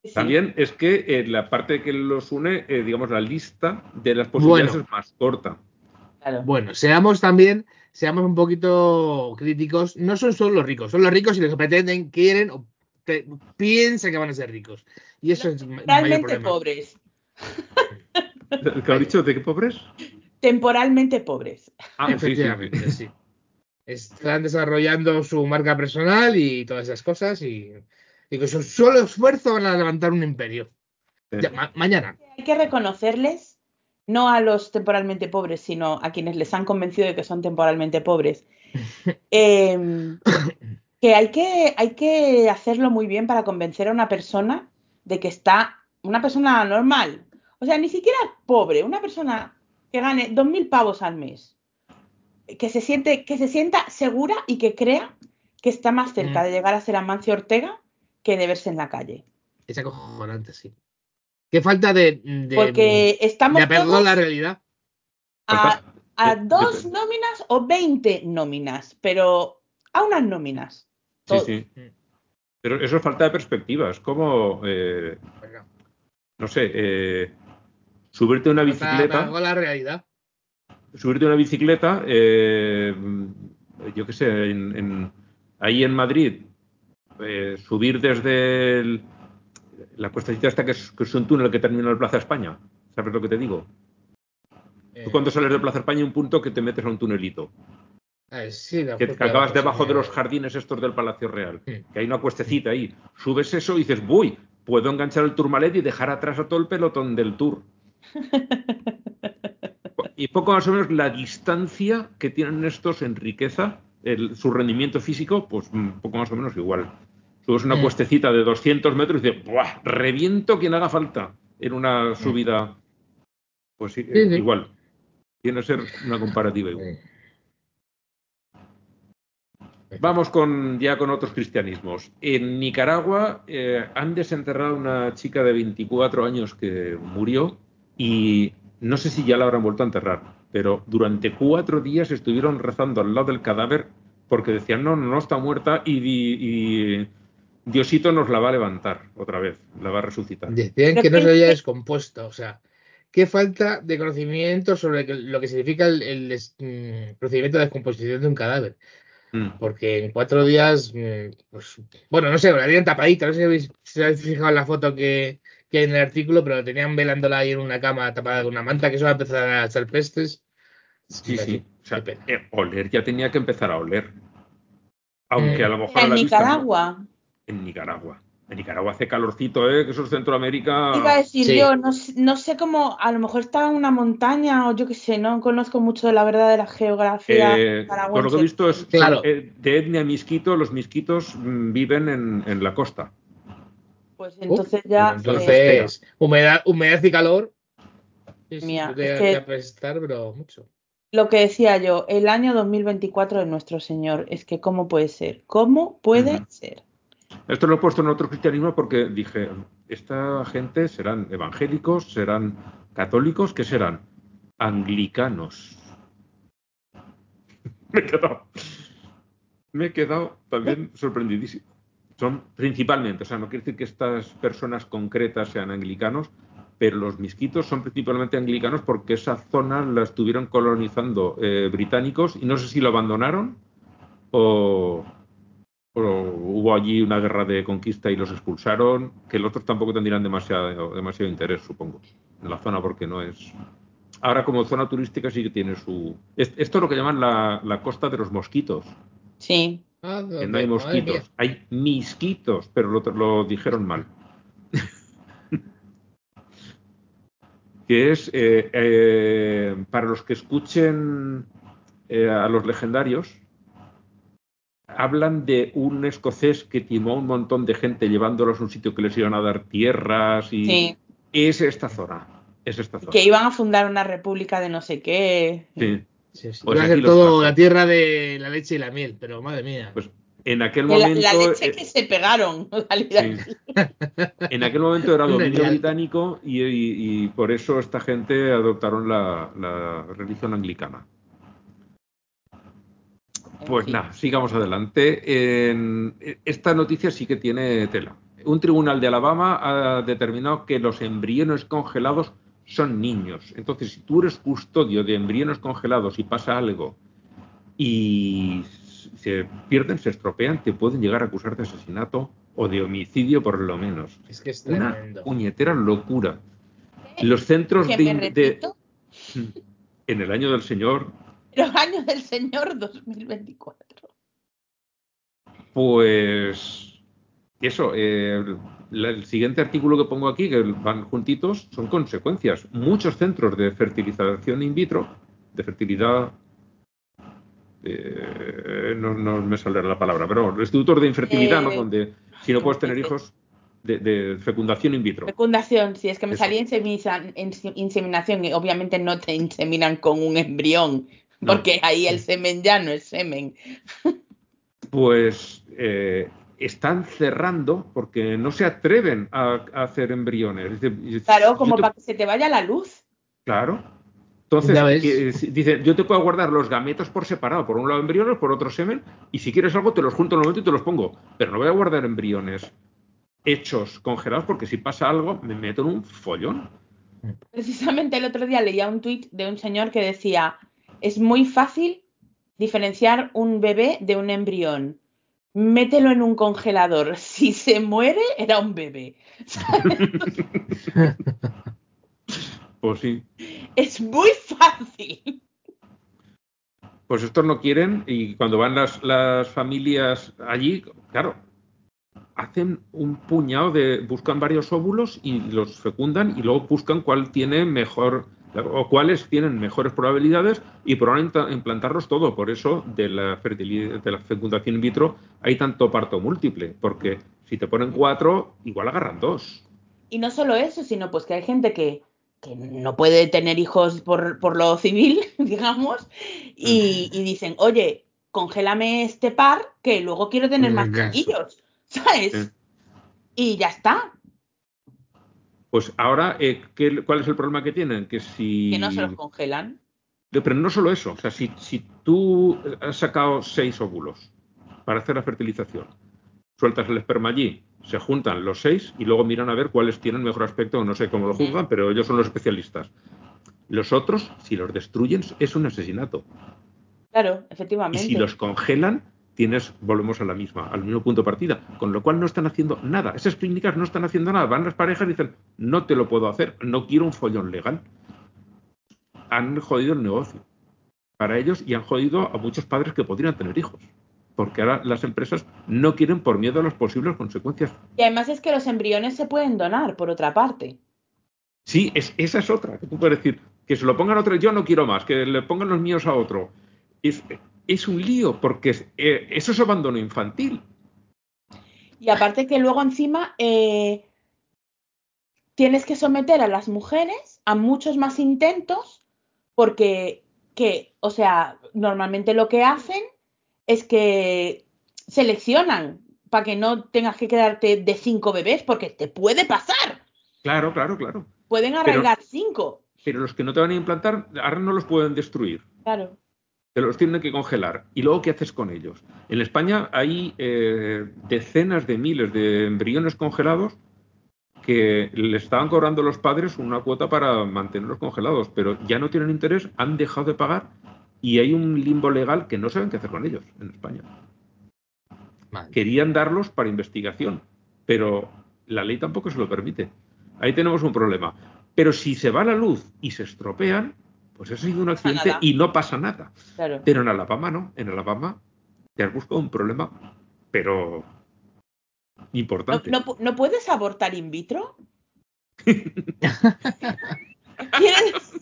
Sí. También es que eh, la parte que los une, eh, digamos, la lista de las posibilidades Bueno. es más corta. Claro. bueno, seamos también, seamos un poquito críticos. No son solo los ricos, son los ricos y los que pretenden, quieren o pe- piensan que van a ser ricos. Y eso es problema. pobres. ¿Qué has dicho? ¿De qué pobres? Temporalmente pobres. Ah, sí, sí, sí. Efectivamente, sí. Están desarrollando su marca personal y todas esas cosas y, y con su solo esfuerzo van a levantar un imperio. Sí. Ya, ma- mañana. Hay que reconocerles, no a los temporalmente pobres, sino a quienes les han convencido de que son temporalmente pobres, em, que hay, que hay que hacerlo muy bien para convencer a una persona de que está, una persona normal, o sea, ni siquiera pobre, una persona que gane 2.000 pavos al mes, que se, siente, que se sienta segura y que crea que está más cerca Mm. de llegar a ser Amancio Ortega que de verse en la calle. Es acojonante, sí. Qué falta de, de, Porque estamos de todos la realidad. a, a dos nóminas o 20 nóminas, pero a unas nóminas. Sí, sí. Pero eso es falta de perspectiva. Es como, eh, no sé, eh, subirte a una bicicleta. la realidad. subirte a una bicicleta, eh, yo qué sé, en- en- ahí en Madrid, eh, subir desde el- la cuestecita esta que es, que es un túnel que termina en Plaza España. ¿Sabes lo que te digo? Eh, Tú cuando sales de Plaza España un punto que te metes a un tunelito, eh, sí, la que, que acabas debajo de los jardines estos del Palacio Real, que hay una cuestecita ahí. Subes eso y dices, voy, puedo enganchar el Tourmalet y dejar atrás a todo el pelotón del Tour. y poco más o menos la distancia que tienen estos en riqueza, el- su rendimiento físico, pues un poco más o menos igual. Subes una Mm. cuestecita de 200 metros y dices, ¡buah! Reviento quien haga falta en una subida. Pues sí, Sí, sí. igual. Tiene que ser una comparativa igual. Vamos con, ya con otros cristianismos. En Nicaragua eh, han desenterrado a una chica de 24 años que murió y no sé si ya la habrán vuelto a enterrar, pero durante cuatro días estuvieron rezando al lado del cadáver porque decían, no, no, no está muerta y, di- y Diosito nos la va a levantar otra vez, la va a resucitar. Decían que no se había descompuesto. O sea, qué falta de conocimiento sobre lo que significa el, el des- mm, procedimiento de descomposición de un cadáver. Mm. Porque en cuatro días, mm, pues, bueno, no sé, la habían tapadita. No sé si habéis, si habéis fijado en la foto que, que hay en el artículo, pero tenían velándola ahí en una cama tapada con una manta que eso va a empezar a echar pestes. Sí, sí. O sea, eh, oler ya tenía que empezar a oler. Aunque Mm. a lo mejor a En la vista no. Nicaragua, En Nicaragua. En Nicaragua hace calorcito, ¿eh? Que eso es Centroamérica. iba a decir Sí. yo, no, sé- no sé cómo, a lo mejor estaba en una montaña o yo qué sé, no conozco mucho de la verdad de la geografía Eh, por lo que he visto es Claro. son, eh, de etnia misquito, los misquitos mm, viven en, en la costa. Pues entonces Uf, ya... entonces- eh, Entonces, humedad, humedad y calor. Sí, Mía, debe- es que- apestar, pero mucho. lo que decía yo, el año 2024 de nuestro Señor, es que ¿cómo puede ser? ¿Cómo puede ser? Esto lo he puesto en otro cristianismo porque dije, esta gente serán evangélicos, serán católicos, ¿qué serán? Anglicanos. Me he quedado, me he quedado también sorprendidísimo. Son principalmente, o sea, no quiere decir que estas personas concretas sean anglicanos, pero los misquitos son principalmente anglicanos porque esa zona la estuvieron colonizando eh, británicos y no sé si lo abandonaron o, hubo allí una guerra de conquista y los expulsaron, que los otros tampoco tendrían demasiado, demasiado interés, supongo, en la zona porque no es... Ahora como zona turística sí que tiene su... es- Esto es lo que llaman la, la costa de los mosquitos, Sí. Ah, que no hay mosquitos, hay misquitos, pero lo, dijeron mal. que es, eh, eh, para los que escuchen eh, a los legendarios, hablan de un escocés que timó a un montón de gente llevándolos a un sitio que les iban a dar tierras y es esta zona. Es esta zona. Que iban a fundar una república de no sé qué. Sí, sí. Pues Iba a aquí ser los todo la tierra de la leche y la miel, pero madre mía. Pues en aquel la, momento. la leche eh, que se pegaron. en realidad. sí. En aquel momento era dominio británico y, y- y por eso esta gente adoptaron la, la religión anglicana. Pues nada, sigamos adelante. En- esta noticia sí que tiene tela. Un tribunal de Alabama ha determinado que los embriones congelados son niños. Entonces, si tú eres custodio de embriones congelados y pasa algo y se pierden, se estropean, te pueden llegar a acusar de asesinato o de homicidio por lo menos. Es que es Una puñetera locura. Los centros Que de, me de- repito, en el año del Señor los años del Señor 2024. Pues eso, eh, el siguiente artículo que pongo aquí, que van juntitos, son consecuencias. Muchos centros de fertilización in vitro, de fertilidad, eh, no, no me saldrá la palabra, pero institutos de infertilidad, ¿no? Eh, Donde si no ¿cómo puedes tener hijos, de, de fecundación in vitro. Fecundación, si es que me Eso. salía inseminación y obviamente no te inseminan con un embrión, No. porque ahí el semen ya no es semen. Pues eh, están cerrando porque no se atreven a, a hacer embriones. Claro, como te- para que se te vaya la luz. Claro. Entonces, que- dice, yo te puedo guardar los gametos por separado, por un lado embriones, por otro semen, y si quieres algo te los junto en un momento y te los pongo. Pero no voy a guardar embriones hechos, congelados, porque si pasa algo me meto en un follón. Precisamente el otro día leía un tuit de un señor que decía, es muy fácil diferenciar un bebé de un embrión. Mételo en un congelador. Si se muere, era un bebé. Pues sí. Es muy fácil. Pues estos no quieren y cuando van las, las familias allí, claro, hacen un puñado de, buscan varios óvulos y los fecundan y luego buscan cuál tiene mejor o cuáles tienen mejores probabilidades y a implantarlos todo. Por eso de la fertilidad, de la fecundación in vitro hay tanto parto múltiple, porque si te ponen cuatro, igual agarran dos. Y no solo eso, sino pues que hay gente que, que no puede tener hijos por, por lo civil, digamos, y, y dicen, oye, congélame este par que luego quiero tener En más chiquillos, ¿sabes? Sí. Y ya está, Pues ahora, eh, ¿qué- ¿cuál es el problema que tienen? Que si que no se los congelan. Pero no solo eso, o sea, si, si tú has sacado seis óvulos para hacer la fertilización, sueltas el esperma allí, se juntan los seis y luego miran a ver cuáles tienen mejor aspecto, no sé cómo lo juzgan, pero ellos son los especialistas. Los otros, si los destruyen, es un asesinato. Claro, Y efectivamente. si los congelan, tienes, volvemos a la misma, al mismo punto de partida. Con lo cual no están haciendo nada. Esas clínicas no están haciendo nada. Van las parejas y dicen, no te lo puedo hacer, no quiero un follón legal. Han jodido el negocio para ellos y han jodido a muchos padres que podrían tener hijos. Porque ahora las empresas no quieren por miedo a las posibles consecuencias. Y además es que los embriones se pueden donar, por otra parte. Sí, es, esa es otra. Que tú puedes decir, que se lo pongan a otro, yo no quiero más, que le pongan los míos a otro. Es, es un lío, porque es- eh, eso es abandono infantil. Y aparte que luego encima eh, tienes que someter a las mujeres a muchos más intentos porque, que, o sea, normalmente lo que hacen es que seleccionan para que no tengas que quedarte de cinco bebés porque te puede pasar. Claro, claro, claro. Pueden arraigar cinco. Pero los que no te van a implantar, ahora no los pueden destruir. Claro. Te los tienen que congelar. ¿Y luego qué haces con ellos? En España hay eh, decenas de miles de embriones congelados que le estaban cobrando los padres una cuota para mantenerlos congelados, pero ya no tienen interés, han dejado de pagar y hay un limbo legal que no saben qué hacer con ellos en España. Querían darlos para investigación, pero la ley tampoco se lo permite. Ahí tenemos un problema. Pero si se va la luz y se estropean, pues eso ha sido un accidente nada. y no pasa nada. Claro. Pero en Alabama no. En Alabama te has buscado un problema, pero ¿No, importante. no pu- no puedes abortar in vitro?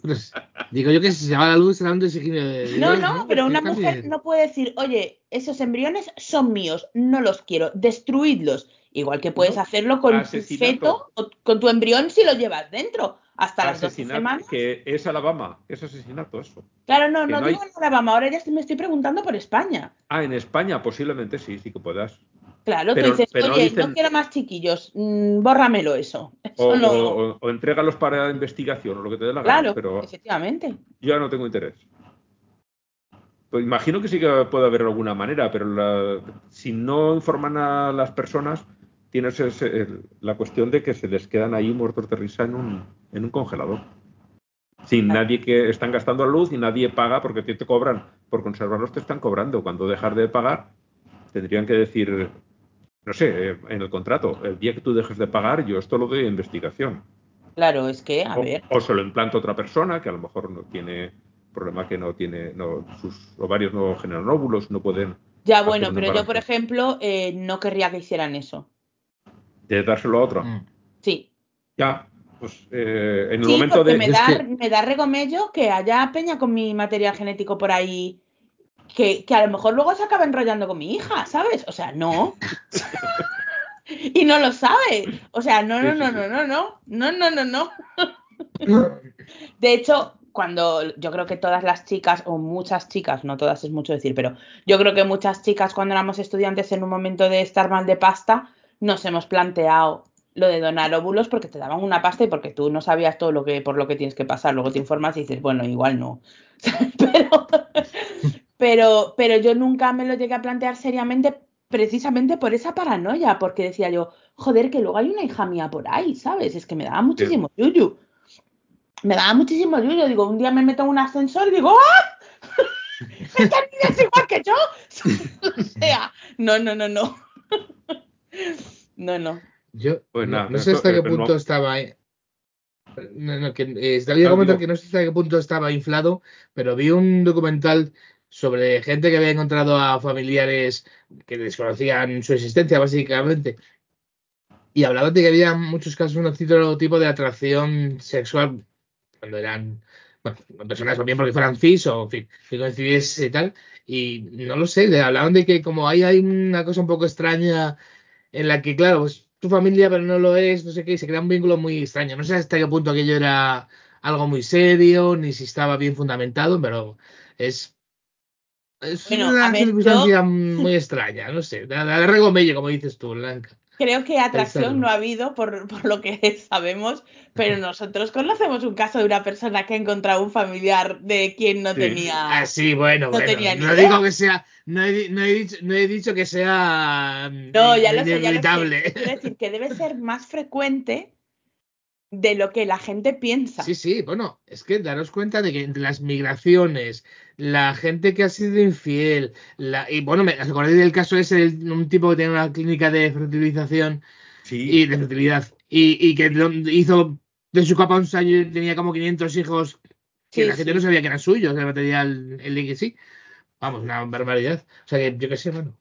Pues, digo yo que si se va la luz será un de No, no, pero una mujer cambie. no puede decir, oye, esos embriones son míos, no los quiero, destruidlos. Igual que puedes No, hacer con tu asesinato. feto o con tu embrión si lo llevas dentro, hasta las 12 Asesinato, semanas. que es Alabama, es asesinato eso. Claro, no, que no no hay- digo en Alabama, ahora ya me estoy preguntando por España. Ah, en España posiblemente sí, sí que puedas. Claro, Pero- tú dices, pero oye, dicen- no quiero más chiquillos, mm, bórramelo eso. Eso O, no. o- o- entrégalos para investigación o lo que te dé la gana, claro, pero efectivamente. yo ya no tengo interés. Pues imagino que sí que puede haber alguna manera, pero la- si no informan a las personas, tienes ese- la cuestión de que se les quedan ahí muertos de risa en un, en un congelador. Sin nadie que están gastando luz y nadie paga porque te, te cobran. Por conservarlos te están cobrando. Cuando dejas de pagar, tendrían que decir, no sé, eh, en el contrato, el día que tú dejes de pagar, yo esto lo doy a investigación. Claro, es que, a O, ver. o se lo implanta otra persona que a lo mejor no tiene problema que no tiene, no, sus ovarios no generan óvulos, no pueden Ya, bueno, pero yo, por ejemplo, eh, no querría que hicieran eso. De dárselo a otra. Mm. Sí. Ya, pues eh, en el Sí, momento porque de... me es da, que- me da regomello que haya peña con mi material genético por ahí que, que a lo mejor luego se acaba enrollando con mi hija, ¿sabes? O sea, no. y no lo sabe. O sea, no, no, no, no, no, no, no, no, no, no. De hecho, cuando yo creo que todas las chicas, o muchas chicas, no todas es mucho decir, pero yo creo que muchas chicas cuando éramos estudiantes en un momento de estar mal de pasta, nos hemos planteado lo de donar óvulos porque te daban una pasta y porque tú no sabías todo lo que por lo que tienes que pasar. Luego te informas y dices, bueno, igual no. pero, pero, pero yo nunca me lo llegué a plantear seriamente precisamente por esa paranoia, porque decía yo, joder, que luego hay una hija mía por ahí, ¿sabes? Es que me daba muchísimo yuyu. Me daba muchísimo yuyu. Digo, un día me meto en un ascensor y digo, ¡ah! ¡Esta niña es igual que yo! o sea, no, no, no, no. no, no. Yo Pues no, nada, no sé esto- hasta qué no. punto estaba. eh, No, no, que, eh, Ah, comentar que no sé hasta qué punto estaba inflado, pero vi un documental sobre gente que había encontrado a familiares que desconocían su existencia, básicamente. Y hablaban de que había en muchos casos un cierto tipo de atracción sexual cuando eran bueno, personas o bien porque fueran cis o en fin, que coincidiese y tal. Y no lo sé, le hablaban de que como ahí hay una cosa un poco extraña en la que, claro, pues tu familia, pero no lo es, no sé qué, y se crea un vínculo muy extraño. No sé hasta qué punto aquello era algo muy serio, ni si estaba bien fundamentado, pero es, es Bueno, a una ver, circunstancia yo- muy extraña, no sé, da, da regomello, como dices tú, Blanca. Creo que atracción no ha habido por, por lo que sabemos, pero nosotros conocemos un caso de una persona que ha encontrado un familiar de quien no Sí. tenía. Ah, sí, bueno, no bueno, tenía ni no idea. digo que sea, no he, no he dicho, no he dicho que sea mm, No, ya lo sé, ya lo sé. Quiero decir que debe ser más frecuente de lo que la gente piensa. Sí, sí, bueno, es que daros cuenta de que entre las migraciones, la gente que ha sido infiel, la, y bueno, me acordé del caso ese de un tipo que tenía una clínica de fertilización Sí, y de fertilidad y, y que hizo de su capa un año y tenía como 500 hijos que Sí, la gente sí. no sabía que eran suyos, el material, el link sí. Vamos, una barbaridad. O sea que yo qué sé, bueno.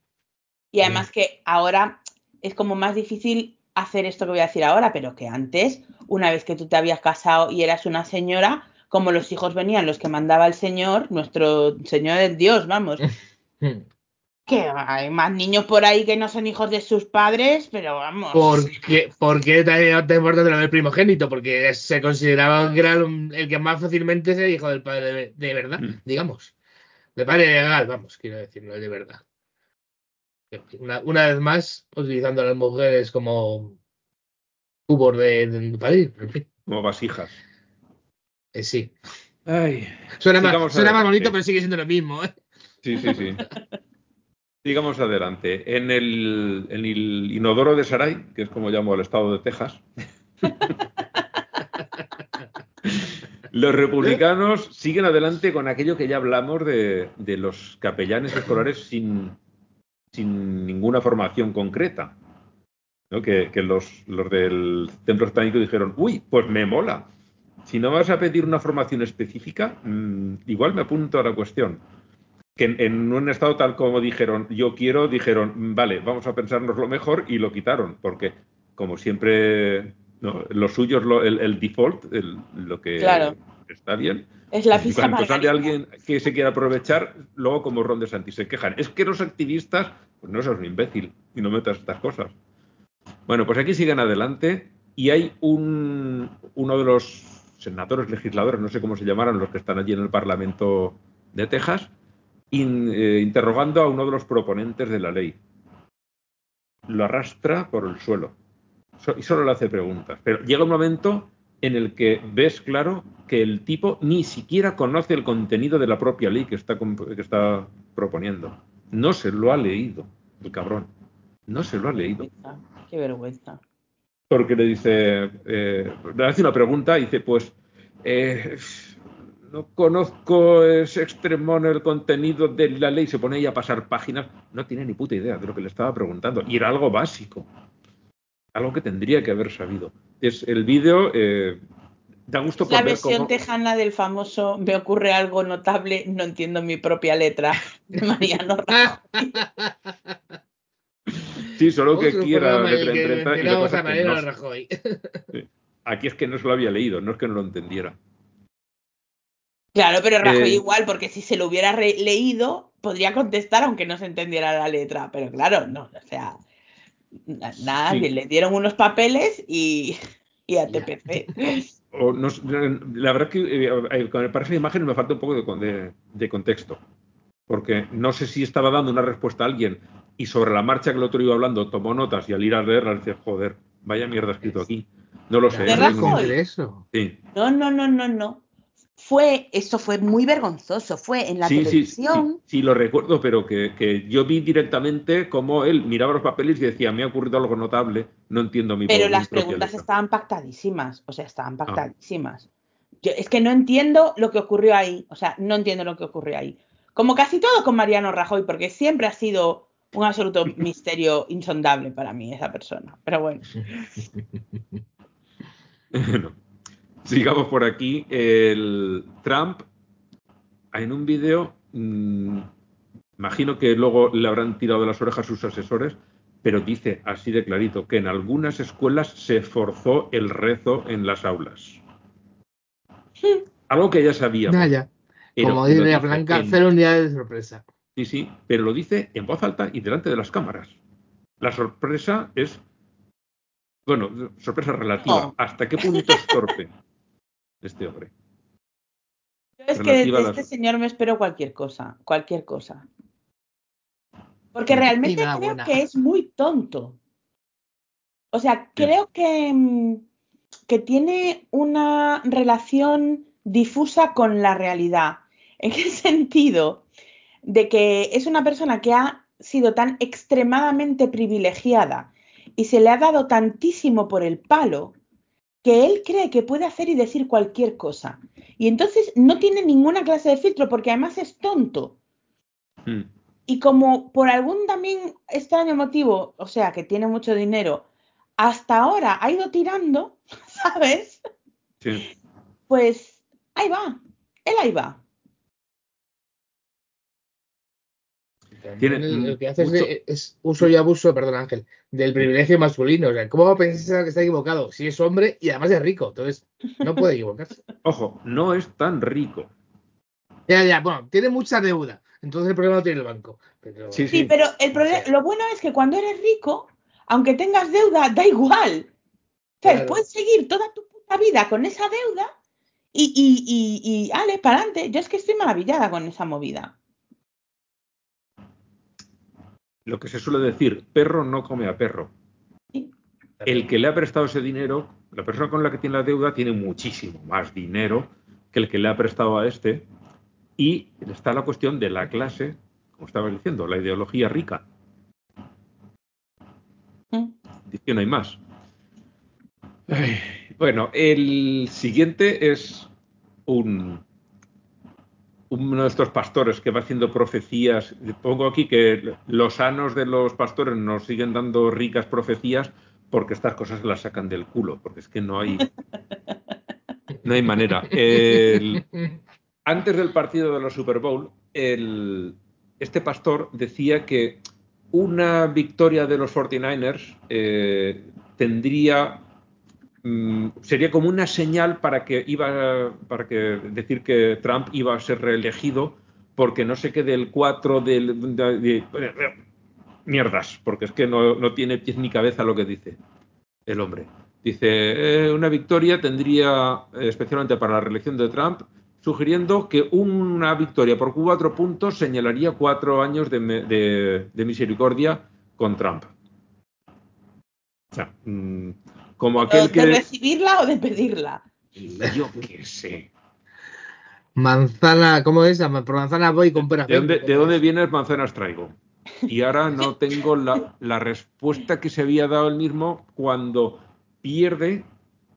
Y además que ahora es como más difícil hacer esto que voy a decir ahora, pero que antes, una vez que tú te habías casado y eras una señora, como los hijos venían los que mandaba el Señor, nuestro Señor es Dios, vamos, que hay más niños por ahí que no son hijos de sus padres, pero vamos. ¿Por qué, por qué tan tan importante lo del primogénito? Porque se consideraba que era el que más fácilmente era hijo del padre de, de verdad, Mm. digamos. De padre legal, vamos, quiero decir, no de verdad. Una, una vez más, utilizando a las mujeres como cubos de, de parir, en fin, como vasijas. Eh, sí. Ay, Suena, más, suena bonito, pero sigue siendo lo mismo, ¿eh? Sí, sí, sí. Sigamos adelante. En el, en el inodoro de Saray, que es como llamo al estado de Texas, los republicanos siguen adelante con aquello que ya hablamos de, de los capellanes escolares sin, sin ninguna formación concreta. ¿no? Que, que los, los del templo hispánico dijeron, uy, pues me mola. Si no vas a pedir una formación específica, mm, igual me apunto a la cuestión que en, en un estado tal como dijeron, yo quiero, dijeron, vale, vamos a pensarnos lo mejor y lo quitaron, porque como siempre No, lo suyo es lo- el, el default, el- lo que Claro. está bien. Es la pizza cuando sale margarita. alguien que se quiere aprovechar, luego como Ron DeSantis se quejan. Es que los activistas, pues no seas un imbécil y no metas estas cosas. Bueno, pues aquí siguen adelante y hay un, uno de los senadores, legisladores, no sé cómo se llamaran, los que están allí en el Parlamento de Texas, eh, interrogando a uno de los proponentes de la ley. Lo arrastra por el suelo y solo le hace preguntas. Pero llega un momento en el que ves claro que el tipo ni siquiera conoce el contenido de la propia ley que está, que está proponiendo. No se lo ha leído, el cabrón. No se lo ha leído. Qué vergüenza. Porque le dice, eh, le hace una pregunta y dice, pues, eh, no conozco ese extremo en el contenido de la ley. Se pone ahí a pasar páginas. No tiene ni puta idea de lo que le estaba preguntando. Y era algo básico. Algo que tendría que haber sabido. Es el vídeo, eh, da gusto la ver versión cómo... tejana del famoso Me ocurre algo notable, no entiendo mi propia letra de Mariano Rajoy. Sí, solo que Otro quiera programa en letra el que en 30 y lo que mencionamos pasa a es que Mariano no- Rajoy. Aquí es que no se lo había leído, no es que no lo entendiera. Claro, pero Rajoy Eh, igual, porque si se lo hubiera leído, podría contestar aunque no se entendiera la letra. Pero claro, no, o sea, na- nada, Sí. le dieron unos papeles y, y a TPC. O no sé, la verdad que eh, con- para esa imagen me falta un poco de, de- de contexto. Porque no sé si estaba dando una respuesta a alguien y sobre la marcha que el otro iba hablando tomó notas y al ir a leerla dice, joder, vaya mierda escrito aquí. No lo sé. ¿De Rajoy? Sí, No, no, no, no, no. Fue, eso fue muy vergonzoso. Fue en la sí, sí, sí, televisión. sí, lo recuerdo, pero que, que yo vi directamente cómo él miraba los papeles y decía, me ha ocurrido algo notable, no entiendo mi Pero las preguntas letra". estaban pactadísimas, o sea, Ah. estaban pactadísimas. Yo, es que no entiendo lo que ocurrió ahí, o sea, no entiendo lo que ocurrió ahí. Como casi todo con Mariano Rajoy, porque siempre ha sido un absoluto misterio insondable para mí esa persona. Pero bueno, Bueno, sigamos por aquí. El Trump, en un vídeo, mm, imagino que luego le habrán tirado de las orejas sus asesores, pero dice así de clarito que en algunas escuelas se forzó el rezo en las aulas. Algo que ya sabíamos. Como dice Blanca, en- cero unidades de sorpresa. Sí, sí, pero lo dice en voz alta y delante de las cámaras. La sorpresa es, bueno, sorpresa relativa. No. ¿Hasta qué punto es torpe este hombre? yo es que de las- este señor me espero cualquier cosa, cualquier cosa. Porque realmente creo buena. que es muy tonto. O sea, creo que, mm, que tiene una relación difusa con la realidad. ¿En qué sentido? De que es una persona que ha sido tan extremadamente privilegiada y se le ha dado tantísimo por el palo que él cree que puede hacer y decir cualquier cosa. Y entonces no tiene ninguna clase de filtro porque además es tonto. Mm, Y como por algún también extraño motivo, o sea, que tiene mucho dinero, hasta ahora ha ido tirando, ¿sabes? sí. Pues ahí va, él ahí va. Tiene El, el que hace mucho- de- es uso y abuso, perdón Ángel, del privilegio masculino. O sea, ¿cómo va a pensar que está equivocado? Si es hombre y además es rico, entonces no puede equivocarse. Ojo, no es tan rico. Ya, ya, bueno, tiene mucha deuda, entonces el problema lo tiene el banco. Pero, Sí, Sí, pero el problema, lo bueno es que cuando eres rico, aunque tengas deuda, da igual. O sea, Claro. puedes seguir toda tu puta vida con esa deuda y, y, y, y ale, para adelante. Yo es que estoy maravillada con esa movida. Lo que se suele decir, perro no come a perro. El que le ha prestado ese dinero, la persona con la que tiene la deuda tiene muchísimo más dinero que el que le ha prestado a este. Y está la cuestión de la clase, como estaba diciendo, la ideología rica. ¿Mm? Dice que no hay más. Ay, Bueno, el siguiente es un uno de estos pastores que va haciendo profecías. Pongo aquí que los sanos de los pastores nos siguen dando ricas profecías porque estas cosas las sacan del culo, porque es que no hay no hay manera. El- antes del partido de la Super Bowl, el- este pastor decía que una victoria de los 49ers eh, tendría mm, sería como una señal para que iba para que decir que Trump iba a ser reelegido porque no sé qué del 4 del de, mierdas, porque es que no, no, tiene pies ni cabeza lo que dice el hombre. Dice, eh, una victoria tendría, eh, especialmente para la reelección de Trump, sugiriendo que una victoria por cuatro puntos señalaría cuatro años de, misericordia con Trump. O sea, mm, como aquel que... ¿De recibirla o de pedirla? Yo qué sé. Manzana, ¿cómo es? Por manzana voy y comprar. ¿De dónde, ¿De dónde vienes manzanas traigo? Y ahora no tengo la, la, respuesta que se había dado el mismo cuando pierde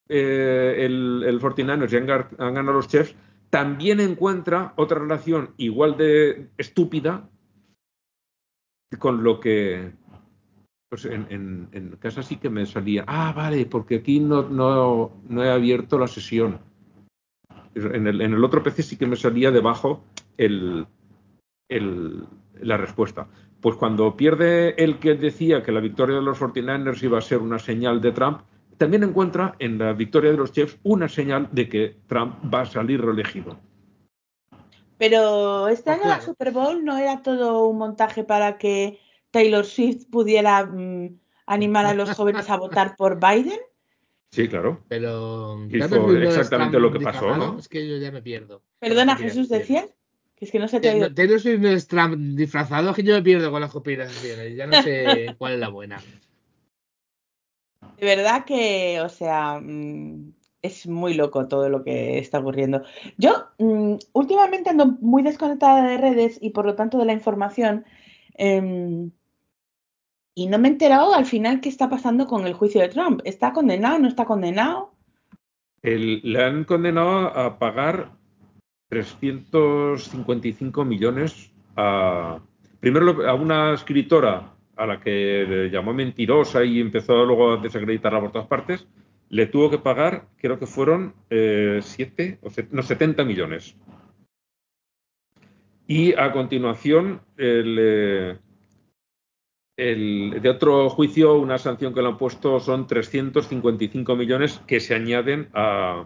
eh, el, el 49ers y han, ganado los chefs también encuentra otra relación igual de estúpida con lo que pues en, casa sí que me salía, ah, vale, porque aquí no, no, no he abierto la sesión. En el, en el, otro PC sí que me salía debajo el, el, la respuesta. Pues cuando pierde el que decía que la victoria de los 49ers iba a ser una señal de Trump, también encuentra en la victoria de los Chiefs una señal de que Trump va a salir reelegido. Pero este año la Super Bowl no era todo un montaje para que Taylor Swift pudiera mm, animar a los jóvenes a votar por Biden. Sí, claro. Pero exactamente lo que pasó, ¿no? Es que yo ya me pierdo. Perdona, Jesús, ¿decías? Que es que no se te ha Taylor Swift no es Trump disfrazado, que yo me pierdo con las conspiraciones. Ya no sé cuál es la buena. De verdad que, o sea, mm, es muy loco todo lo que está ocurriendo. Yo mm, últimamente ando muy desconectada de redes y por lo tanto de la información. Em, y no me he enterado al final qué está pasando con el juicio de Trump. ¿Está condenado? ¿No está condenado? le han condenado a pagar 355 millones a, primero a una escritora a la que le llamó mentirosa y empezó luego a desacreditarla por todas partes, le tuvo que pagar, creo que fueron 7 o no, 70 millones. Y a continuación, el, el, de otro juicio, una sanción que le han puesto son 355 millones que se añaden a,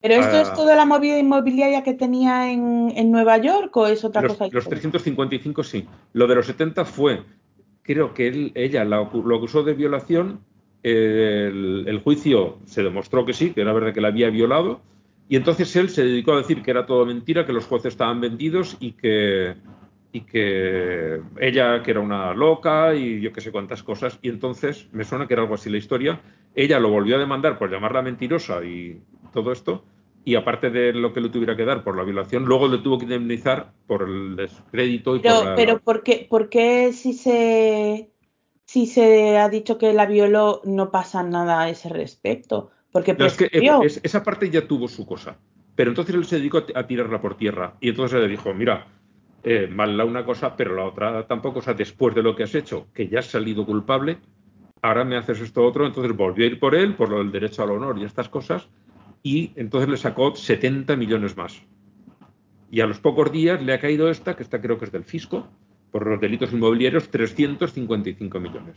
¿Pero esto es toda la movida inmobiliaria que tenía en, en Nueva York o es otra cosa? Los 355 sí. Lo de los 70 fue creo que él, ella lo acusó de violación, el, juicio se demostró que sí, que era verdad que la había violado, y entonces él se dedicó a decir que era todo mentira, que los jueces estaban vendidos y que, y que ella que era una loca y yo qué sé cuántas cosas, y entonces me suena que era algo así la historia, ella lo volvió a demandar por llamarla mentirosa y todo esto, y aparte de lo que le tuviera que dar por la violación, luego le tuvo que indemnizar por el descrédito y pero, por Pero ¿por qué, por qué si se si se ha dicho que la violó no pasa nada a ese respecto? Porque no, es que esa parte ya tuvo su cosa. Pero entonces él se dedicó a, tirarla por tierra. Y entonces le dijo, mira, eh, mal la una cosa, pero la otra tampoco. O sea, después de lo que has hecho, que ya has salido culpable, ahora me haces esto otro. Entonces volvió a ir por él, por lo del derecho al honor y estas cosas y entonces le sacó 70 millones más. Y a los pocos días le ha caído esta, que esta creo que es del fisco, por los delitos inmobiliarios, 355 millones.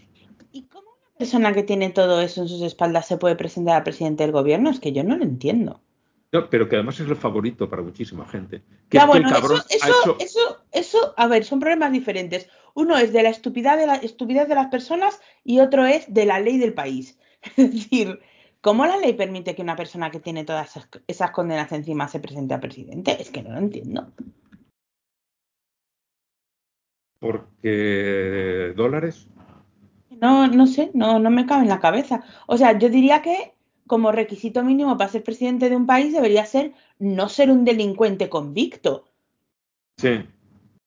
¿Y cómo una persona que tiene todo eso en sus espaldas se puede presentar al presidente del gobierno? Es que yo no lo entiendo. No, pero que además es el favorito para muchísima gente. ya, bueno, eso, eso, eso, a ver, son problemas diferentes. Uno es de la estupidez de la estupidez de las personas y otro es de la ley del país. Es decir, ¿Cómo la ley permite que una persona que tiene todas esas, condenas encima se presente a presidente? Es que no lo entiendo. ¿Porque dólares? No, no sé, no, no me cabe en la cabeza. O sea, yo diría que como requisito mínimo para ser presidente de un país debería ser no ser un delincuente convicto. Sí,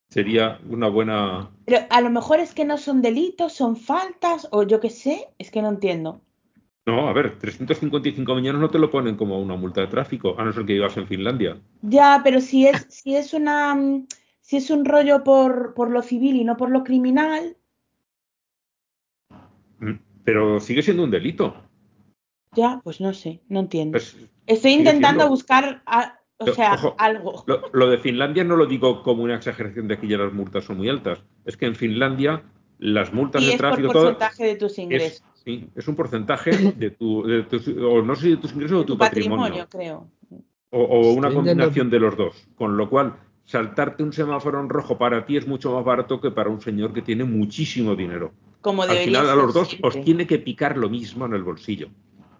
sería una buena. Pero a lo mejor es que no son delitos, son faltas, o yo qué sé, es que no entiendo. No, a ver, 355 millones no te lo ponen como una multa de tráfico, a no ser que vivas en Finlandia. Ya, pero si es, si es una si es un rollo por, por lo civil y no por lo criminal. Mm, pero sigue siendo un delito. Ya, pues no sé, no entiendo. Pues, Estoy intentando buscar o sea, algo. Lo, de Finlandia no lo digo como una exageración de que ya las multas son muy altas. Es que en Finlandia las multas de tráfico. Es por porcentaje de tus ingresos Sí, es un porcentaje de tu, de tus- o no sé si de tus ingresos o de tu, patrimonio. creo. O, o una combinación de los dos. Con lo cual, saltarte un semáforo en rojo para ti es mucho más barato que para un señor que tiene muchísimo dinero. Como Al final, a los dos siempre. os tiene que picar lo mismo en el bolsillo.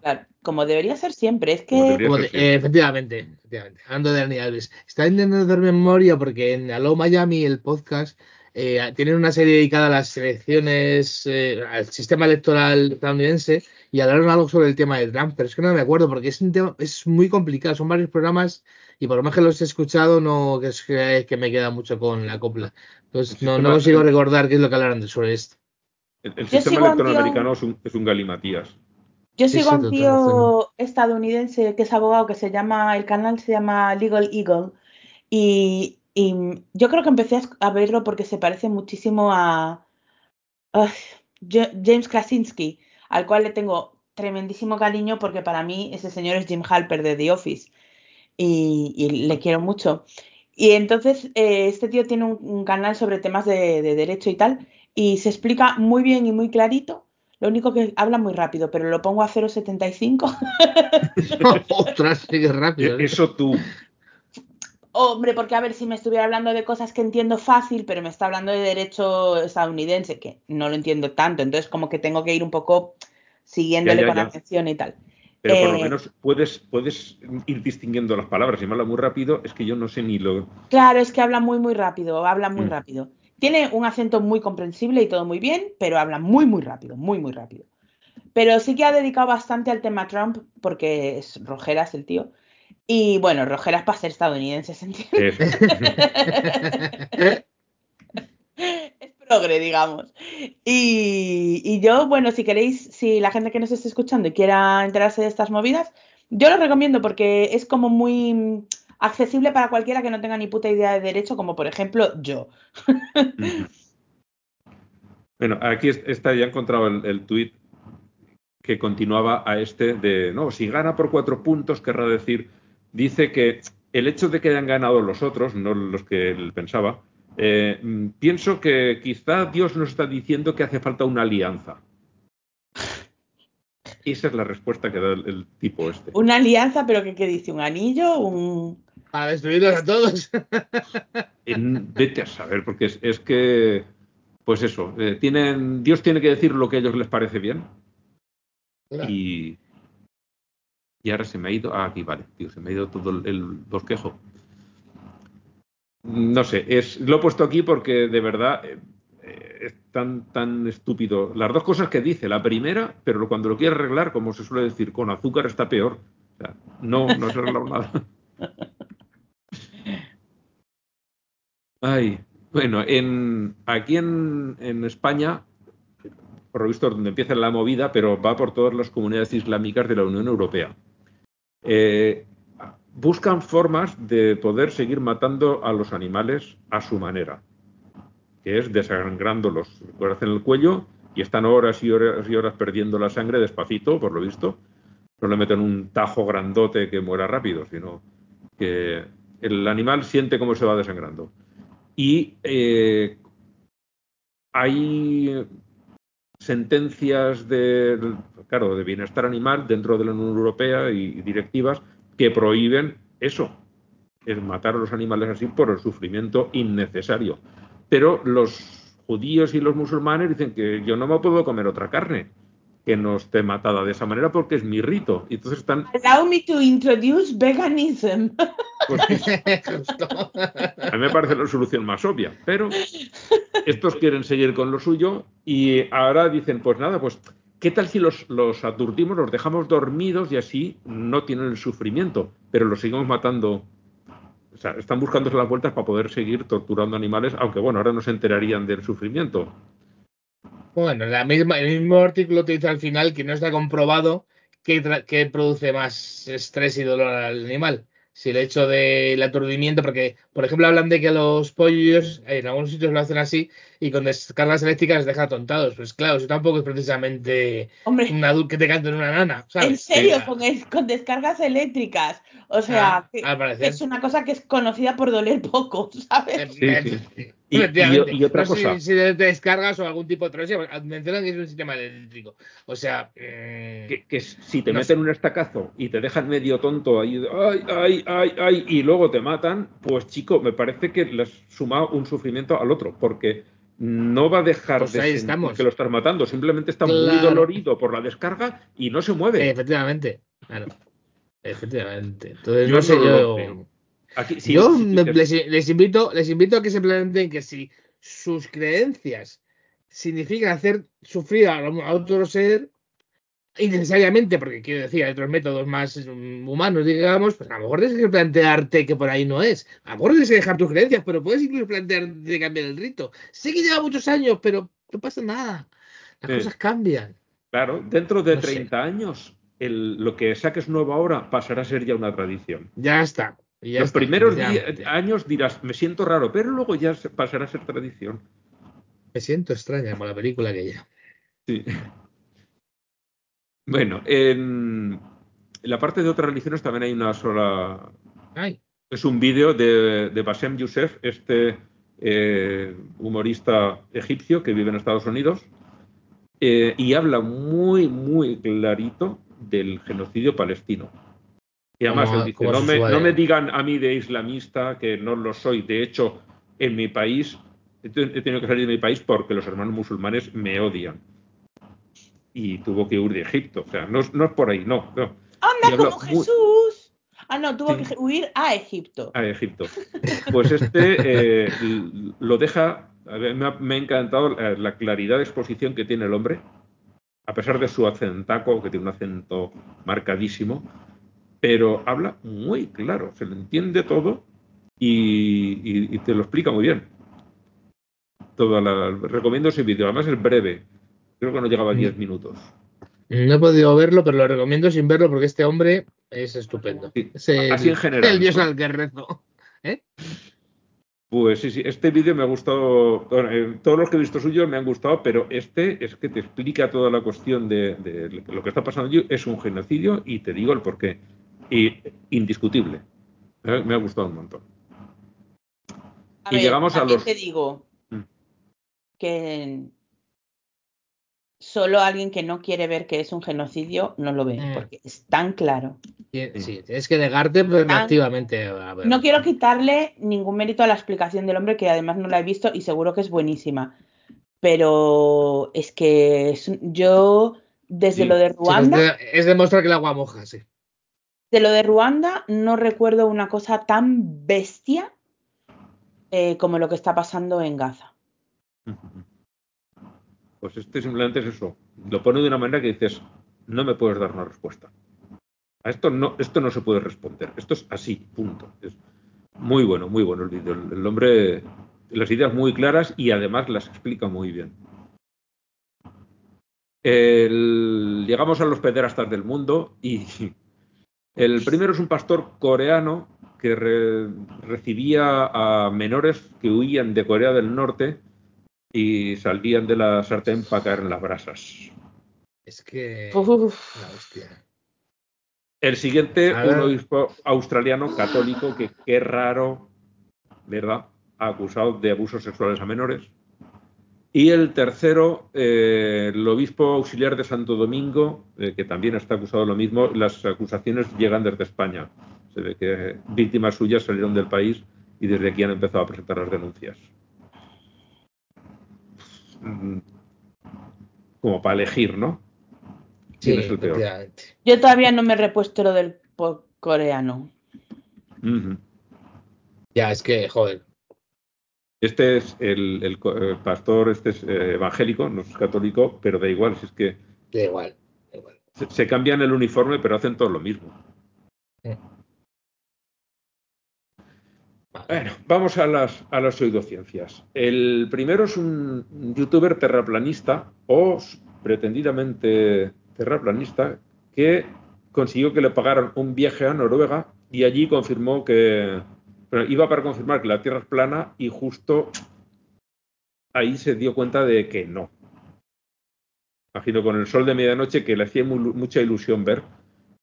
Claro, como debería ser siempre. Es que debería Como ser de- siempre. eh, efectivamente, efectivamente. Hablando de Dani Alves. Está intentando hacer memoria porque en Aló Miami, el podcast, eh, tienen una serie dedicada a las elecciones, eh, al sistema electoral estadounidense y hablaron algo sobre el tema de Trump, pero es que no me acuerdo porque es un tema, es muy complicado, son varios programas y por lo más que los he escuchado, no que es que, que me queda mucho con la copla. Entonces El no, no consigo recordar qué es lo que hablaron de- sobre esto. El, sistema electoral americano es un, es un galimatías. Yo sigo a un tío estadounidense que es abogado que se llama, el canal se llama Legal Eagle y, y yo creo que empecé a verlo porque se parece muchísimo a, a Ja- James Krasinski, al cual le tengo tremendísimo cariño porque para mí ese señor es Jim Halper de The Office y, y le quiero mucho. Y entonces eh, este tío tiene un, un canal sobre temas de, de derecho y tal y se explica muy bien y muy clarito. Lo único que habla muy rápido, pero lo pongo a 0.75. Ostras, sigue rápido. ¿eh? Eso tú. Hombre, porque a ver, si me estuviera hablando de cosas que entiendo fácil, pero me está hablando de derecho estadounidense, que no lo entiendo tanto, entonces como que tengo que ir un poco siguiéndole Ya, ya, con ya. atención y tal. Pero por lo Eh, menos puedes, puedes ir distinguiendo las palabras. Si me habla muy rápido, es que yo no sé ni lo. Claro, es que habla muy, muy rápido, habla muy Mm. rápido. Tiene un acento muy comprensible y todo muy bien, pero habla muy, muy rápido, muy, muy rápido. Pero sí que ha dedicado bastante al tema Trump, porque es Rojeras el tío. Y bueno, Rojeras para ser estadounidense, ¿se entiende? es- progre, digamos. Y, y yo, bueno, si queréis, si la gente que nos esté escuchando y quiera enterarse de estas movidas, yo lo recomiendo porque es como muy accesible para cualquiera que no tenga ni puta idea de derecho, como por ejemplo yo. Bueno, aquí es- está, ya he encontrado el, el tuit que continuaba a este de, no, si gana por cuatro puntos, querrá decir, dice que el hecho de que hayan ganado los otros, no los que él pensaba, eh, pienso que quizá Dios nos está diciendo que hace falta una alianza. Esa es la respuesta que da el, el tipo este. Una alianza, pero que, ¿qué dice? ¿Un anillo? ¿Un...? Para destruirlos a todos. En- vete a saber, porque es, es que, pues eso, eh, tienen, Dios tiene que decir lo que a ellos les parece bien y, y ahora se me ha ido, ah, aquí vale, tío, se me ha ido todo el, el bosquejo. No sé, es, lo he puesto aquí porque de verdad eh, eh, es tan, tan estúpido. Las dos cosas que dice, la primera, pero cuando lo quiere arreglar, como se suele decir, con azúcar está peor. O sea, no, no se ha arreglado nada. Ay, bueno, en, aquí en, en España, por lo visto, donde empieza la movida, pero va por todas las comunidades islámicas de la Unión Europea. Eh, buscan formas de poder seguir matando a los animales a su manera, que es desangrándolos. Hacen el cuello y están horas y horas y horas perdiendo la sangre despacito, por lo visto. No le meten un tajo grandote que muera rápido, sino que el animal siente cómo se va desangrando. Y eh, hay sentencias de, claro, de bienestar animal dentro de la Unión Europea y directivas que prohíben eso, es matar a los animales así por el sufrimiento innecesario. Pero los judíos y los musulmanes dicen que yo no me puedo comer otra carne que no esté matada de esa manera porque es mi rito. Y entonces están... Allow me to introduce veganism. pues. A mí me parece la solución más obvia, pero estos quieren seguir con lo suyo y ahora dicen, pues nada, pues ¿qué tal si los, los aturdimos, los dejamos dormidos y así no tienen el sufrimiento, pero los seguimos matando? O sea, están buscando las vueltas para poder seguir torturando animales, aunque bueno, ahora no se enterarían del sufrimiento. Bueno, la misma, el mismo artículo te dice al final que no está comprobado tra- que produce más estrés y dolor al animal. Si el hecho del aturdimiento, porque, por ejemplo, hablan de que los pollos en algunos sitios lo hacen así y con descargas eléctricas les deja tontados. Pues claro, eso tampoco es precisamente Hombre, un adulto que te cante en una nana, ¿sabes? en serio, Sí, con, es- con descargas eléctricas. O sea, Ah, es una cosa que es conocida por doler poco, ¿sabes? Eh, Sí, eh, Y, y- Efectivamente. y otra No cosa, Si, si te descargas o algún tipo de travesía, mencionan que es un sistema eléctrico. O sea, eh, que, que si te No meten un estacazo y te dejan medio tonto ahí, ay, ay, ay, ay, y luego te matan, pues chico, me parece que le has sumado un sufrimiento al otro, porque no va a dejar Pues de sentir estamos. que lo estás matando, simplemente está muy dolorido por la descarga y no se mueve. efectivamente. Claro. Efectivamente. Entonces, Yo no sé, yo. veo. Aquí, sí, yo sí, me- es- les, les invito, les invito a que se planteen que si sus creencias significan hacer sufrir a otro ser innecesariamente, porque quiero decir, hay otros métodos más mm, humanos, digamos, pues a lo mejor tienes que plantearte que por ahí no es. A lo mejor tienes que dejar tus creencias, pero puedes incluso plantear de cambiar el rito. Sé que lleva muchos años, pero no pasa nada. Las Sí. cosas cambian. claro, dentro de No sé. 30 años, el- lo que saques nuevo ahora pasará a ser ya una tradición. Ya está. ya Los está, primeros años dirás, me siento raro, pero luego ya pasará a ser tradición. Me siento extraña como la película aquella. Sí. Bueno, en la parte de otras religiones también hay una sola. Ay, Es un vídeo de, de Bassem Youssef, este eh, humorista egipcio que vive en Estados Unidos, eh, y habla muy, muy clarito del genocidio palestino. Y además él dice, no me, no me digan a mí de islamista que no lo soy. De hecho, en mi país, he tenido que salir de mi país porque los hermanos musulmanes me odian. Y tuvo que huir de Egipto. O sea, no, es- no es por ahí, no. no. Anda como muy- Jesús. Ah, no, tuvo Sí. que huir a Egipto. a Egipto. Pues este eh, lo deja. a ver, me, ha, me ha encantado la, la claridad de exposición que tiene el hombre, a pesar de su acentaco, que tiene un acento marcadísimo, pero habla muy claro, se le entiende todo y, y- y te lo explica muy bien. La, recomiendo ese vídeo, además es breve, creo que no llegaba a 10 minutos. No he podido verlo, pero lo recomiendo sin verlo porque este hombre es estupendo. Sí, Es el, así en general, El dios ¿no? al que rezo. ¿Eh? Pues sí, sí, este vídeo me ha gustado, bueno, eh, todos los que he visto suyos me han gustado, pero este es que te explica toda la cuestión de, de lo que está pasando allí, es un genocidio y te digo el porqué. Y indiscutible. Eh, Me ha gustado un montón. A Y ver, llegamos a los- te digo Mm. que solo alguien que no quiere ver que es un genocidio no lo ve, Mm. porque es tan claro. Sí, tienes que negarte pero Ah. activamente a ver. No quiero quitarle ningún mérito a la explicación del hombre, que además no la he visto y seguro que es buenísima. Pero es que es yo, desde Sí. lo de Sí, Ruanda, es, de- es demostrar que el agua moja, sí. de lo de Ruanda, no recuerdo una cosa tan bestia eh, como lo que está pasando en Gaza. Pues este simplemente es eso. Lo pone de una manera que dices, no me puedes dar una respuesta. A esto no, esto no se puede responder. Esto es así, punto. Es muy bueno, muy bueno el vídeo. El, hombre, las ideas muy claras y además las explica muy bien. Llegamos a los pederastas del mundo y el primero es un pastor coreano que re- recibía a menores que huían de Corea del Norte y salían de la sartén para caer en las brasas. Es que. Uf. La hostia. El siguiente, un obispo australiano católico que qué raro, ¿verdad? Acusado de abusos sexuales a menores. Y el tercero, eh, el obispo auxiliar de Santo Domingo, eh, que también está acusado de lo mismo. Las acusaciones llegan desde España. Se ve que víctimas suyas salieron del país y desde aquí han empezado a presentar las denuncias. Mm, Como para elegir, ¿no? Sí, ¿Quién es el peor? Yo todavía no me he repuesto lo del coreano. Ya, es que, joder. Este es el, pastor, este es eh, evangélico, no es católico, pero da igual, si es que Da igual. Da igual. se, se cambian el uniforme, pero hacen todo lo mismo. Bueno, vamos a las, a las pseudociencias. El primero es un youtuber terraplanista o pretendidamente terraplanista que consiguió que le pagaran un viaje a Noruega y allí confirmó que bueno, iba para confirmar que la Tierra es plana y justo ahí se dio cuenta de que no. Imagino con el sol de medianoche que le hacía mu- mucha ilusión ver,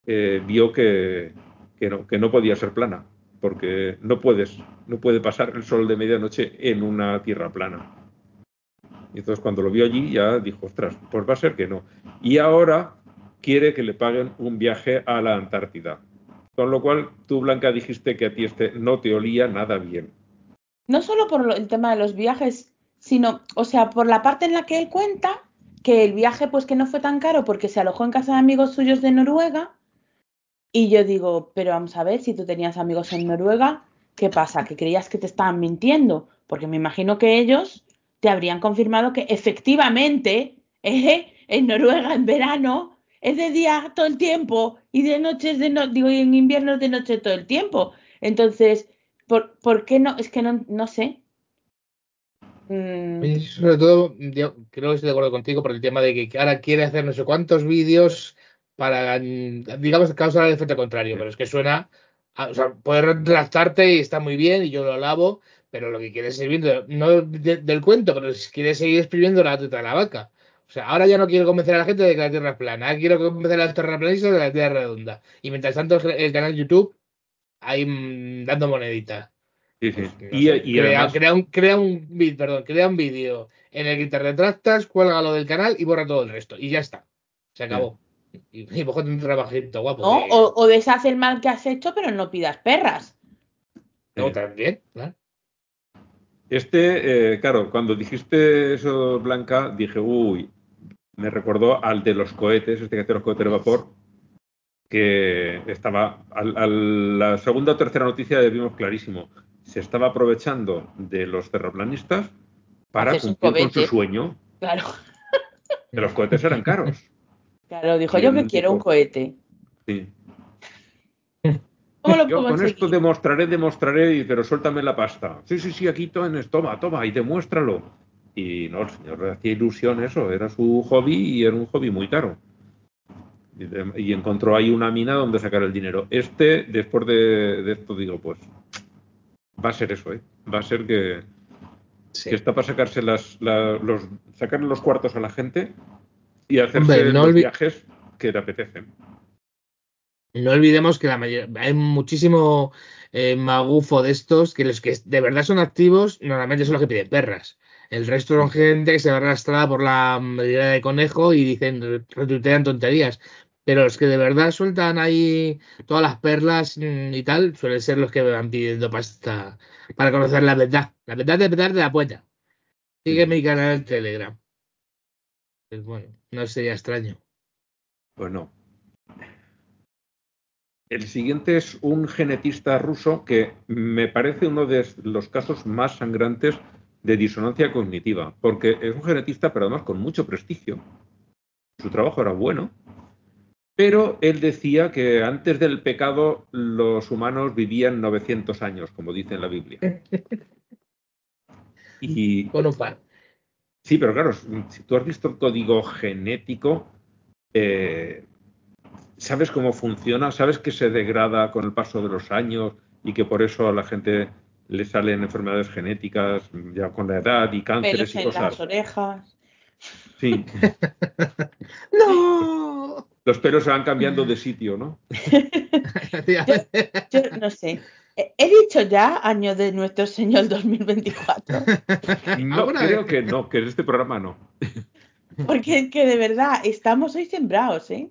eh, vio que, que no, que no podía ser plana. Porque no puedes, no puede pasar el sol de medianoche en una tierra plana. Y entonces cuando lo vio allí ya dijo, ostras, pues va a ser que no. Y ahora quiere que le paguen un viaje a la Antártida. Con lo cual, tú, Blanca, dijiste que a ti este no te olía nada bien. No solo por el tema de los viajes, sino, o sea, por la parte en la que él cuenta que el viaje, pues que no fue tan caro porque se alojó en casa de amigos suyos de Noruega. Y yo digo, pero vamos a ver, si tú tenías amigos en Noruega, ¿qué pasa? ¿Que creías que te estaban mintiendo? Porque me imagino que ellos te habrían confirmado que efectivamente eh, en Noruega en verano es de día todo el tiempo y de noche es de no, digo, y en invierno es de noche todo el tiempo. Entonces, ¿por, ¿por qué no? Es que no, no sé. Mm. sobre todo, yo creo que estoy de acuerdo contigo por el tema de que ahora quiere hacer no sé cuántos vídeos para, digamos, causar el efecto contrario, pero es que suena, o sea, puedes retractarte y está muy bien y yo lo alabo, pero lo que quieres seguir viendo, no del cuento, pero si quieres seguir exprimiendo la tuta de la vaca. O sea, ahora ya no quiero convencer a la gente de que la Tierra es plana, quiero convencer a los terraplanistas de que la Tierra es redonda. Y mientras tanto, el canal YouTube ahí mm, dando moneditas. Sí, sí. Pues, y, crea, un, crea un perdón, crea un vídeo en el que te retractas, cuelga lo del canal y borra todo el resto. Y ya está. Se acabó. Y, y un trabajito guapo. o, o, deshace el mal que has hecho, pero no pidas perras. No, también, claro. Este, eh, claro, cuando dijiste eso, Blanca, dije, uy, me recordó al de los cohetes, este que hace los cohetes de vapor, que estaba, a, la segunda o tercera noticia vimos clarísimo, se estaba aprovechando de los terraplanistas para cumplir con su sueño. Claro. Que los cohetes eran caros. Claro, dijo yo que quiero un cohete. Sí. ¿Cómo lo yo con esto demostraré, demostraré, pero suéltame la pasta. Sí, sí, sí, aquí toma, toma, y demuéstralo. Y no, el señor le hacía ilusión eso, era su hobby y era un hobby muy caro. Y, encontró ahí una mina donde sacar el dinero. Este, después de, esto, digo, pues va a ser eso, ¿eh? Va a ser que, está para sacarse las, los, sacarle los cuartos a la gente y hacerse los viajes que te apetecen. No olvidemos que la mayoría, hay muchísimo eh, magufo de estos que los que de verdad son activos normalmente son los que piden perras. El resto son gente que se va arrastrada por la medida de conejo y dicen, retuitean tonterías. Pero los que de verdad sueltan ahí todas las perlas mm, y tal, suelen ser los que van pidiendo pasta para conocer la verdad. La verdad de verdad de la puerta. Sigue mi canal de Telegram. Pues bueno, no sería extraño. Pues no. El siguiente es un genetista ruso que me parece uno de los casos más sangrantes de disonancia cognitiva, porque es un genetista, pero además con mucho prestigio. Su trabajo era bueno, pero él decía que antes del pecado los humanos vivían 900 años, como dice en la Biblia. Y, con un par. Sí, pero claro, si tú has visto el código genético, eh, sabes cómo funciona, sabes que se degrada con el paso de los años y que por eso a la gente le salen enfermedades genéticas ya con la edad y cánceres y cosas. las orejas. Sí. ¡No! Los pelos se van cambiando de sitio, ¿no? yo, no sé. He dicho ya año de nuestro Señor 2024. No, creo que no, que en este programa no. Porque es que de verdad estamos hoy sembrados, ¿eh?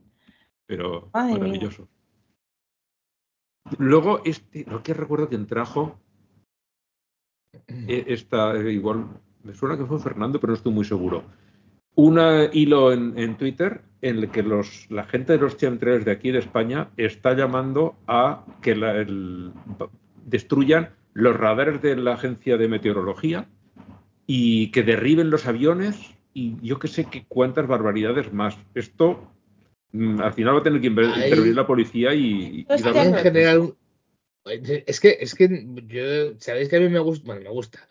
Pero maravilloso. Luego, este, lo que recuerdo que trajo eh, esta, eh, igual, me suena que fue Fernando, pero no estoy muy seguro. Un hilo en, Twitter en el que los, la gente de los chemtrails de aquí de España está llamando a que destruyan los radares de la agencia de meteorología y que derriben los aviones y yo que sé que cuántas barbaridades más. Esto mm, al final va a tener que intervenir la policía y, y en general es que, es que yo, sabéis que a mí me gusta, bueno, me gusta.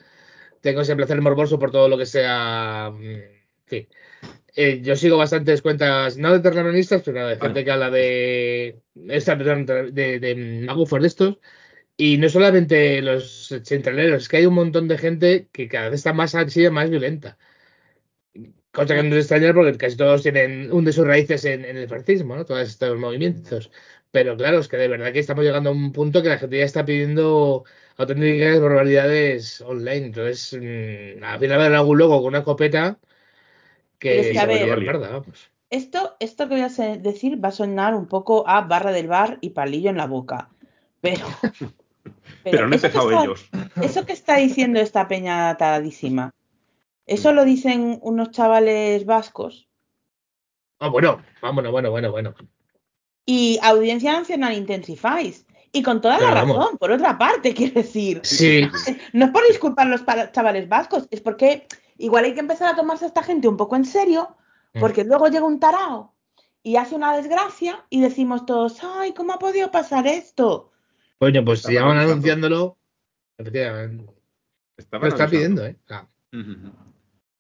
Tengo ese placer morboso por todo lo que sea. Sí. Mm, eh, yo sigo bastantes cuentas, no de terraplanistas, pero de gente que habla de. Esta, de, de, de magufos de estos. Y no solamente los centraleros, es que hay un montón de gente que cada vez está más ansia, más violenta. Cosa que no es extrañar porque casi todos tienen un de sus raíces en, en el fascismo, ¿no? Todos estos movimientos pero claro, es que de verdad que estamos llegando a un punto que la gente ya está pidiendo auténticas barbaridades online. Entonces, mmm, a fin de haber algún loco con una escopeta que, es que, a ver, parda, vamos. Esto, esto que voy a decir va a sonar un poco a barra del bar y palillo en la boca. Pero. Pero, han empezado está, ellos. Eso que está diciendo esta peña atadísima, ¿eso lo dicen unos chavales vascos? Ah, bueno, vámonos, bueno, bueno, bueno. Y Audiencia Nacional Intensifáis. Y con toda la razón, vamos. por otra parte, quiero decir. Sí. No es por disculpar a los chavales vascos, es porque igual hay que empezar a tomarse a esta gente un poco en serio, porque mm. luego llega un tarao y hace una desgracia y decimos todos, ay, ¿cómo ha podido pasar esto? Coño, pues si ya van anunciándolo, efectivamente. Lo está pidiendo, ¿eh? Ah.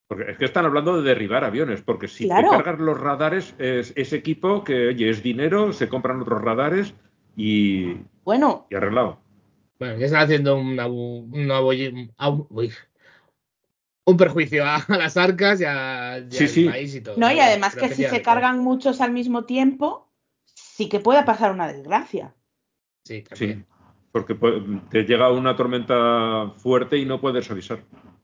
Porque es que están hablando de derribar aviones, porque si claro. te cargas los radares, es ese equipo que, oye, es dinero, se compran otros radares y. Bueno. Y arreglado. Bueno, ya están haciendo una, una, una un perjuicio a, a, las arcas y, a, y sí, al sí. país y todo. No, y además que si se cargan muchos al mismo tiempo, sí que puede pasar una desgracia. Sí, también. Sí, porque te llega una tormenta fuerte y no puedes avisar.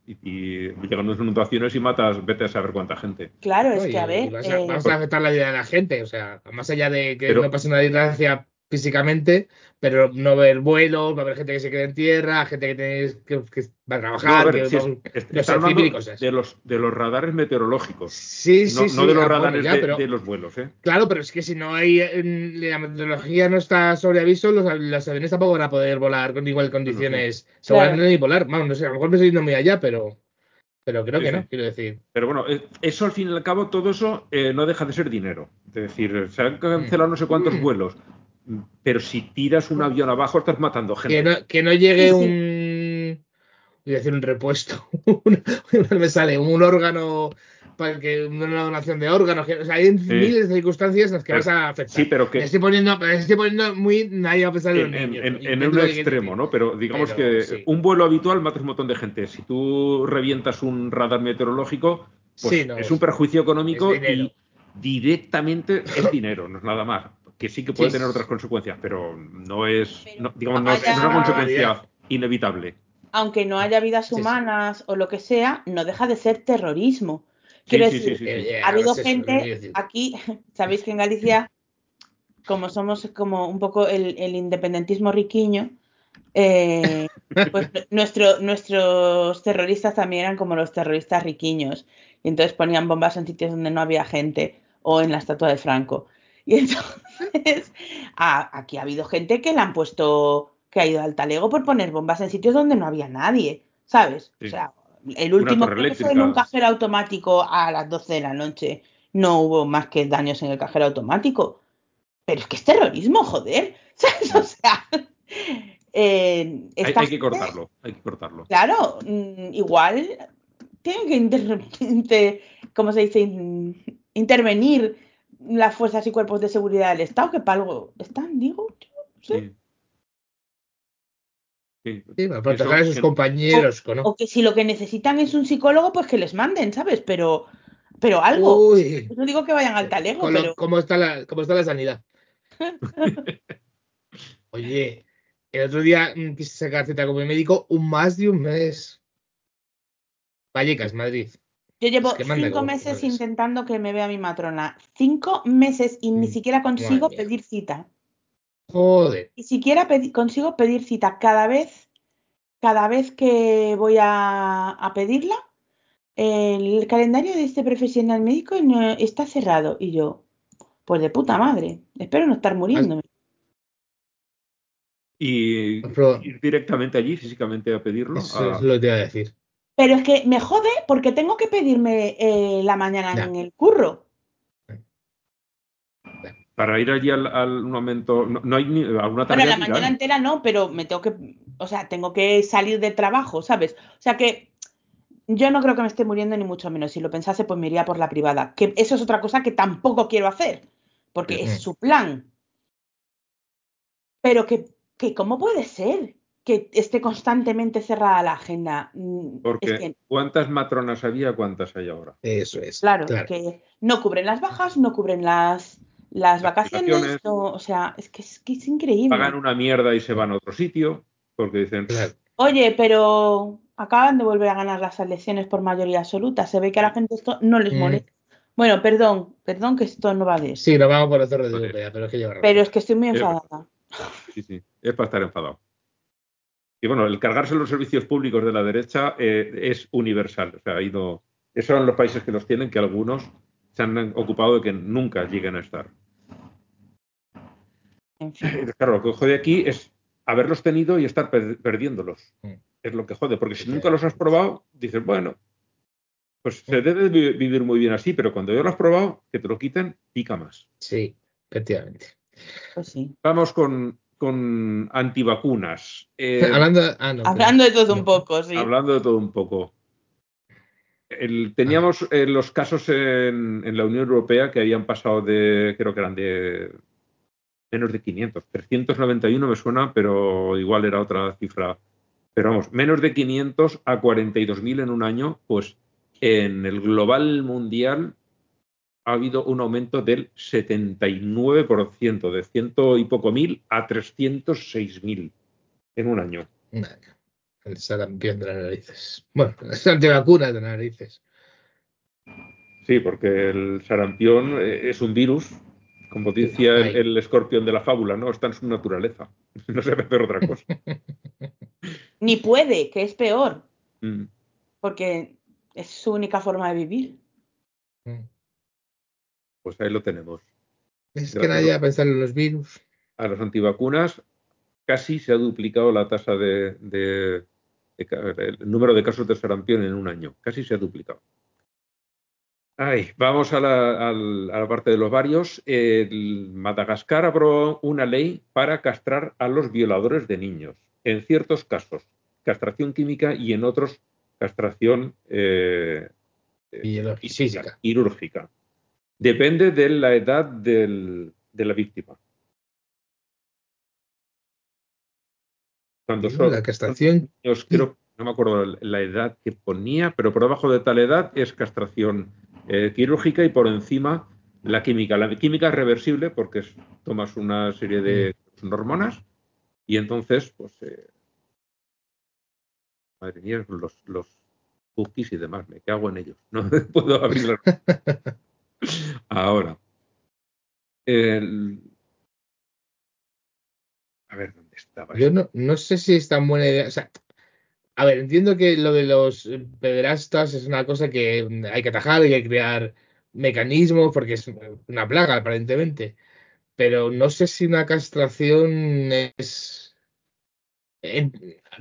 Y, y llegan unas inundaciones y matas, vete a saber cuánta gente. Claro, es No, que a ver. vas a, eh, vas a afectar la vida de la gente, o sea, más allá de que Pero- no pase una desgracia físicamente, pero no va a haber vuelos, va a haber gente que se quede en tierra, gente que, tiene, que, que va a No, trabajar, a ver, que si es- no y cosas. de los, de los radares meteorológicos. Sí, no, sí, sí. no de los ah, bueno, radares ya, de, pero- de los vuelos, ¿eh? Claro, pero es que si no hay la meteorología no está sobre aviso, los, los aviones tampoco van a poder volar con igual condiciones. Seguramente Claro. ni volar. Vamos, no sé, a lo mejor me estoy yendo muy allá, pero, pero creo Sí, que sí. no, quiero decir. Pero bueno, eh, eso al fin y al cabo, todo eso eh, no deja de ser dinero. Es decir, se han cancelado no sé cuántos Mm. vuelos, pero si tiras un avión abajo estás matando gente. Que no, que no llegue Sí, sí. un. Voy a decir un repuesto. un- me sale un órgano para que una donación de órganos. que- o sea, hay miles de circunstancias en las que Pero- vas a afectar. sí, pero que- Me estoy poniendo, me estoy poniendo muy. Nadie va a pensar en, en, en- niños, en- un que extremo. ¿no? Pero digamos Pero, que sí. un vuelo habitual mata un montón de gente. Si tú revientas un radar meteorológico, pues Sí, no, es un perjuicio económico y directamente es dinero, no es nada más. Que sí que puede Sí. tener otras consecuencias, pero no es, no- digamos, no es, una consecuencia inevitable. aunque no haya vidas Sí, sí. humanas o lo que sea, no deja de ser terrorismo. Quiero sí, decir, sí, sí, sí. Eh, ha habido gente aquí, sabéis que en Galicia, como somos como un poco el, el independentismo riquiño, eh, pues nuestro, nuestros terroristas también eran como los terroristas riquiños. Y entonces ponían bombas en sitios donde no había gente o en la estatua de Franco. Y entonces a- aquí ha habido gente que le han puesto, que ha ido al talego por poner bombas en sitios donde no había nadie, ¿sabes? Sí. O sea, el último fue en un cajero automático a las 12 de la noche no hubo más que daños en el cajero automático. Pero es que es terrorismo, joder. ¿Sabes? O sea, eh, Hay, hay que cortarlo, hay que cortarlo. Claro, mm, igual tienen que inter- inter- ¿cómo se dice? In- intervenir las fuerzas y cuerpos de seguridad del Estado, que para algo están, digo. yo no sé. Sí. Sí. Sí, para proteger a sus que- compañeros, ¿no? O que si lo que necesitan es un psicólogo, pues que les manden, ¿sabes? Pero, pero algo. Uy, No digo que vayan al talego, lo- pero ¿cómo, está la, ¿Cómo está la sanidad? Oye, el otro día mm, quise sacar cita con mi médico un más de un mes. Vallecas, Madrid. Yo llevo Es que manda cinco meses intentando que me vea mi matrona. Cinco meses y ni Mm, siquiera consigo madre mía. pedir cita. Joder. ni siquiera pedi- consigo pedir cita cada vez, cada vez que voy a, a pedirla, el calendario de este profesional médico no- está cerrado. Y yo, pues de puta madre, espero no estar muriéndome. Y ir directamente allí, físicamente a pedirlo. Eso a- es lo que te iba a decir. Pero es que me jode porque tengo que pedirme eh, la mañana Ya. en el curro. para ir allí al, al momento. No, no hay ni alguna Bueno, tarea. la que mañana entera no, pero me tengo que, o sea, tengo que salir del trabajo, ¿sabes? O sea que yo no creo que me esté muriendo ni mucho menos. Si lo pensase, pues me iría por la privada. Que eso es otra cosa que tampoco quiero hacer, porque es su plan. Pero que, que ¿cómo puede ser que esté constantemente cerrada la agenda? Mm, Porque Es que, ¿cuántas matronas había? ¿Cuántas hay ahora? Eso es. claro, claro. que no cubren las bajas, no cubren las, Las Las vacaciones, no, o sea, es que es, que es increíble. Pagan una mierda y se van a otro sitio porque dicen, Claro. Oye, pero acaban de volver a ganar las elecciones por mayoría absoluta. Se ve que a la gente esto no les Mm. molesta. Bueno, perdón, perdón que esto no va de eso. Sí, nos vamos por la torre de Vale. Europea, pero es que lleva. Pero es que estoy muy Eh, enfadada. sí, sí, es para estar enfadado. Y bueno, el cargarse los servicios públicos de la derecha eh, es universal. O sea, ha ido. Esos son los países que los tienen, que algunos se han ocupado de que nunca lleguen a estar. En fin. Claro, lo que jode aquí es haberlos tenido y estar per- perdiéndolos. Mm. Es lo que jode, porque si nunca los has probado, dices, bueno, pues se debe vi- vivir muy bien así, pero cuando ya lo has probado, que te lo quiten, pica más. Sí, efectivamente. Pues sí. Vamos con, con antivacunas. Eh, Hablando, ah, no, Hablando de todo no. un poco, sí. Hablando de todo un poco. El- teníamos eh, los casos en, en la Unión Europea que habían pasado de, creo que eran de menos de 500. 391 me suena, pero igual era otra cifra. Pero vamos, menos de 500 a 42.000 en un año, pues en el global mundial ha habido un aumento del 79%, de ciento y poco mil a 306.000 en un año. El sarampión de las narices. Bueno, las antivacunas de las narices. Sí, porque el sarampión eh, es un virus, como decía el escorpión de la fábula, ¿no? Está en su naturaleza. No se puede hacer otra cosa. Ni puede, que es peor, Mm. porque es su única forma de vivir. Mm. Pues ahí lo tenemos. Es que nadie va a pensar en los virus. A las antivacunas casi se ha duplicado la tasa de, de- de ca- el número de casos de sarampión en un año. Casi se ha duplicado. Ay, vamos a la, al- a la parte de los varios. El Madagascar aprobó una ley para castrar a los violadores de niños. En ciertos casos, castración química y en otros, castración eh, física. quirúrgica. Depende de la edad del- de la víctima. Cuando son La castración. niños, creo, no me acuerdo la- edad que ponía, pero por debajo de tal edad es castración eh, quirúrgica y por encima la química. La química es reversible porque es- tomas una serie de hormonas y entonces, pues, eh, madre mía, los, los cookies y demás, me cago en ellos. No puedo abrirlos. Ahora. el- A ver, ¿dónde estaba? Yo no, no sé si es tan buena idea. O sea, a ver, entiendo que lo de los eh, pederastas es una cosa que hay que atajar, hay que crear mecanismos porque es una plaga aparentemente. Pero no sé si una castración es en-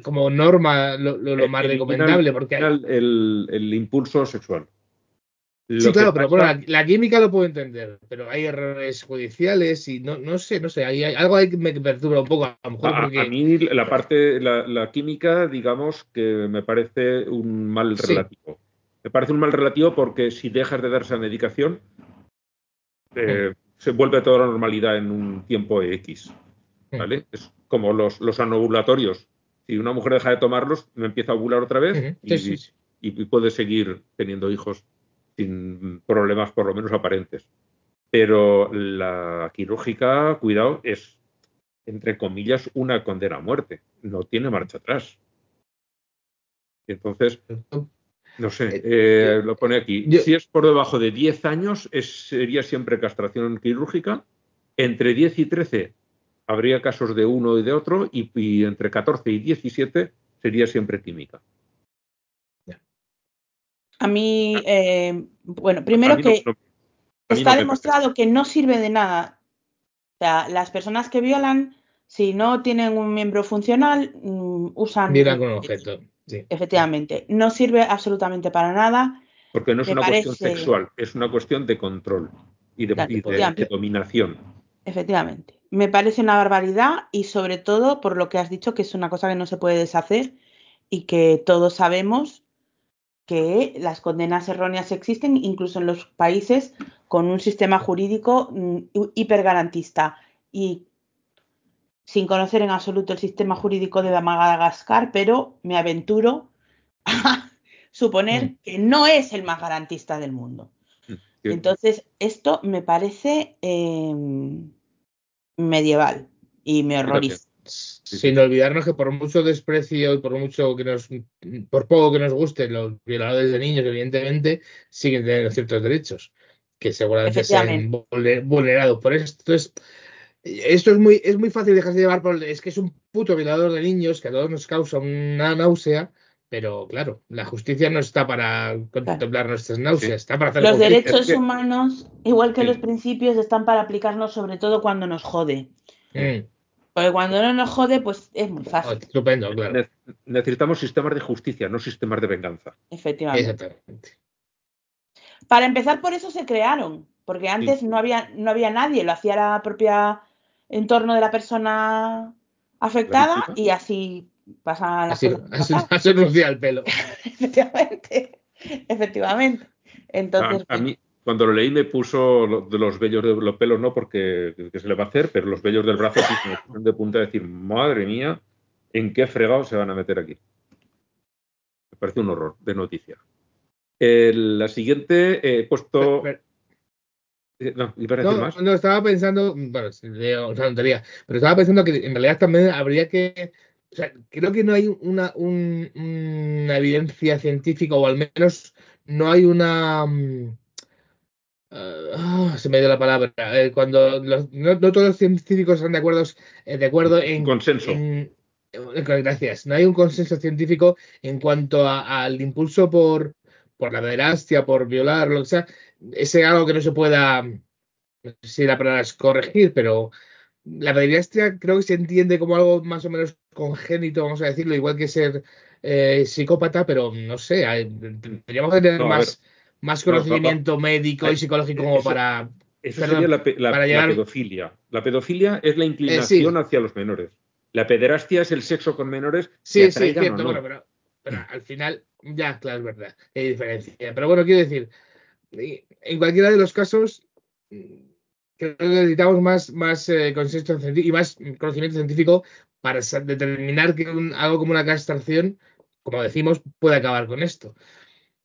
como norma lo, lo- lo más recomendable porque hay- el impulso sexual. Sí, claro, pero pasa- bueno, la, la química lo puedo entender, pero hay errores judiciales y no, no sé, no sé, hay, hay- algo ahí que me perturba un poco, a lo mejor a, porque... a mí la parte, la, la química, digamos que me parece un mal Sí. relativo. Me parece un mal relativo porque si dejas de dar esa medicación, eh, se vuelve toda la normalidad en un tiempo X. ¿Vale? Es como los, los anovulatorios. Si una mujer deja de tomarlos, me empieza a ovular otra vez sí. y puede seguir teniendo hijos sin problemas por lo menos aparentes. Pero la quirúrgica, cuidado, es entre comillas una condena a muerte. No tiene marcha atrás. Entonces, no sé, eh, lo pone aquí. si es por debajo de 10 años, es- sería siempre castración quirúrgica. Entre 10 y 13 habría casos de uno y de otro. Y, y entre 14 y 17 sería siempre química. A mí, eh, bueno, primero A mí no- que está no demostrado que no sirve de nada. O sea, las personas que violan, si no tienen un miembro funcional, mm, usan. Violan con un objeto, sí. Efectivamente, no sirve absolutamente para nada. Porque no es Me una cuestión sexual, es una cuestión de control y de, Claro, y de- efectivamente. de dominación. Efectivamente. Me parece una barbaridad y sobre todo por lo que has dicho, que es una cosa que no se puede deshacer y que todos sabemos que las condenas erróneas existen incluso en los países con un sistema jurídico mm, hipergarantista y sin conocer en absoluto el sistema jurídico de Madagascar, pero me aventuro a suponer Mm. que no es el más garantista del mundo. Entonces, esto me parece eh, medieval y me horroriza. Sin olvidarnos que por mucho desprecio y por mucho que nos, por poco que nos gusten los violadores de niños, evidentemente, siguen teniendo ciertos derechos que seguramente se han vulnerado por esto. Entonces, esto es muy, es muy fácil dejarse llevar por, es que es un puto violador de niños que a todos nos causa una náusea, pero claro, la justicia no está para contemplar nuestras náuseas, está para hacer Los derechos humanos, igual que los principios, están para aplicarnos sobre todo cuando nos jode. Mm. Porque cuando no nos jode, pues es muy fácil. Oh, estupendo, claro. Necesitamos sistemas de justicia, no sistemas de venganza. Efectivamente. Exactamente. Para empezar, por eso se crearon, porque antes no, había, no había nadie, lo hacía la propia entorno de la persona afectada y así pasaban las cosas. Así, el pelo. efectivamente, efectivamente. Entonces, a, mí, cuando lo leí me puso de los vellos de los pelos, no porque se le va a hacer, pero los vellos del brazo sí me pusieron de punta a decir, madre mía, ¿en qué fregado se van a meter aquí? Me parece un horror de noticia. la siguiente he puesto... Eh, no, no, estaba pensando, bueno, una tontería, pero estaba pensando que en realidad también habría que, o sea, creo que no hay una, una evidencia científica o al menos no hay una... Ah, se me dio la palabra. Eh, cuando no, todos los científicos están de acuerdo, eh, de acuerdo en. Consenso. gracias. No hay un consenso científico en cuanto al impulso por, por la pederastia, por violar, lo que sea. Ese algo que no se pueda. No sé si la palabra es corregir, pero la pederastia creo que se entiende como algo más o menos congénito, vamos a decirlo, igual que ser eh, psicópata, pero no sé, tendríamos que tener más más conocimiento médico y psicológico como para. Eso sería la, pedofilia. La pedofilia es la inclinación eh, hacia los menores. La pederastia es el sexo con menores. Sí, sí, cierto, bueno, pero, al final, ya, claro, es verdad, hay diferencia. Pero bueno, quiero decir, en cualquiera de los casos, creo que necesitamos más, más eh, consenso y más conocimiento científico para determinar que algo como una castración, como decimos, puede acabar con esto.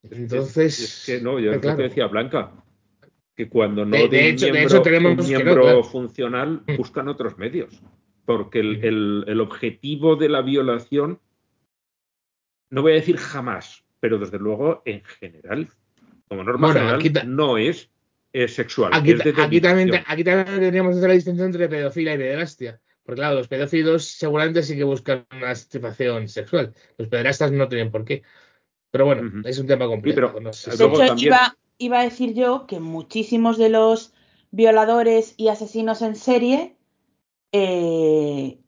Entonces. Es, que no, yo que decía Blanca, que cuando no de, hecho, tenemos un miembro funcional buscan otros medios. Porque el, objetivo de la violación, no voy a decir jamás, pero desde luego en general, como norma general, no es, sexual. Aquí, también, aquí también tendríamos que hacer la distinción entre pedofilia y pederastia. Porque claro, los pedófilos seguramente sí que buscan una satisfacción sexual. Los pederastas no tienen por qué. Pero bueno, es un tema complejo. de hecho, iba, a decir yo que muchísimos de los violadores y asesinos en serie eh,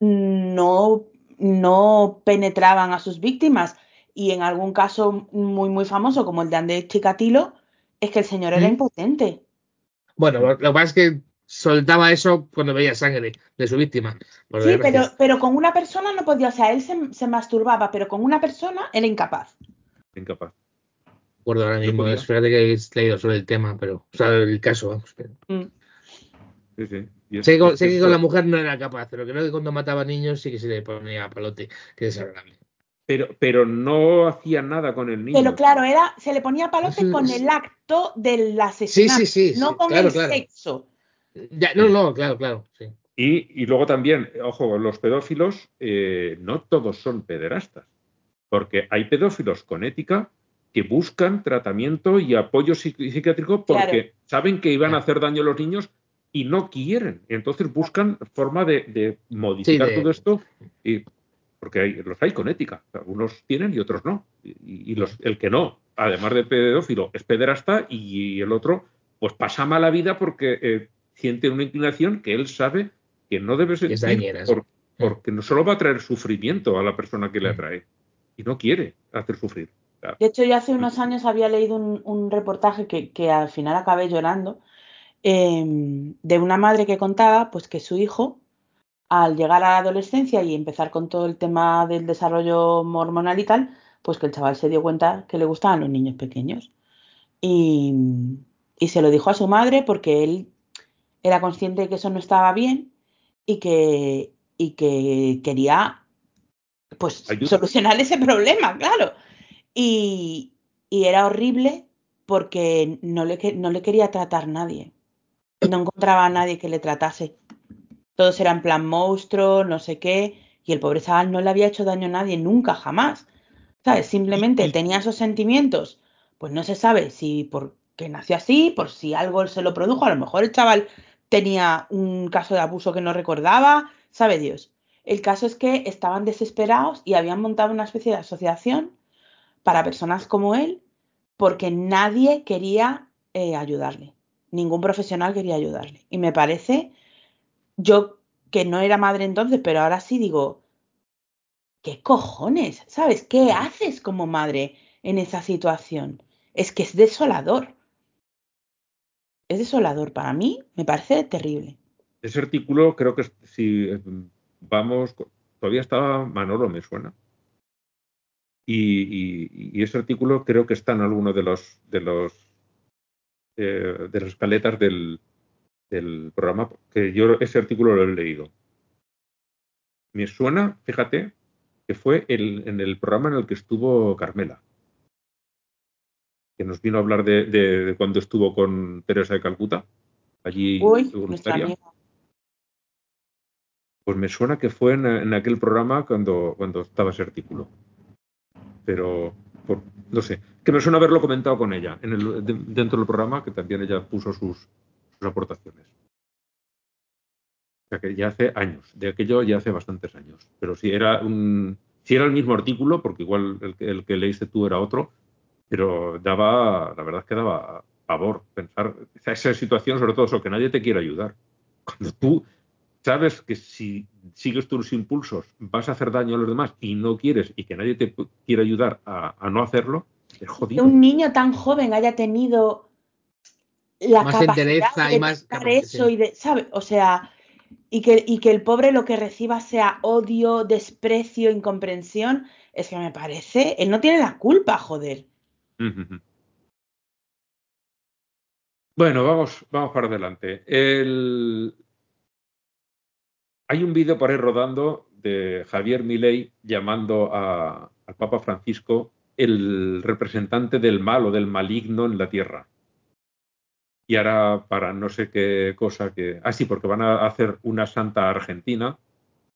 no, no penetraban a sus víctimas. Y en algún caso muy, muy famoso, como el de Andrés Chikatilo, es que el señor era impotente. Bueno, lo que pasa es que soltaba eso cuando veía sangre de su víctima. Sí, pero, pero con una persona no podía, o sea, él se, masturbaba, pero con una persona era incapaz. Incapaz. Recuerdo ahora mismo, espérate que he leído sobre el tema, pero, o sea, el caso, vamos. Pero... Mm. Sí, sí. Sé, que, con la mujer no era capaz, pero creo que cuando mataba niños sí que se le ponía palote, que desagradable. Pero, pero no hacía nada con el niño. Pero claro, era, se le ponía palote con el acto del asesinato, sí, sí, sí, no con el sexo no, no, claro, claro, sí. Y, luego también, ojo, los pedófilos eh, no todos son pederastas, porque hay pedófilos con ética que buscan tratamiento y apoyo psiquiátrico porque saben que iban a hacer daño a los niños y no quieren. Entonces buscan forma de, modificar todo esto, y, porque hay, los hay con ética. Algunos tienen y otros no. Y, los, el que no, además de pedófilo, es pederasta y el otro, pues pasa mala vida porque eh, siente una inclinación que él sabe que no debe ser porque no solo va a traer sufrimiento a la persona que le mm. atrae y no quiere hacer sufrir. De hecho, yo hace unos años había leído un, reportaje que, al final acabé llorando em, de una madre que contaba pues que su hijo al llegar a la adolescencia y empezar con todo el tema del desarrollo hormonal y tal, pues que el chaval se dio cuenta que le gustaban los niños pequeños. Y, y se lo dijo a su madre porque él era consciente de que eso no estaba bien y que, y que quería pues solucionar ese problema, claro. Y, era horrible porque no le, no le quería tratar nadie. No encontraba a nadie que le tratase. Todos eran plan monstruo, no sé qué, y el pobre chaval no le había hecho daño a nadie nunca, jamás. ¿Sabes? Simplemente tenía esos sentimientos. Pues no se sabe si porque nació así, por si algo se lo produjo. A lo mejor el chaval tenía un caso de abuso que no recordaba, sabe Dios. El caso es que estaban desesperados y habían montado una especie de asociación para personas como él porque nadie quería eh, ayudarle. Ningún profesional quería ayudarle. Y me parece, yo que no era madre entonces, pero ahora sí digo, ¿qué cojones? ¿Sabes? ¿Qué haces como madre en esa situación? Es que es desolador. Es desolador. Para mí me parece terrible. Ese artículo creo que si vamos, todavía estaba Manolo, me suena. Y, ese artículo creo que está en alguno de los de los eh, de las escaletas del, programa, que yo ese artículo lo he leído. Me suena, fíjate, que fue en el programa en el que estuvo Carmela, que nos vino a hablar de, cuando estuvo con Teresa de Calcuta, allí voluntaria. Pues me suena que fue en, aquel programa cuando, cuando estaba ese artículo. Pero, no sé, que me suena haberlo comentado con ella en el, dentro del programa, que también ella puso sus, aportaciones. O sea que ya hace años, de aquello ya hace bastantes años. Pero si era un, si era el mismo artículo, porque igual el, el que leíste tú era otro, pero daba, la verdad es que daba pavor pensar esa situación, sobre todo eso, que nadie te quiere ayudar. Cuando tú sabes que si sigues tus impulsos vas a hacer daño a los demás y no quieres y que nadie te quiere ayudar a, no hacerlo, es jodido. Que un niño tan joven haya tenido la capacidad de y más eso y de, ¿sabe? O sea, y que, y que el pobre lo que reciba sea odio, desprecio, incomprensión, es que me parece, él no tiene la culpa, joder. Bueno, vamos, vamos para adelante. El, hay un vídeo por ahí rodando de Javier Milei llamando al Papa Francisco el representante del mal o del maligno en la tierra. Y ahora para no sé qué cosa que... Ah, sí, porque van a hacer una santa argentina.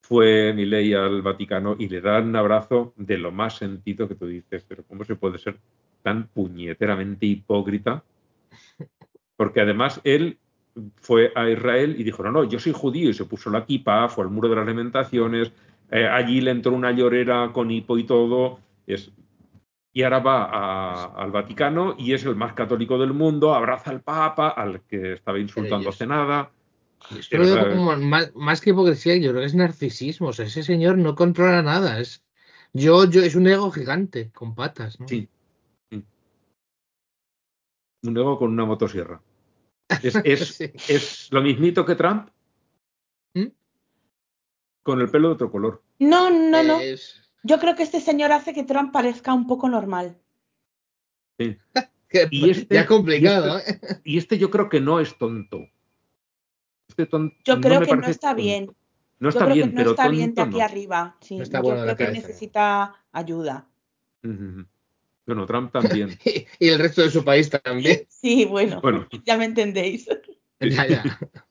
Fue Milei al Vaticano y le dan un abrazo de lo más sentido que tú dices. Pero ¿cómo se puede ser tan puñeteramente hipócrita? Porque además él fue a Israel y dijo, no, no, yo soy judío y se puso la kipa, fue al muro de las lamentaciones, eh, allí le entró una llorera con hipo y todo, es, y ahora va al Vaticano y es el más católico del mundo, abraza al Papa, al que estaba insultando hace nada. más, que hipocresía, yo creo que es narcisismo, o sea, ese señor no controla nada, es, yo, yo, es un ego gigante, con patas. sí. Un ego con una motosierra. Es, lo mismito que Trump. ¿Mm? Con el pelo de otro color. No, no, no. Yo creo que este señor hace que Trump parezca un poco normal. Sí. y este, ya complicado. Y este, ¿eh? y este, yo creo que no es tonto. Este yo creo que no está bien. No está bien, no está bien de aquí arriba. Sí, yo creo que necesita ayuda. Bueno, Trump también. y el resto de su país también. Sí, bueno, ya me entendéis. ya, ya.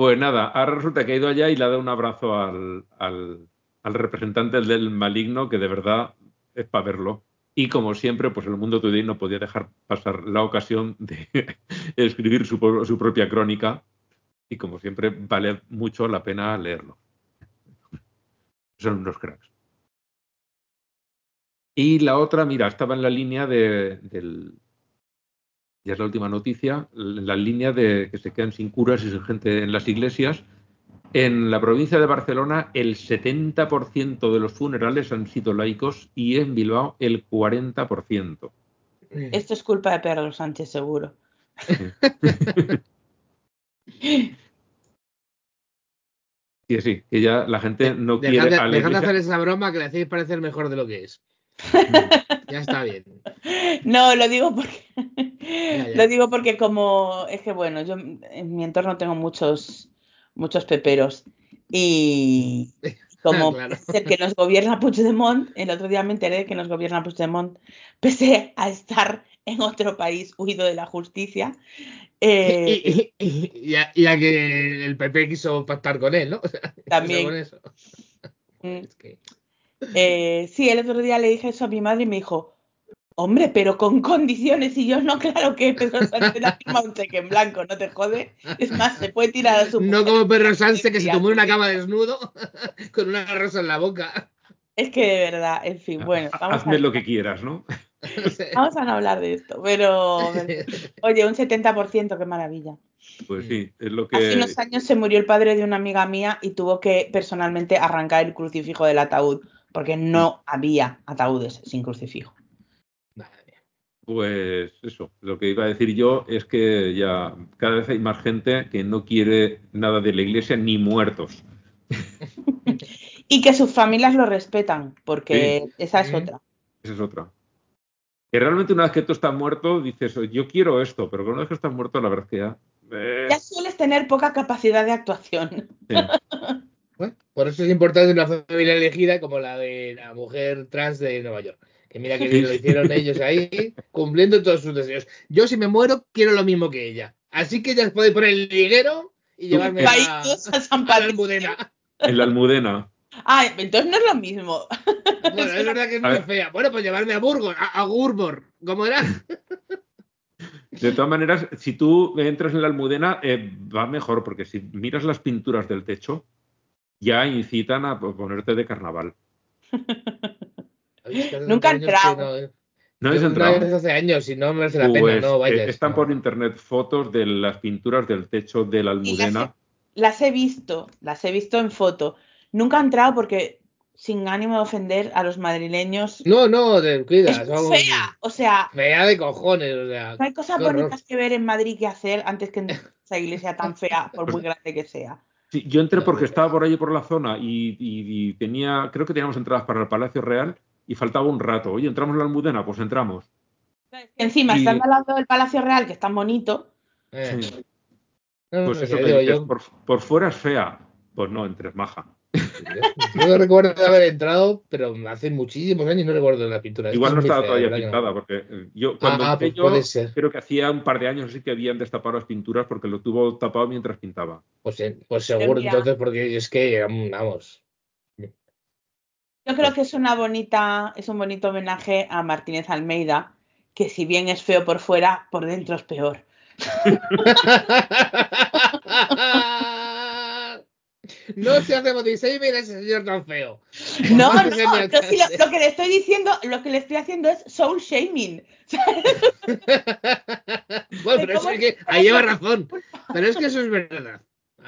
Pues nada, ahora resulta que ha ido allá y le ha dado un abrazo al, al, representante del maligno, que de verdad es para verlo. Y como siempre, pues el mundo today no podía dejar pasar la ocasión de escribir su, su propia crónica. Y como siempre, vale mucho la pena leerlo. Son unos cracks. Y la otra, mira, estaba en la línea de, del, ya es la última noticia, en la línea de que se quedan sin curas y sin gente en las iglesias. En la provincia de Barcelona, el 70% de los funerales han sido laicos y en Bilbao el 40%. Esto es culpa de Pedro Sánchez, seguro. Sí, sí, que ya la gente no quiere. Dejad de hacer esa broma que le hacéis parecer mejor de lo que es ya está bien. No, lo digo porque lo digo porque como es que bueno, yo en mi entorno tengo muchos muchos peperos y como Claro. el que nos gobierna Puigdemont, el otro día me enteré de que nos gobierna Puigdemont, pese a estar en otro país huido de la justicia. eh, Y, y- y a, y a que el PP quiso pactar con él, ¿no? O sea, También. con eso. Es que- eh, sí, el otro día le dije eso a mi madre y me dijo, hombre, pero con condiciones. Y yo, no, claro que Pedro Sánchez ha firmado un cheque en blanco, no te jode. Es más, se puede tirar a su No como Perro Sánchez que se tomó una cama desnudo con una rosa en la boca. Es que de verdad, en fin, bueno, vamos Hazme a, lo que quieras, ¿no? vamos a no hablar de esto. Pero, oye, un 70%, qué maravilla. Pues sí, es lo Hace que. unos años se murió el padre de una amiga mía y tuvo que personalmente arrancar el crucifijo del ataúd porque no había ataúdes sin crucifijo. Pues eso, lo que iba a decir yo es que ya cada vez hay más gente que no quiere nada de la iglesia ni muertos. Y que sus familias lo respetan, porque esa es otra. Esa es otra. Que realmente una vez que tú estás muerto dices, yo quiero esto, pero que una vez que estás muerto la verdad es que ya... eh, Ya sueles tener poca capacidad de actuación. sí. Bueno, por eso es importante una familia elegida como la de la mujer trans de Nueva York. Que mira que bien lo hicieron ellos ahí, cumpliendo todos sus deseos. Yo si me muero quiero lo mismo que ella. Así que ya podéis poner el liguero y llevarme a, a San a la. Almudena. En la almudena. Ah, entonces no es lo mismo. Bueno, es verdad que es A muy ver. fea. Bueno, pues llevarme a Burgos, a, a Gurbor. ¿Cómo era? De todas maneras, si tú entras en la almudena, eh, va mejor, porque si miras las pinturas del techo, ya incitan a ponerte de carnaval. Nunca he que entrado. no- ¿No es Yo una vez entrado? hace años y no merece la pena, Pues, no eh, vayas. están no. por internet fotos de las pinturas del techo de la Y las he, almudena. las he visto, las he visto en foto. Nunca he entrado porque, sin ánimo de ofender a los madrileños, No, no, te cuidas. es vamos. fea. O sea, Fea de cojones, o sea. no hay cosas bonitas que ver en Madrid que hacer antes que en esa iglesia tan fea, por muy grande que sea. Sí, yo entré porque estaba por ahí por la zona y, y- y tenía, creo que teníamos entradas para el Palacio Real y faltaba un rato. Oye, ¿entramos en la almudena? Pues entramos. Encima, Y- estando al lado del Palacio Real, que es tan bonito, Eh. Sí. No, Pues no, eso que digo dices, yo. por, por fuera es fea. Pues no, entres maja. Yo no recuerdo de haber entrado, pero hace muchísimos años no recuerdo la pintura. Igual no estaba todavía no. pintada, porque eh, yo cuando Ah, pues yo, puede ser. creo que hacía un par de años así que habían destapado las pinturas porque lo tuvo tapado mientras pintaba. Pues, eh, pues seguro, entonces, porque es que, vamos. yo creo que es una bonita, es un bonito homenaje a Martínez Almeida, que si bien es feo por fuera, por dentro es peor. no se hacemos 16 mira ese señor tan feo. No, no, yo alcalde. lo, lo que le estoy diciendo, lo que le estoy haciendo es soul shaming. Bueno, pero ¿Cómo es que ahí lleva razón. Pero es que eso es verdad.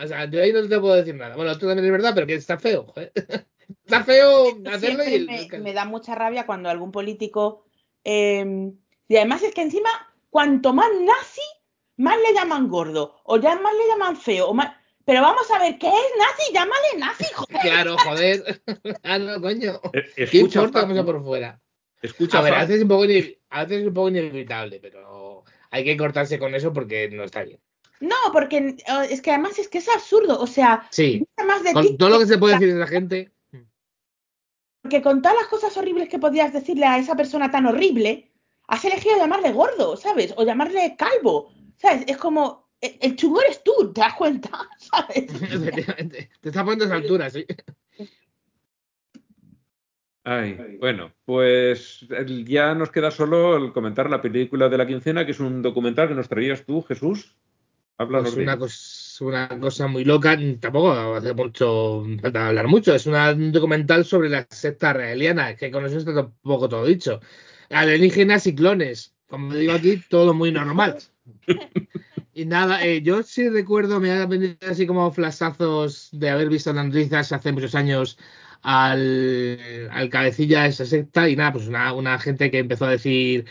O sea, yo ahí no te puedo decir nada. Bueno, tú también es verdad, pero que está feo. Está feo hacerlo y me, me da mucha rabia cuando algún político. eh, y además es que encima, cuanto más nazi, más le llaman gordo. O ya más le llaman feo. O más... Pero vamos a ver, ¿qué es nazi? Llámale nazi, joder. Claro, joder. Ah, no, coño. Eh, ¿Qué Escucha, importa cómo sea Fran, por fuera? escucha, A ver, a veces, es un poco inevi- a veces es un poco inevitable, pero hay que cortarse con eso porque no está bien. No, porque es que además es que es absurdo. O sea, Sí, más de con todo lo que se puede decir de esa gente. Porque con todas las cosas horribles que podías decirle a esa persona tan horrible, has elegido llamarle gordo, ¿sabes? O llamarle calvo, ¿sabes? Es como, el, el chungo eres tú, ¿te das cuenta? ¿Sabes? Efectivamente. Te está poniendo a esa altura, sí. Ay, bueno, pues ya nos queda solo el comentar la película de la quincena, que es un documental que nos traías tú, Jesús. Háblanos Es de una, ello. cos- una cosa muy loca, tampoco hace mucho, falta hablar mucho. Es una- un documental sobre la secta raeliana, que con eso está tampoco todo dicho. Alienígenas y clones. Como digo aquí, todo muy normal. Y nada, eh, yo sí recuerdo, me ha venido así como flashazos de haber visto en Andrizas hace muchos años al, al cabecilla de esa secta y nada, pues una, una gente que empezó a decir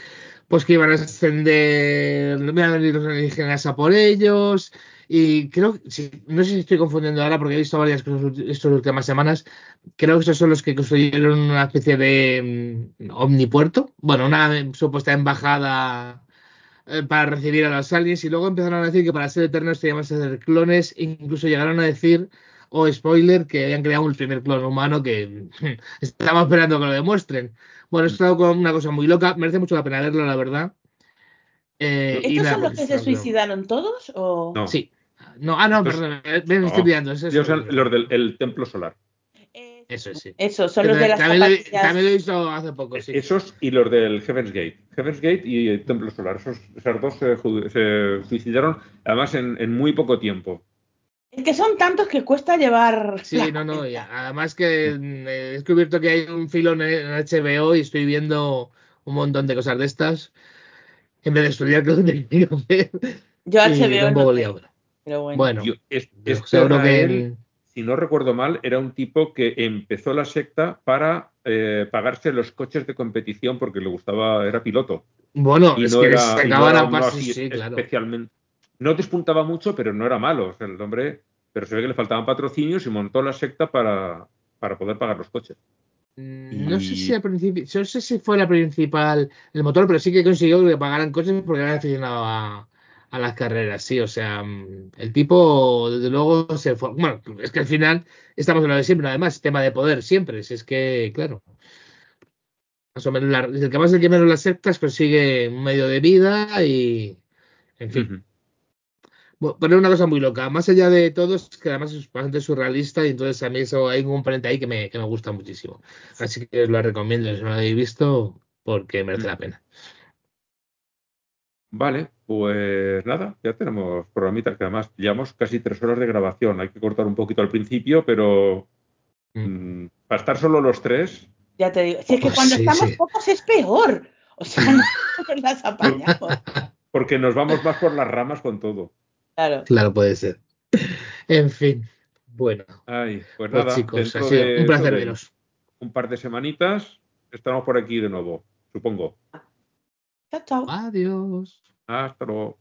pues que iban a ascender, me van a venir los alienígenas a por ellos. Y creo, no sé si estoy confundiendo ahora porque he visto varias cosas estas últimas semanas, creo que esos son los que construyeron una especie de mm, omnipuerto, bueno, una supuesta embajada eh, para recibir a los aliens y luego empezaron a decir que para ser eternos teníamos que ser clones, incluso llegaron a decir o spoiler, que hayan creado el primer clon humano que estamos esperando que lo demuestren. Bueno, esto es una cosa muy loca, merece mucho la pena verlo, la verdad. Eh, ¿Estos son los pues, que se suicidaron todos? O... No. Sí. No, ah, no, perdón, me, estoy pillando. Es los del templo solar. Eso sí. Eso, son los de las también, lo, también lo he visto hace poco, sí. Esos y los del Heaven's Gate. Heaven's Gate y el Templo Solar. Esos, esos dos se, suicidaron, además, en, muy poco tiempo. Es que son tantos que cuesta llevar. Sí, no, no. además que mm, he descubierto que hay un filón en HBO y estoy viendo un montón de cosas de estas. En vez de estudiar, que lo ver. Yo HBO. No pero bueno. bueno yo, es, seguro que si no recuerdo mal, era un tipo que empezó la secta para eh, pagarse los coches de competición porque le gustaba, era piloto. Bueno, es que era, no sí, claro. especialmente. No despuntaba mucho, pero no era malo. el hombre, pero se ve que le faltaban patrocinios y montó la secta para, para poder pagar los coches. Mm, no sé si al principio, no sé si fue la principal el motor, pero sí que consiguió que pagaran coches porque era aficionado a, a las carreras, sí, o sea, mm, el tipo, desde luego, se fue. Bueno, es que al final estamos hablando de siempre, además, tema de poder siempre, si es que, claro, más o menos, el que más el que menos las sectas consigue un medio de vida y, en fin. bueno, pero una cosa muy loca, más allá de todo, es que además es bastante surrealista y entonces a mí eso hay un componente ahí que me, que me gusta muchísimo. Así que os lo recomiendo si no lo habéis visto porque merece la pena. Vale, pues nada, ya tenemos programitas que además llevamos casi tres horas de grabación. Hay que cortar un poquito al principio, pero mm. Mm, para estar solo los tres. Ya te digo, si es que cuando estamos pocos es peor. O sea, no las apañamos. Porque nos vamos más por las ramas con todo. Claro. Claro, puede ser. En fin, bueno. Ay, pues, pues nada, chicos, ha sido un placer veros. Un par de semanitas, estamos por aquí de nuevo, supongo. Chao, chao. Adiós. Hasta luego.